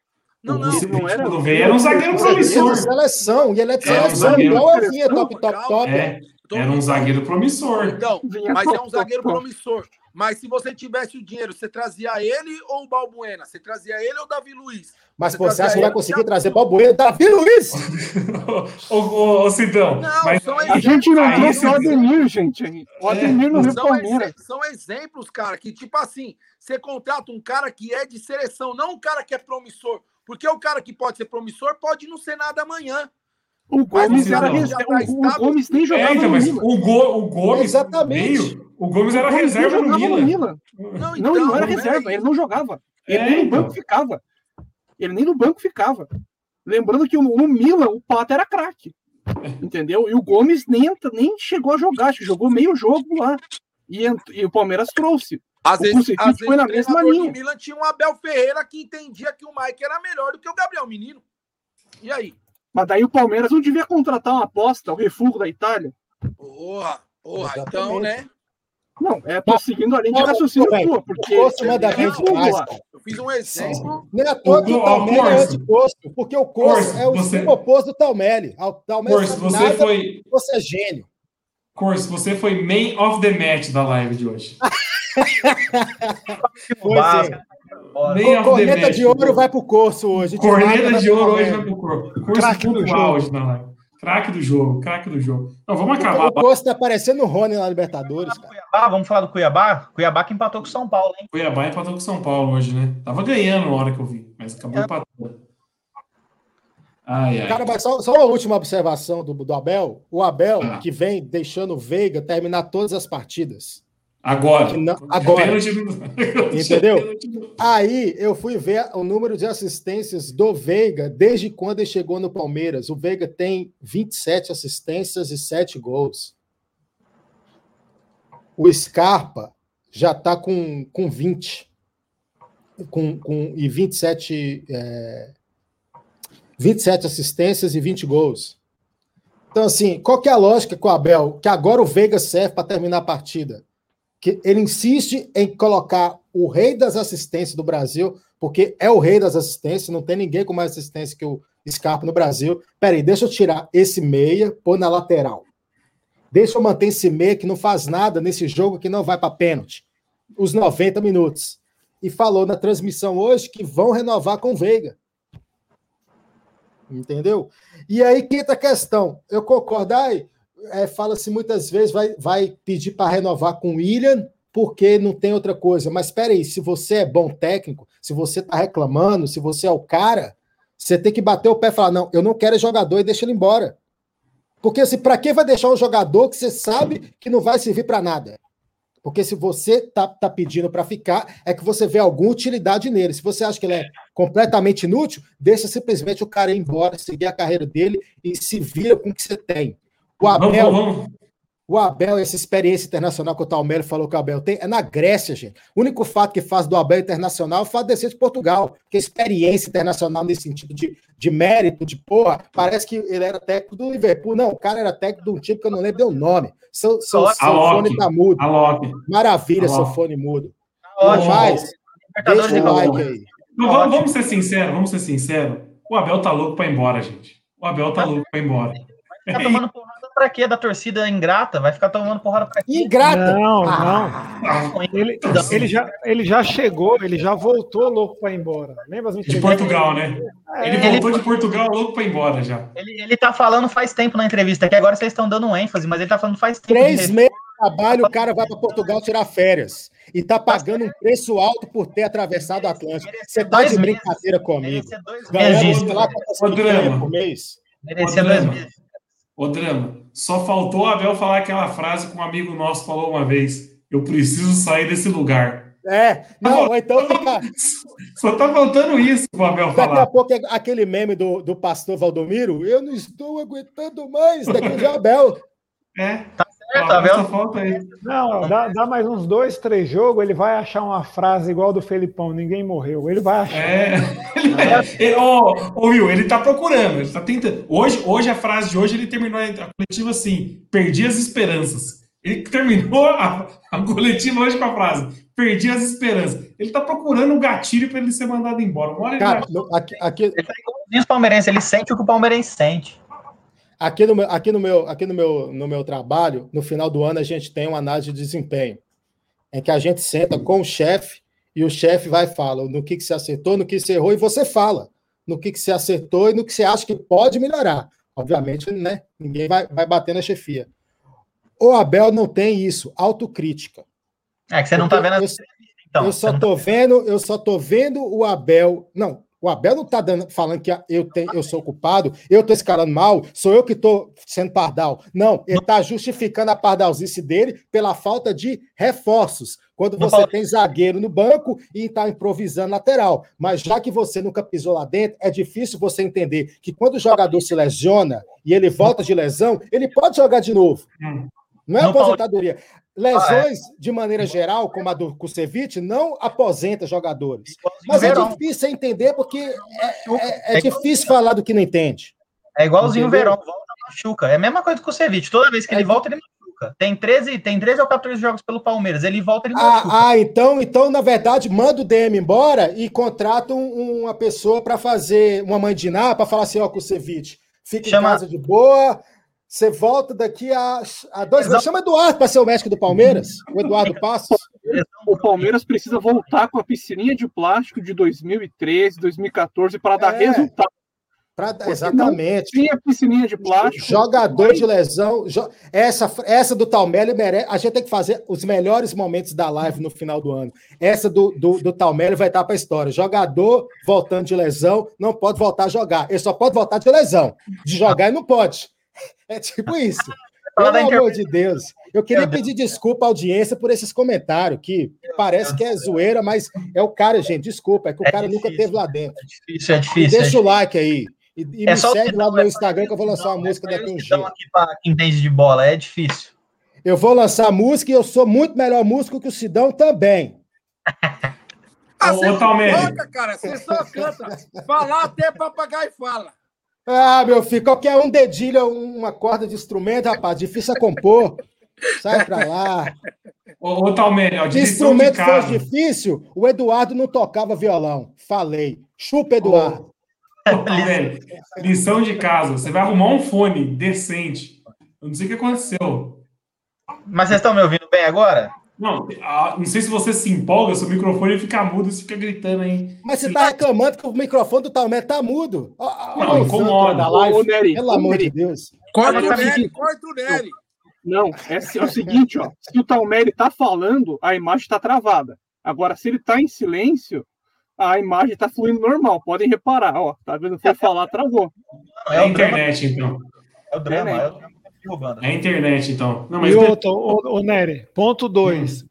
não, não, não era. Quando veio, era um zagueiro promissor. É seleção, e ele é de seleção, igual eu vinha, top, top, top. É, era um zagueiro promissor. Então, mas é um zagueiro promissor. Mas se você tivesse o dinheiro, você trazia ele ou o Balbuena? Você trazia ele ou o Davi Luiz? Mas você, você acha que vai conseguir trazer Balbuena Davi Luiz? *laughs* ô, ô, ô, Sidão. Não, mas... a gente não trouxe o Ademir, gente. O Ademir não é, são, Palmeiras. São exemplos, cara, que tipo assim, você contrata um cara que é de seleção, não um cara que é promissor. Porque o cara que pode ser promissor pode não ser nada amanhã. O Gomes, era, o, o Gomes nem jogava é, então, mas o, Go, o Gomes Exatamente. O Gomes era o Gomes reserva no Milan. no Milan. Não, então, não, ele não era reserva, ele não jogava. Ele é, nem no banco então. ficava. Ele nem no banco ficava. Lembrando que no Milan o Pato era craque. Entendeu? E o Gomes nem, nem chegou a jogar, jogou meio jogo lá. E, e o Palmeiras trouxe. Às vezes, às foi na mesma linha. O Milan tinha um Abel Ferreira que entendia que o Mike era melhor do que o Gabriel Menino. E aí? Mas daí o Palmeiras não devia contratar uma aposta, o refúgio da Itália. Porra, porra, então, né? Não, é, tô seguindo a linha de raciocínio tua, porque. Posto é da vez Eu fiz um exemplo. Não é à toa que o Talmelli é antiposto, porque o Corso é o você... oposto do Talmelli. O Talmelli Corso, você nada, foi. Você é gênio. Corso, você foi main of the match da live de hoje. *laughs* *laughs* o corneta de ouro vai pro curso hoje. Corneta de ouro hoje vai pro curso. Curso pontual hoje na live. Craque do jogo, craque do jogo. Não, vamos acabar. O curso tá parecendo o Rony na Libertadores. Cuiabá, vamos falar do Cuiabá? Cuiabá que empatou com São Paulo, hein? Cuiabá empatou com São Paulo hoje, né? Tava ganhando na hora que eu vi, mas acabou é. empatando. Ai, ai. Cara, mas só, só, uma última observação do, do Abel. O Abel, ah. que vem deixando o Veiga terminar todas as partidas. Agora. Não, agora. *laughs* Entendeu? Aí eu fui ver o número de assistências do Veiga desde quando ele chegou no Palmeiras. O Veiga tem 27 assistências e 7 gols. O Scarpa já está com, com 20. Com, com, e 27, é, 27 assistências e 20 gols. Então, assim, qual que é a lógica com o Abel? Que agora o Veiga serve para terminar a partida que ele insiste em colocar o rei das assistências do Brasil, porque é o rei das assistências, não tem ninguém com mais assistência que o Scarpa no Brasil. Peraí, deixa eu tirar esse meia, pôr na lateral. Deixa eu manter esse meia que não faz nada nesse jogo que não vai para pênalti. Os 90 minutos. E falou na transmissão hoje que vão renovar com o Veiga. Entendeu? E aí, quinta questão. Eu concordo, aí, é, fala-se muitas vezes, vai, vai pedir para renovar com o William, porque não tem outra coisa. Mas espera aí, se você é bom técnico, se você está reclamando, se você é o cara, você tem que bater o pé e falar: não, eu não quero jogador e deixa ele embora. Porque assim, para que vai deixar um jogador que você sabe que não vai servir para nada? Porque se você tá, tá pedindo para ficar, é que você vê alguma utilidade nele. Se você acha que ele é completamente inútil, deixa simplesmente o cara ir embora, seguir a carreira dele e se vira com o que você tem. O Abel, vamos, vamos. o Abel, essa experiência internacional que o Talmero falou que o Abel tem, é na Grécia, gente. O único fato que faz do Abel internacional é o fato de ser de Portugal. Porque experiência internacional nesse sentido de, de mérito, de porra, parece que ele era técnico do Liverpool. Não, o cara era técnico de um time que eu não lembro o nome. Seu, seu, seu fone tá mudo. Maravilha, seu fone mudo. Ótimo. Mas, deixa o like aí. vamos, vamos ser sinceros, vamos ser sinceros. O Abel tá louco para ir embora, gente. O Abel tá louco para ir embora. Ficar tomando *laughs* pra quê? Da torcida ingrata? Vai ficar tomando porrada pra quê? Ingrata? Não, ah, não. Ele, ele, já, ele já chegou, ele já voltou louco pra ir embora. Lembra as De Portugal, né? É, ele voltou ele, de Portugal louco pra ir embora já. Ele, ele tá falando faz tempo na entrevista, que agora vocês estão dando um ênfase, mas ele tá falando faz tempo. Três meses de trabalho, o cara vai para Portugal tirar férias. E tá pagando um preço alto por ter atravessado o Atlântico. Você tá de brincadeira comigo. Ganhando lá por mês. Merecia dois meses. Ô, Drama, só faltou o Abel falar aquela frase que um amigo nosso falou uma vez: Eu preciso sair desse lugar. É, não, tá então fica... *laughs* Só tá faltando isso o Abel falar. Daqui a pouco é aquele meme do, do pastor Valdomiro, eu não estou aguentando mais daqui de Abel. É. Tá certo, Abel. Falta aí. Não, dá, dá, mais uns dois, três jogos, ele vai achar uma frase igual do Felipão, ninguém morreu. Ele vai achar. É. *laughs* é. Ô, oh, Will, ele tá procurando, ele tá tentando. Hoje, hoje, a frase de hoje, ele terminou a coletiva assim: perdi as esperanças. Ele terminou a, a coletiva hoje com a frase: perdi as esperanças. Ele tá procurando um gatilho para ele ser mandado embora. Cara, aqui, aqui... Ele tá igualzinho os palmeirenses, ele sente o que o palmeirense sente. Aqui no, aqui, no meu, aqui no, meu, no meu trabalho, no final do ano, a gente tem uma análise de desempenho, em que a gente senta com o chefe e o chefe vai e fala no que, que você acertou, no que você errou, e você fala no que, que você acertou e no que você acha que pode melhorar. Obviamente, né? Ninguém vai, vai bater na chefia. O Abel não tem isso, autocrítica. É que você não está vendo. Eu, então, eu só tô tá... vendo, eu só tô vendo o Abel. Não, o Abel não está falando que eu, tenho, eu sou culpado, eu estou escalando mal, sou eu que estou sendo pardal. Não, ele está justificando a pardalzice dele pela falta de reforços. Quando você tem zagueiro no banco e está improvisando lateral. Mas já que você nunca pisou lá dentro, é difícil você entender que quando o jogador se lesiona e ele volta de lesão, ele pode jogar de novo. Não é aposentadoria. Lesões, de maneira geral, como a do Kusevich, não aposenta jogadores. Mas é difícil entender porque é, é, é difícil falar do que não entende. É igualzinho o Verão, volta machuca. É a mesma coisa do Kusevich. Toda vez que ele é volta, ele machuca. Tem 13, tem 13 ou 14 jogos pelo Palmeiras. Ele volta, ele machuca. Ah, ah então, então, na verdade, manda o DM embora e contrata um, uma pessoa para fazer uma mandiná, para falar assim, ó, Kusevich, fica Chama... em casa de boa, você volta daqui a, a dois meses. Chama Eduardo para ser o médico do Palmeiras, o Eduardo *laughs* Passos. O Palmeiras precisa voltar com a piscininha de plástico de 2013, 2014 para dar é, resultado. Pra, exatamente. Tinha piscininha de plástico. Jogador de lesão. Essa, essa do Talmelli merece. A gente tem que fazer os melhores momentos da live no final do ano. Essa do, do, do Talmelli vai estar para a história. Jogador voltando de lesão não pode voltar a jogar. Ele só pode voltar de lesão. De jogar ele não pode. *laughs* É tipo isso. *laughs* Pelo amor de Deus. Eu queria pedir desculpa à audiência por esses comentários, que parece que é zoeira, mas é o cara, gente. Desculpa, é que o é cara difícil, nunca teve lá dentro. É difícil, é difícil. E deixa é o like aí. E, e é me segue lá no meu Instagram que eu vou lançar uma música daqui um dia. aqui para quem entende de bola, é difícil. Eu vou lançar música e eu sou muito melhor músico que o Sidão também. ah, você não toca, cara. Você só canta. Falar até papagaio fala. Ah, meu filho, qualquer um dedilha uma corda de instrumento, rapaz, difícil a compor. Sai pra lá. Ô, ô Talmene, ó, Se instrumento fosse difícil, o Eduardo não tocava violão. Falei. Chupa, Eduardo. Ô, Talmene, lição de casa. Você vai arrumar um fone decente. Eu não sei o que aconteceu. Mas vocês estão me ouvindo bem agora? Não, ah, não sei se você se empolga, seu microfone fica mudo você fica gritando aí. Mas você tá reclamando que o microfone do Talmé tá mudo. Não, incomoda. Ô, Nery, Pelo amor de Deus. Corta o é Nery, corta o Nery. Não, é, é o seguinte, ó. Se o Talmere tá falando, a imagem tá travada. Agora, se ele tá em silêncio, a imagem tá fluindo normal. Podem reparar, ó. Tá vendo? Foi falar, travou. É a internet, então. É o drama, é o drama derrubando. É a internet, então. Não, mas E outro, ô, ô, Nery, ponto 2.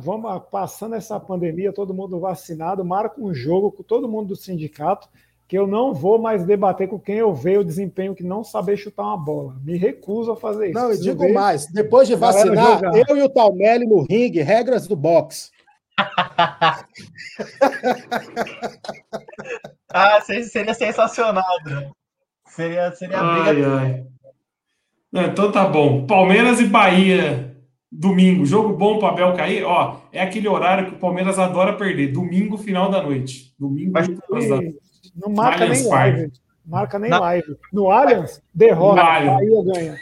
Vamos passando essa pandemia, todo mundo vacinado, marca um jogo com todo mundo do sindicato, que eu não vou mais debater com quem eu vejo o desempenho que não saber chutar uma bola. Me recuso a fazer isso. Não, e digo ver mais. Depois de vacinar, eu e o Talmelli no ringue, regras do boxe. *laughs* Ah, se- seria sensacional, Bruno. Seria, seria a Ai, briga. ai. Não, então tá bom. Palmeiras e Bahia, domingo. Jogo bom para Abel cair. Ó, é aquele horário que o Palmeiras adora perder. Domingo, final da noite. Domingo, Mas- da E Não marca Allianz nem Parque. live. Marca nem Não. live. No Allianz, derrota. No Allianz. Bahia ganha.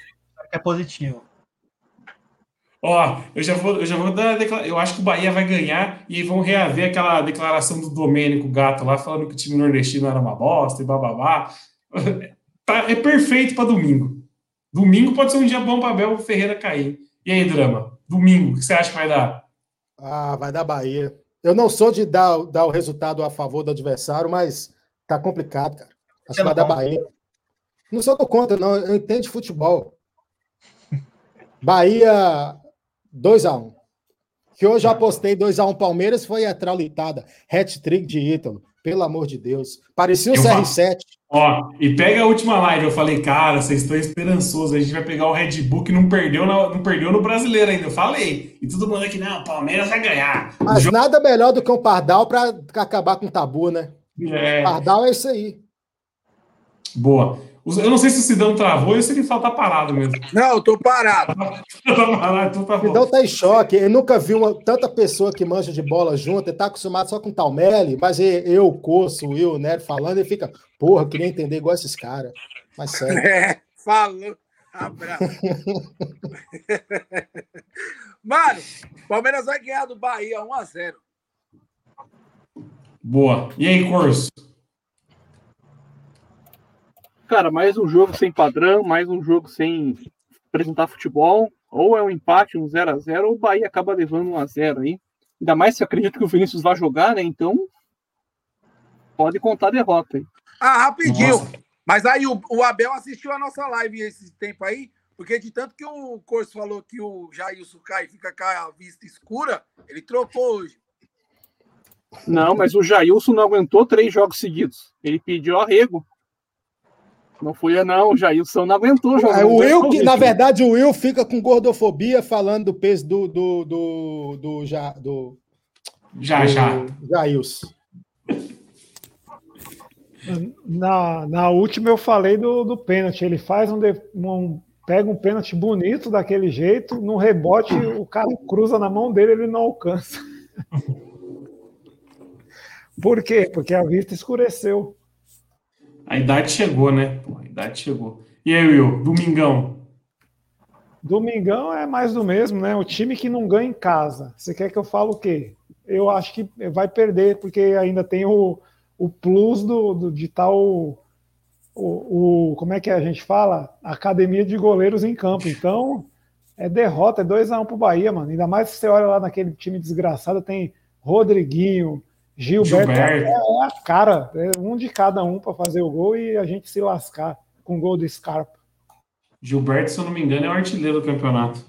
É positivo. Ó, eu já vou, eu já vou dar. a decla- Eu acho que o Bahia vai ganhar e vão reaver aquela declaração do Domênico Gato lá, falando que o time nordestino era uma bosta e bababá. *laughs* Tá, é perfeito para domingo. Domingo pode ser um dia bom para Abel Ferreira cair. E aí, drama? Domingo, o que você acha que vai dar? Ah, vai dar Bahia. Eu não sou de dar, dar o resultado a favor do adversário, mas tá complicado, cara. Acho que vai dar? Bahia. Não sou do contra, não. Eu entendo de futebol. *laughs* Bahia 2x1. Que hoje eu apostei 2x1 Palmeiras, foi a traulitada. Hat-trick de Ítalo. Pelo amor de Deus. Parecia o Eu CR7. Ó, e pega a última live. Eu falei, cara, vocês estão esperançosos. A gente vai pegar o Red Bull que não perdeu, na- não perdeu no brasileiro ainda. Eu falei. E todo mundo aqui, não, o Palmeiras vai ganhar. Mas jogo nada melhor do que um Pardal para acabar com o tabu, né? é Pardal é isso aí. boa. Eu não sei se o Sidão travou ou se ele só tá parado mesmo. Não, eu tô parado. *laughs* tá parado, então tá bom. Então tá em choque. Ele nunca viu uma- tanta pessoa que manja de bola junto. Ele tá acostumado só com Talmelli, mas eu, o Coço, o Will, o Nery falando, ele fica, porra, eu queria entender igual esses caras. Mas sério. *laughs* É, falou. Abraço. *laughs* Mano, Palmeiras vai ganhar do Bahia 1x0. Boa. E aí, Corso? Cara, mais um jogo sem padrão, mais um jogo sem apresentar futebol. Ou é um empate, um 0x0, ou o Bahia acaba levando 1x0 aí. Ainda mais se acredita que o Vinícius vai jogar, né? Então, pode contar a derrota aí. Ah, rapidinho. Nossa. Mas aí o, o Abel assistiu a nossa live esse tempo aí, porque de tanto que o Corso falou que o Jailson cai e fica com a vista escura, ele trocou hoje. Não, mas o Jailson não aguentou três jogos seguidos. Ele pediu arrego. Não foi, não. O Jailson não aguentou jogar. É, o Will, que, na verdade, o Will fica com gordofobia falando do peso do, do, do, do, ja, do, Já, do já. Jailson. Na, na última eu falei do, do pênalti. Ele faz um, de- um- pega um pênalti bonito daquele jeito, no rebote o cara cruza na mão dele, ele não alcança. *laughs* Por quê? Porque a vista escureceu. A idade chegou, né? A idade chegou. E aí, Will? Domingão. Domingão é mais do mesmo, né? O time que não ganha em casa. Você quer que eu fale o quê? Eu acho que vai perder, porque ainda tem o, o plus do, do- de tal. O, o- como é que a gente fala? Academia de goleiros em campo. Então, é derrota, é 2x1 pro Bahia, mano. Ainda mais se você olha lá naquele time desgraçado, tem Rodriguinho, Gilberto. Gilberto. É, é a cara, é um de cada um para fazer o gol e a gente se lascar com o gol do Scarpa. Gilberto, se eu não me engano, é o artilheiro do campeonato.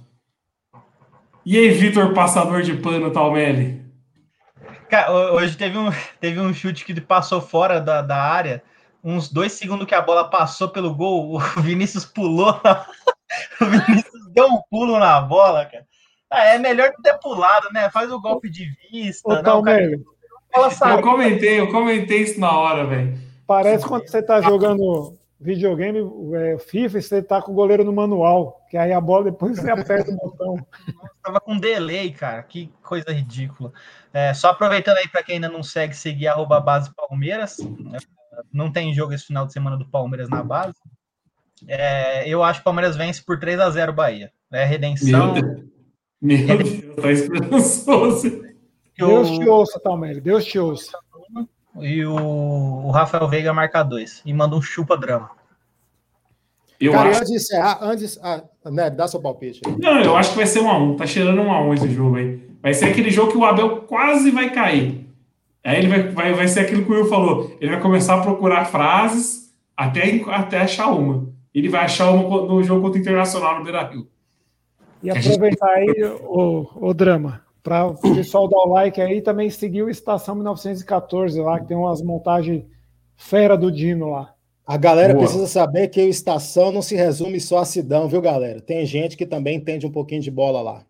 E aí, Vitor, passador de pano, Talmelli? Cara, ho- hoje teve um, teve um chute que passou fora da, da área. Uns dois segundos que a bola passou pelo gol, o *laughs* Vinícius pulou. na- *laughs* O Vinícius deu um pulo na bola, cara. Ah, é melhor não ter pulado, né? Faz o golpe de vista. Ô, não, cara, Talmelli, a bola Eu comentei, eu comentei isso na hora, velho. Parece quando você tá jogando videogame, é, FIFA, você tá com o goleiro no manual, que aí a bola depois você aperta o botão. Tava com delay, cara, que coisa ridícula. É, só aproveitando aí para quem ainda não segue, seguir arroba base Palmeiras. Não tem jogo esse final de semana do Palmeiras na base. É, eu acho que o Palmeiras vence por 3 a 0 Bahia. É redenção. Meu Deus, Meu Deus tá esperançoso. Deus te ouça, Talmere. Deus te ouça. E o, o Rafael Veiga marca dois. E manda um chupa drama. Eu Cara, acho... antes de encerrar, antes. Ah, né, dá seu palpite. Aí. Não, eu acho que vai ser um a um. Tá cheirando um a um esse jogo aí. Vai ser aquele jogo que o Abel quase vai cair. Aí ele vai, vai, vai ser aquilo que o Will falou. Ele vai começar a procurar frases até, até achar uma. Ele vai achar uma no jogo contra o Internacional no Beira Rio. E aproveitar aí o, o drama. Para o pessoal dar o like aí, também seguir o Estação 1914 lá, que tem umas montagens fera do Dino lá. A galera Boa. precisa saber que o Estação não se resume só a Sidão, viu, galera? Tem gente que também entende um pouquinho de bola lá.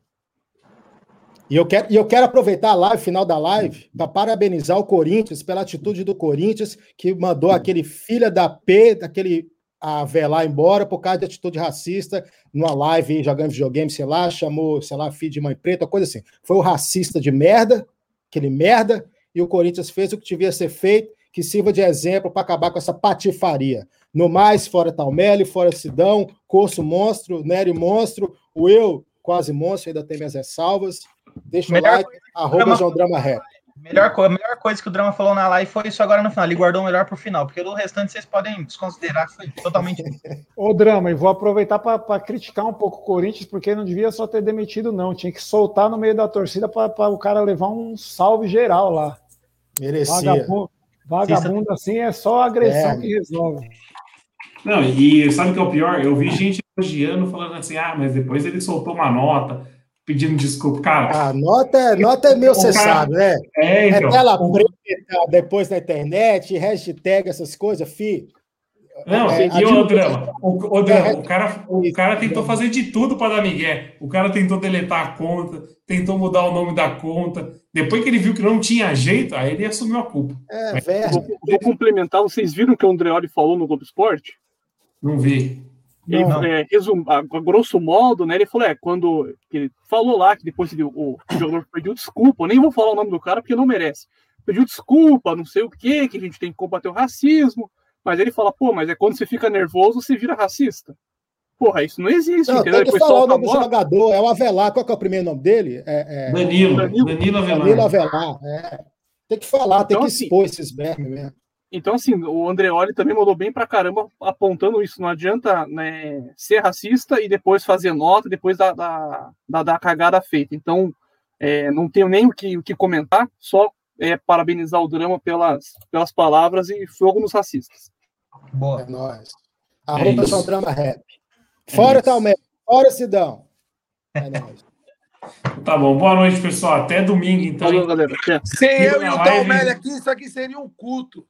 E eu quero, e eu quero aproveitar a live, final da live, para parabenizar o Corinthians pela atitude do Corinthians, que mandou aquele filha da P, daquele a velar embora por causa de atitude racista numa live jogando videogame, sei lá, chamou, sei lá, filho de mãe preta, coisa assim. Foi o racista de merda, aquele merda, e o Corinthians fez o que devia ser feito, que sirva de exemplo para acabar com essa patifaria. No mais, fora Talmelli, fora Sidão, Corso Monstro, Nery Monstro, o eu, quase monstro, ainda tem minhas ressalvas. Deixa o like, arroba João Drama Rap. Melhor, a melhor coisa que o Drama falou na live foi isso agora no final. Ele guardou o melhor pro final, porque o restante vocês podem desconsiderar que foi totalmente. *laughs* Ô, Drama, e vou aproveitar para criticar um pouco o Corinthians, porque não devia só ter demitido, não. Tinha que soltar no meio da torcida para o cara levar um salve geral lá. Merecia. Vagabundo, vagabundo assim é só agressão é. que resolve. Não, e sabe o que é o pior? Eu vi gente elogiando, falando assim, ah, mas depois ele soltou uma nota pedindo desculpa, cara. A nota, é, nota é meu, você cara... sabe, né? É, então. É tela preta depois na internet, hashtag, essas coisas, fi. Não, é, e o drama, o, o, drama, o, cara, o cara tentou fazer de tudo para dar migué. O cara tentou deletar a conta, tentou mudar o nome da conta. Depois que ele viu que não tinha jeito, aí ele assumiu a culpa. É, Mas, vou, vou, complementar. Vocês viram o que o Andreoli falou no Globo Esporte? Não vi. Ele, é, resum, a, a, grosso modo, né? Ele falou, é, quando ele falou lá que depois ele, o, o jogador pediu desculpa, nem vou falar o nome do cara porque não merece. Pediu desculpa, não sei o que, que a gente tem que combater o racismo. Mas ele fala, pô, mas é quando você fica nervoso, você vira racista. Porra, isso não existe, não, entendeu? Tem que falar o nome do jogador, é o Avelar. Qual que é o primeiro nome dele? É, é... Danilo, Danilo, Danilo Avelar. Danilo Avelar, é. Tem que falar, tem então, que assim, expor assim, esses bermes mesmo. Então, assim, o Andreoli também mandou bem pra caramba apontando isso. Não adianta né, ser racista e depois fazer nota, depois da, da, da, da cagada feita. Então, é, não tenho nem o que, o que comentar, só é, parabenizar o drama pelas, pelas palavras e fogo nos racistas. Boa. É nóis. Arroba é drama rap. Fora é Talmé, fora Sidão. É *laughs* nóis. Tá bom, boa noite, pessoal. Até domingo, então. Falou, galera. Sem eu e o Talmelli aqui, isso aqui seria um culto.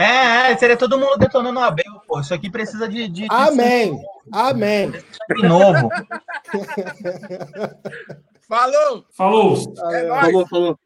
É, é, seria todo mundo detonando o Abel, pô. Isso aqui precisa de. de Amém. De... Amém. De novo. falou! Falou! É falou, falou.